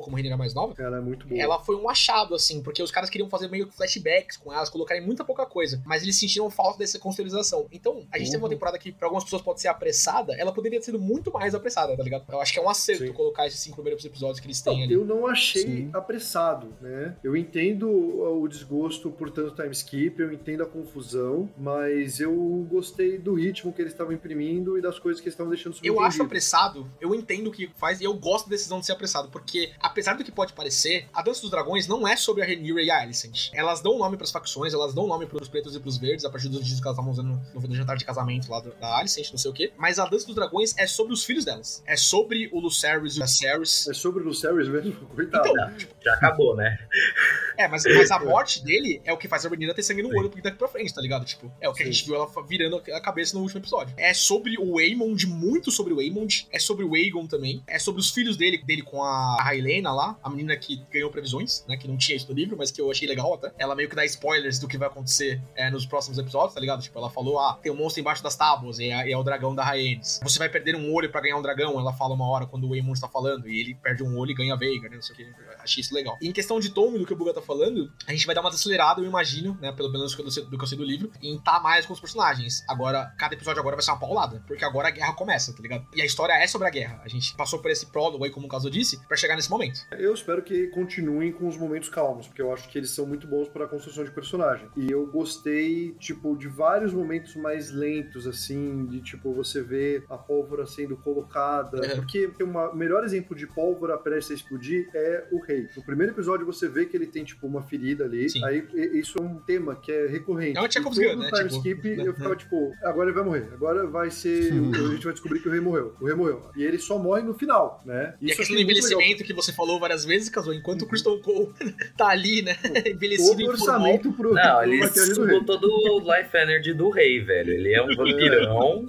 como Rhaenyra mais nova. Ela é muito boa. Ela foi um achado, assim, porque os caras queriam fazer meio que flashback flashbacks com elas, colocarem muita pouca coisa. Mas eles sentiram falta dessa contextualização. Então, a gente teve uma Uhum. temporada que, pra algumas pessoas, pode ser apressada. Ela poderia ter sido muito mais apressada, tá ligado? Eu acho que é um acerto Sim. colocar esses cinco primeiros episódios que eles Não, têm ali. eu não achei Sim. apressado, né? Eu entendo o desgosto por tanto time skip, eu entendo a confusão, mas eu gostei do ritmo que eles estavam imprimindo e das coisas que eles estavam deixando Eu acho apressado, eu entendo o que faz e eu gosto da decisão de ser apressado, porque apesar do que pode parecer, a Dança dos Dragões não é sobre a Rhaenyra e a Alicent. Elas dão nome pras facções, elas dão nome pros pretos e pros verdes, a partir dos dias que elas estavam usando no, no jantar de casamento lá do- da Alicent, não sei o quê. Mas a Dança dos Dragões é sobre os filhos delas. É sobre o Lucerys e o Jacerys. É sobre o Lucerys mesmo? Coitado. Então, Já acabou, né? É, mas, mas a morte dele é o que faz a Rhaenyra ter sangue no olho daqui pra frente, tá ligado? Tipo, é o que a Sim. gente viu ela virando a cabeça no último episódio. É sobre o Aemond, muito sobre o Aemond. É sobre o Aegon também. É sobre os filhos dele, dele com a Raelena lá, a menina que ganhou previsões, né? Que não tinha isso no livro, mas que eu achei legal até. Ela meio que dá spoilers do que vai acontecer é, nos próximos episódios, tá ligado? Tipo, ela falou, ah, tem um monstro embaixo das tábuas, e é, é o dragão da Rhaenys. Você vai perder um olho pra ganhar um dragão, ela fala uma hora quando o Aemond tá falando, e ele perde um olho e ganha Veiga, né? Não sei o que. Achei isso legal. E em questão de tom do que o Buga tá falando, a gente vai dar uma desacelerada, eu imagino, né? Pelo menos do que eu sei do, que eu sei do livro, em tá mais com os personagens. Agora, cada episódio agora vai ser uma paulada, porque agora a guerra começa, tá ligado? E a história é sobre a guerra. A gente passou por esse prólogo aí, como o caso disse, pra chegar nesse momento. Eu espero que continuem com os momentos calmos, porque eu acho que eles são muito bons para a construção de personagem. E eu gostei, tipo, de vários momentos mais lentos, assim, de tipo, você vê a pólvora sendo colocada. Uhum. Porque o melhor exemplo de pólvora prestes a explodir é o rei. No primeiro episódio você vê que ele tem, tipo, uma ferida ali. Sim. Aí isso é um tema que é recorrente. É uma E Chekhov's gun, né? time Tipo, skip né? eu ficava, tipo, agora ele vai morrer. Agora vai ser. a gente vai descobrir que o rei morreu. O rei morreu. E ele só morre no final, né? E a eu questão do achei muito legal. envelhecimento que você falou várias vezes, Casou, enquanto o Christian Cole tá ali, né? Envelhecido o orçamento pro, Não, ele sugou todo o life energy do rei, velho. Ele é um vampirão.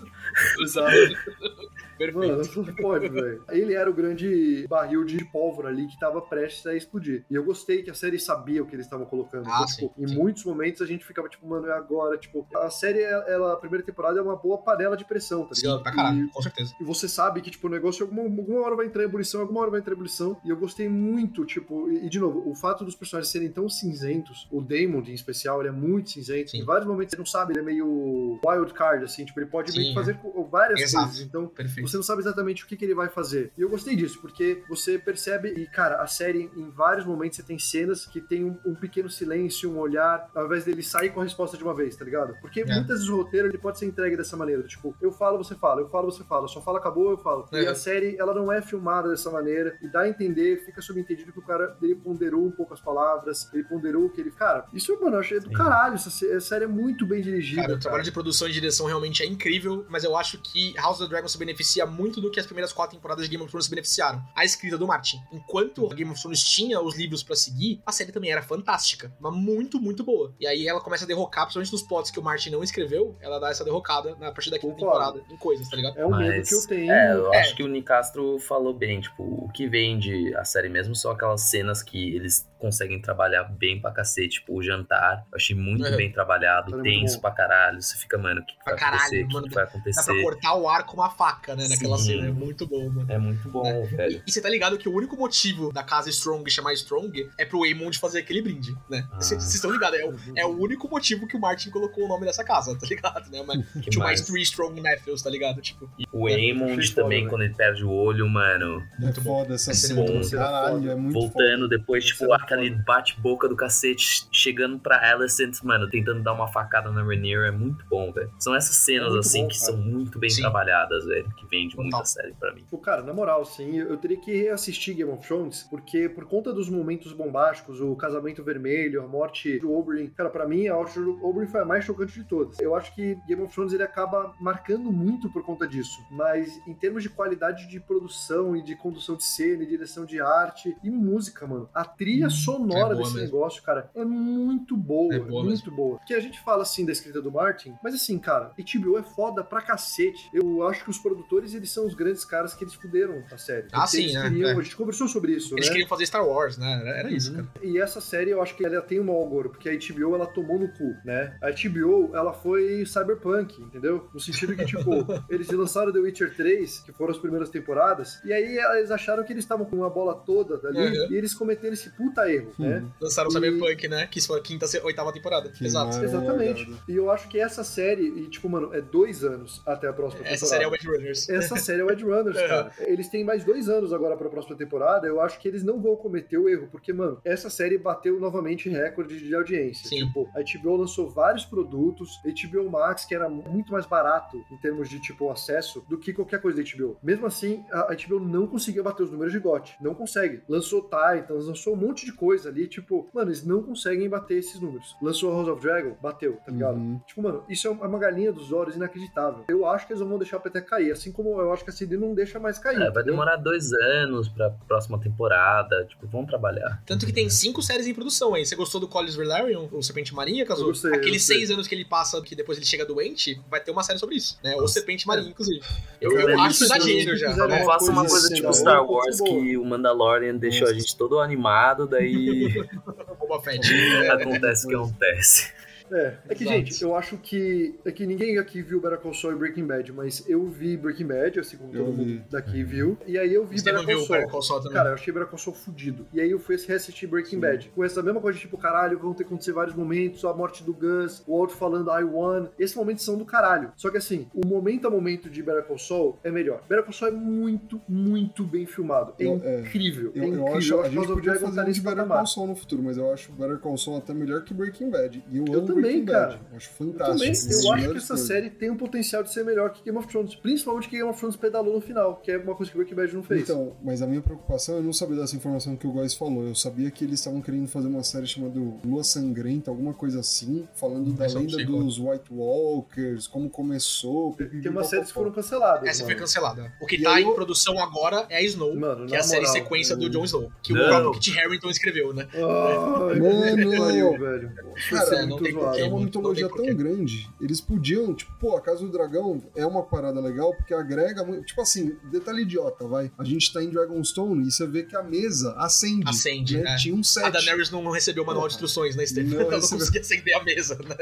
Perfeito. Mano, não pode, velho. Ele era o grande barril de pólvora ali que tava prestes a explodir. E eu gostei que a série sabia o que eles estavam colocando. Ah, Então, tipo, sim, em sim. muitos momentos a gente ficava tipo, mano, é agora. Tipo, a série, ela, a primeira temporada é uma boa panela de pressão, tá ligado? Sim, pra caralho, E- com certeza. E você sabe que, tipo, o negócio alguma, alguma hora vai entrar em ebulição, alguma hora vai entrar em ebulição. E eu gostei muito, tipo, e, e, de novo, o fato dos personagens serem tão cinzentos, o Damon em especial, ele é muito cinzento. Sim. Em vários momentos você não sabe, ele é meio wild card, assim, tipo, ele pode meio Sim, que fazer várias Exato. coisas. Então, Perfeito. Você não sabe exatamente o que, que ele vai fazer. E eu gostei disso, porque você percebe, e cara, a série, em vários momentos, você tem cenas que tem um, um pequeno silêncio, um olhar, ao invés dele sair com a resposta de uma vez, tá ligado? Porque É. muitas vezes o roteiro ele pode ser entregue dessa maneira, tipo, eu falo, você fala, eu falo, você fala, só fala, acabou, eu falo. E É. a série, ela não é filmada dessa maneira, e dá a entender, fica subentendido que o cara, ele ponderou um pouco as palavras, ele ponderou o que ele. Cara, isso, mano, eu achei do Sim. caralho, essa, sé- essa série é muito bem dirigida. Cara, o cara. trabalho de produção e direção realmente é incrível, mas eu acho que House of the Dragon se beneficia muito do que as primeiras quatro temporadas de Game of Thrones se beneficiaram. A escrita do Martin. Enquanto Game of Thrones tinha os livros pra seguir, a série também era fantástica, mas muito, muito boa. E aí ela começa a derrocar, principalmente nos plots que o Martin não escreveu, ela dá essa derrocada na partir da quinta temporada em coisas, tá ligado? É um medo Mas, que eu tenho. É, eu É. acho que o Nicastro falou bem, tipo, o que vende a série mesmo são aquelas cenas que eles conseguem trabalhar bem pra cacete, tipo, o jantar, eu achei muito Uhum. bem trabalhado, É tenso pra caralho, você fica, mano, o que, que vai caralho, acontecer, o que, mano, que vai Dá pra acontecer, cortar o ar com uma faca, né, naquela Sim. cena. É muito bom, mano. é muito bom, É. velho. E você tá ligado que o único motivo da casa Strong chamar Strong é pro Aemond fazer aquele brinde, né? Ah. Vocês estão ligados? É o, é o único motivo que o Martin colocou o nome dessa casa, tá ligado? Né? Uma, Que tipo, mais? Three Strong Nephews, tá ligado? Tipo, O foda, também, quando ele perde o olho, mano, É Muito bom. foda essa cena. é muito Caralho, foda. é muito voltando depois, tipo, Essa é aquele foda. bate-boca do cacete, chegando pra Alicent, mano, tentando dar uma facada na Rhaenyra, é muito bom, velho. São essas cenas, É assim, bom, que cara. são muito bem Sim. trabalhadas, velho, que vende Total. muita série pra mim. Tipo, cara, na moral, sim, eu teria que reassistir Game of Thrones, porque por conta dos momentos bombásticos, o casamento vermelho, a morte do Oberyn, cara, pra mim a morte do Oberyn foi a mais chocante de todas. Eu acho que Game of Thrones ele acaba marcando muito por conta disso, mas em termos de qualidade de produção e de condução de cena, e direção de arte e música, mano, a trilha sonora é desse mesmo. negócio, cara, é muito boa, É é boa muito boa. Porque a gente fala assim da escrita do Martin, mas assim, cara, HBO é foda pra cacete. Eu acho que os produtores eles são os grandes caras que eles fuderam a série. Ah, sim, eles né? queriam- É. A gente conversou sobre isso, Eles né? queriam fazer Star Wars, né? Era, era isso, cara. E essa série, eu acho que ela tem um mau agouro, porque a HBO, ela tomou no cu, né? A HBO, ela foi cyberpunk, entendeu? No sentido que, tipo, eles lançaram The Witcher 3, que foram as primeiras temporadas, e aí eles acharam que eles estavam com uma bola toda dali, Uhum. e eles cometeram esse puta erro, né? Lançaram o E- Cyberpunk, né? Que isso foi a quinta, oitava temporada. Que Exato. Exatamente. E eu acho que essa série, e tipo, mano, é dois anos até a próxima Essa temporada. série é o Edge Runners. Essa série é o Ed Runners, É. cara. Eles têm mais dois anos agora pra próxima temporada. Eu acho que eles não vão cometer o erro, porque, mano, essa série bateu novamente recorde de audiência. Sim. Tipo, a HBO lançou vários produtos, HBO Max, que era muito mais barato em termos de, tipo, acesso do que qualquer coisa da HBO. Mesmo assim, a a HBO não conseguia bater os números de GOT. Não consegue. Lançou Titans, lançou um monte de coisa ali, tipo, mano, eles não conseguem bater esses números. Lançou House of Dragon, bateu, tá ligado? Uhum. Tipo, mano, isso é uma galinha dos olhos inacreditável. Eu acho que eles não vão deixar a PT cair, assim como eu acho que a CD não deixa mais cair. É, vai entendeu? demorar dois anos pra próxima temporada. Tipo, vão trabalhar. Tanto que tem cinco séries em produção aí. Você gostou do Collins Valerian, o Serpente Marinha, Caso? Gostei, Aqueles seis anos que ele passa, que depois ele chega doente, vai ter uma série sobre isso, né? Ou Serpente Marinha, inclusive. Eu, Eu eu acho exagero já. Não né? faça uma coisa assim, tipo não, Star Wars que o Mandalorian deixou a gente todo animado, daí Boba Fett. É, acontece o que acontece. É, é que, Exato. gente, eu acho que. É que ninguém aqui viu Better Call Saul e Breaking Bad, mas eu vi Breaking Bad, assim como Eu todo vi. mundo daqui viu. E aí eu vi Você não Better viu Call Saul. Better Call Saul também? Cara, eu achei Better Call Saul fudido. E aí eu fui reassistir Breaking Bad. Com essa mesma coisa, tipo, caralho, vão ter que acontecer vários momentos, a morte do Gus, o outro falando I won. Esses momentos são do caralho. Só que assim, o momento a momento de Better Call Saul é melhor. Better Call Saul é muito, muito bem filmado. É Eu- é. incrível. Eu, é eu incrível. acho, a gente podia fazer um de Better. Call Saul no futuro, mas eu acho Better Call Saul até melhor que Breaking Bad. E eu, Eu amo também, Breaking cara. Bad. Eu acho Eu fantástico. também, Uma das eu acho que essa coisas. série tem um potencial de ser melhor que Game of Thrones, principalmente que Game of Thrones pedalou no final, que é uma coisa que Breaking Bad não fez. Então, mas a minha preocupação é não saber dessa informação que o Góis falou. Eu sabia que eles estavam querendo fazer uma série chamada Lua Sangrenta, alguma coisa assim, falando da eu não lenda dos White Walkers, como começou. tem umas séries que foram canceladas. Essa foi mano. cancelada. O que E tá aí em eu- produção agora é a Snow, Mano, que é a série moral, sequência do eu- Jon Snow, que Não. o próprio Kit Harington escreveu, né? Ai, Mano! velho. Cara, ser não tem zoado. porquê. É uma mitologia tão grande. Eles podiam, tipo, pô, a Casa do Dragão é uma parada legal porque agrega muito. Tipo assim, detalhe idiota, vai. A gente tá em Dragonstone e você vê que a mesa acende. Acende, né? é. Tinha um set. A Daenerys não recebeu o manual de instruções, né, Stephen? Não Ela não conseguia acender a mesa, né?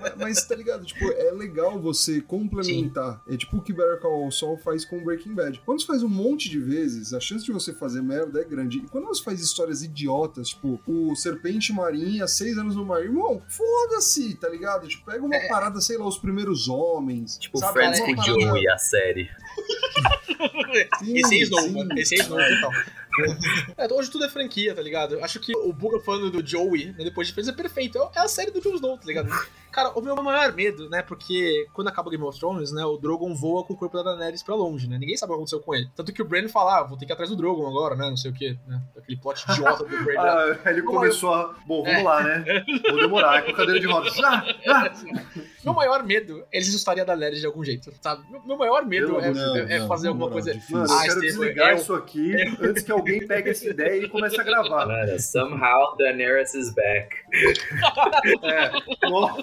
Mas, mas, tá ligado? Tipo, é legal você complementar. É tipo o que Better Call Saul faz com Breaking Bad. Quando você faz um monte de vezes, a chance de você fazer merda é grande. E quando você faz histórias idiotas, tipo, o Serpente Marinha, seis anos no mar, irmão, foda-se, tá ligado? Tipo, pega uma É. parada, sei lá, os primeiros homens. Tipo, sabe? Friends com parada- Joey, a série. Sim, Esse é Snow, sim. mano. Esse é Snow total. É, hoje tudo é franquia, tá ligado? Acho que o Buga falando do Joey, né, depois de Friends, é perfeito. É a série do Jon Snow, tá ligado? Cara, o meu maior medo, né? Porque quando acaba o Game of Thrones, né? O Drogon voa com o corpo da Daenerys pra longe, né? Ninguém sabe o que aconteceu com ele. Tanto que o Bran fala, ah, vou ter que ir atrás do Drogon agora, né? Não sei o quê, né? Aquele plot idiota do Bran. Ah, ele começou a. Bom, vamos É. lá, né? Vou demorar, é com cadeira de rodas. Ah, ah. Meu maior medo é eles assustaria a Daenerys de algum jeito, sabe? Meu, maior medo é, é- é Deus, fazer não, alguma não, coisa. difícil. Mano, eu Ah, quero Estevam, desligar eu- isso aqui antes que alguém pegue essa ideia e comece a gravar. Cara, somehow Daenerys is back. É. Nossa,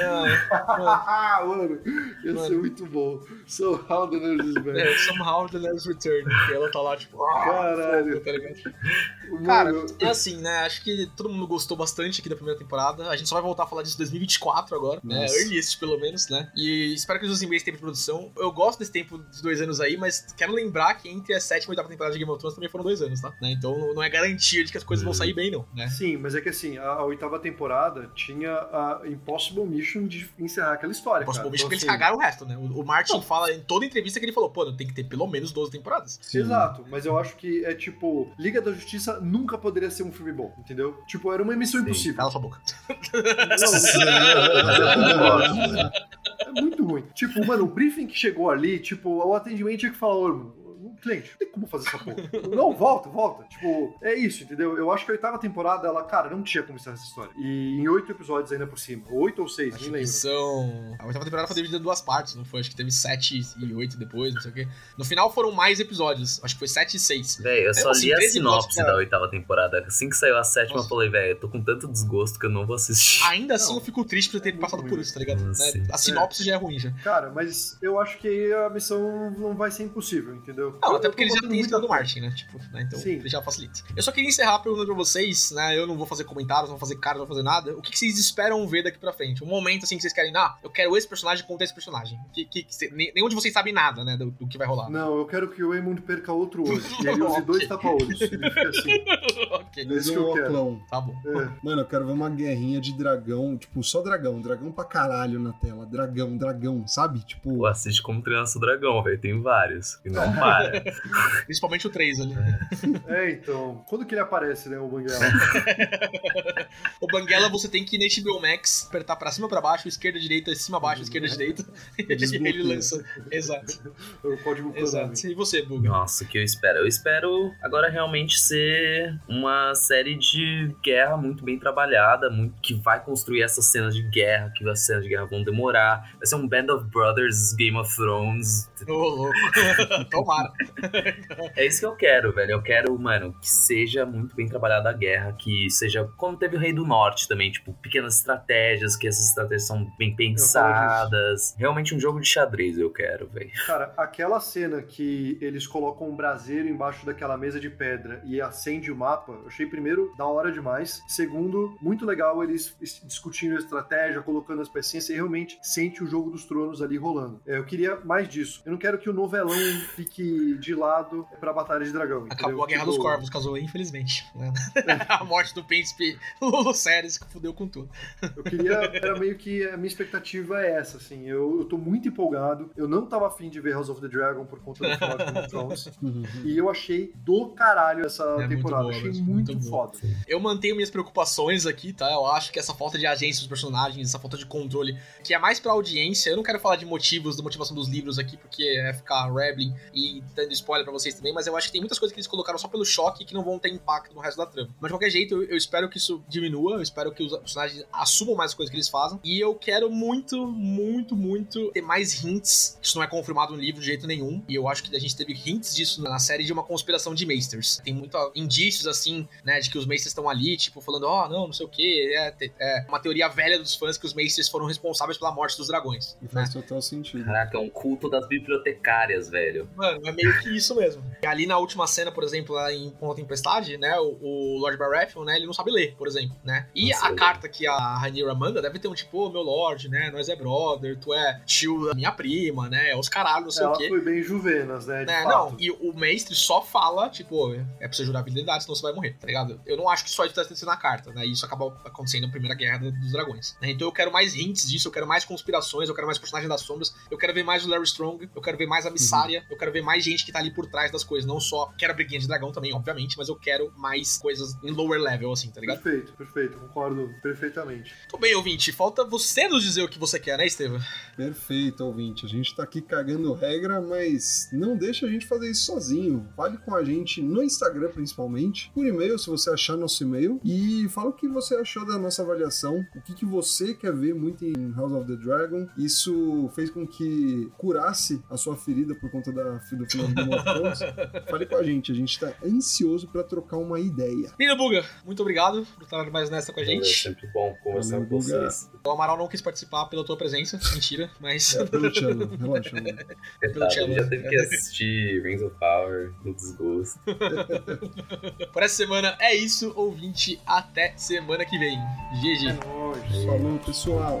Ah, mano, ia ser Mano. muito bom. So how the nerds is back. é, somehow the Daenerys return. E ela tá lá, tipo, ah, Caralho. tá? Mano, Cara, é assim, né? Acho que todo mundo gostou bastante aqui da primeira temporada. A gente só vai voltar a falar disso em 2024 agora, né? Earliest, pelo menos, né? E espero que eles usem bem esse tempo de produção. Eu gosto desse tempo de dois anos aí, mas quero lembrar que entre a sétima e a oitava temporada de Game of Thrones também foram dois anos, tá? Né? Então não é garantia de que as coisas vão sair bem, não, né? Sim, mas é que assim, a, a oitava temporada tinha a Impossible Mission de encerrar aquela história. Posso cara. bicho Então, que eles assim, cagaram o resto, né? O, o Martin fala em toda entrevista que ele falou, pô, não tem que ter pelo menos 12 temporadas. Sim. Exato, mas eu acho que é tipo, Liga da Justiça nunca poderia ser um filme bom, entendeu? Tipo, era uma emissão impossível. Cala sua boca. É muito ruim. Tipo, mano, o briefing que chegou ali, tipo, o atendimento tinha que falar, "Ô, cliente, não tem como fazer essa porra. não, volta, volta. Tipo, é isso, entendeu? Eu acho que a oitava temporada, ela, cara, não tinha como estar essa história. E em oito episódios ainda por cima. Oito ou seis, Acho nem que lembro. são. A oitava temporada foi dividida em duas partes, não foi? Acho que teve sete e oito depois, não sei o quê. No final foram mais episódios. Acho que foi sete e seis. Véi, eu só assim, li a 13 sinopse episódios, da oitava temporada. Assim que saiu a sétima, Nossa. eu falei, velho, eu tô com tanto desgosto que eu não vou assistir. Ainda assim, Não. eu fico triste por ter passado por isso, tá ligado? Né? A sinopse já é ruim já. Cara, mas eu acho que a missão não vai ser impossível, entendeu? Não, até porque eles já têm muita estrela do fé. Martin, né? Tipo, né? Então Sim. já facilita. Eu só queria encerrar perguntando pra vocês, né? Eu não vou fazer comentários, não vou fazer cara, não vou fazer nada. O que, que vocês esperam ver daqui pra frente? Um momento assim que vocês querem, ah, eu quero esse personagem contra esse personagem. Que, que, que nenhum de vocês sabe nada, né? Do, do que vai rolar. Não, eu quero que o Eamon perca outro olho. E ele use dois tapa-olhos. Ele fica assim. ok, Esse que um eu quero. oclão. tá bom. É. Mano, eu quero ver uma guerrinha de dragão, tipo, só dragão, dragão pra caralho na tela. Dragão, dragão, sabe? Tipo, Pô, assiste como treinar seu dragão, velho. Tem vários. E não para. Principalmente o 3 ali. É, então. Quando que ele aparece, né, o Banguela? O Banguela você tem que ir na HBO Max, apertar pra cima, pra baixo, esquerda, direita, cima, baixo, esquerda, direita. E ele lança. Exato. o código. Exato. E você, Buga? Nossa, o que eu espero? Eu espero agora realmente ser uma série de guerra muito bem trabalhada, muito que vai construir essas cenas de guerra, que as cenas de guerra vão demorar. Vai ser um Band of Brothers, Game of Thrones. Ô, louco. Tomara. É isso que eu quero, velho. Eu quero, mano, que seja muito bem trabalhada a guerra, que seja como teve o Rei do Norte também, tipo, pequenas estratégias, que essas estratégias são bem pensadas. Realmente um jogo de xadrez eu quero, velho. Cara, aquela cena que eles colocam um braseiro embaixo daquela mesa de pedra e acende o mapa, eu achei primeiro da hora demais. Segundo, muito legal eles es- discutindo a estratégia, colocando as pecinhas, você realmente sente o jogo dos tronos ali rolando. É, eu queria mais disso. Eu não quero que o novelão fique de lado pra batalha de dragão. Acabou entendeu? a Guerra Tipo, dos Corvos, casou, infelizmente. né? a morte do príncipe Lulu Séries que fudeu com tudo. Eu queria, era meio que a minha expectativa é essa, assim. Eu, eu tô muito empolgado. Eu não tava afim de ver House of the Dragon por conta do final de Game of Thrones. E eu achei do caralho essa É muito temporada. boa, achei muito, muito boa. foda. Eu mantenho minhas preocupações aqui, tá? Eu acho que essa falta de agência dos personagens, essa falta de controle, que é mais pra audiência. Eu não quero falar de motivos, da motivação dos livros aqui, porque é ficar rambling e dando spoiler pra vocês também, mas eu acho que tem muitas coisas que eles colocaram só pelo choque que não vão ter impacto no resto da trama. Mas de qualquer jeito, eu, eu espero que isso diminua, eu espero que os personagens assumam mais as coisas que eles fazem. E eu quero muito, muito, muito ter mais hints. Isso não é confirmado no livro de jeito nenhum. E eu acho que a gente teve hints disso na série de uma conspiração de Maesters. Tem muitos indícios, assim, né, de que os Maesters estão ali, tipo, falando, ó, não, não sei o que. É, é uma teoria velha dos fãs que os Maesters foram responsáveis pela morte dos dragões. E Né? faz total sentido. Caraca, é um culto das bibliotecárias, velho. Mano, é meio que isso mesmo. E ali na última cena, por exemplo, lá em Com a Tempestade, né, o, o Lord Baratheon, né, ele não sabe ler, por exemplo, né? E Nossa, a carta que a Rhaenyra manda deve ter um tipo, ô, meu Lord, né, nós é brother, tu é tio da minha prima, né, os caralho, não sei Ela o quê. foi bem juvenas, né? De Né, fato. não, e o mestre só fala, tipo, é pra você jurar fidelidade, senão você vai morrer, tá ligado? Eu não acho que só isso tá acontecendo na carta, né? Isso acabou acontecendo na Primeira Guerra do- dos Dragões. né? Então eu quero mais hints disso, eu quero mais conspirações, eu quero mais personagens das sombras, eu quero ver mais o Larry Strong, eu quero ver mais a Missária, eu quero ver mais gente que tá ali por trás das coisas, não só quero a briguinha de dragão também, obviamente, mas eu quero mais coisas em lower level, assim, tá ligado? Perfeito, perfeito. Concordo perfeitamente. Tô bem, ouvinte, falta você nos dizer o que você quer, né, Estevam? Perfeito, ouvinte. A gente tá aqui cagando regra, mas não deixa a gente fazer isso sozinho. Fale com a gente no Instagram, principalmente, por e-mail, se você achar nosso e-mail, e fala o que você achou da nossa avaliação, o que, que você quer ver muito em House of the Dragon. Isso fez com que curasse a sua ferida por conta da, do final Thrones. Fale com a gente, a gente tá ansioso pra trocar uma ideia. Nina Buga, muito obrigado por estar mais nessa com a É gente. sempre bom conversar Valeu, com vocês. O Amaral não quis participar pela tua presença, mentira, mas. É pelo Tchelo, relaxa, mano. Coitado, Cello. ele já teve que assistir Rings of Power no desgosto. Por essa semana é isso, ouvinte. Até semana que vem. GG. Nossa. Falou, pessoal.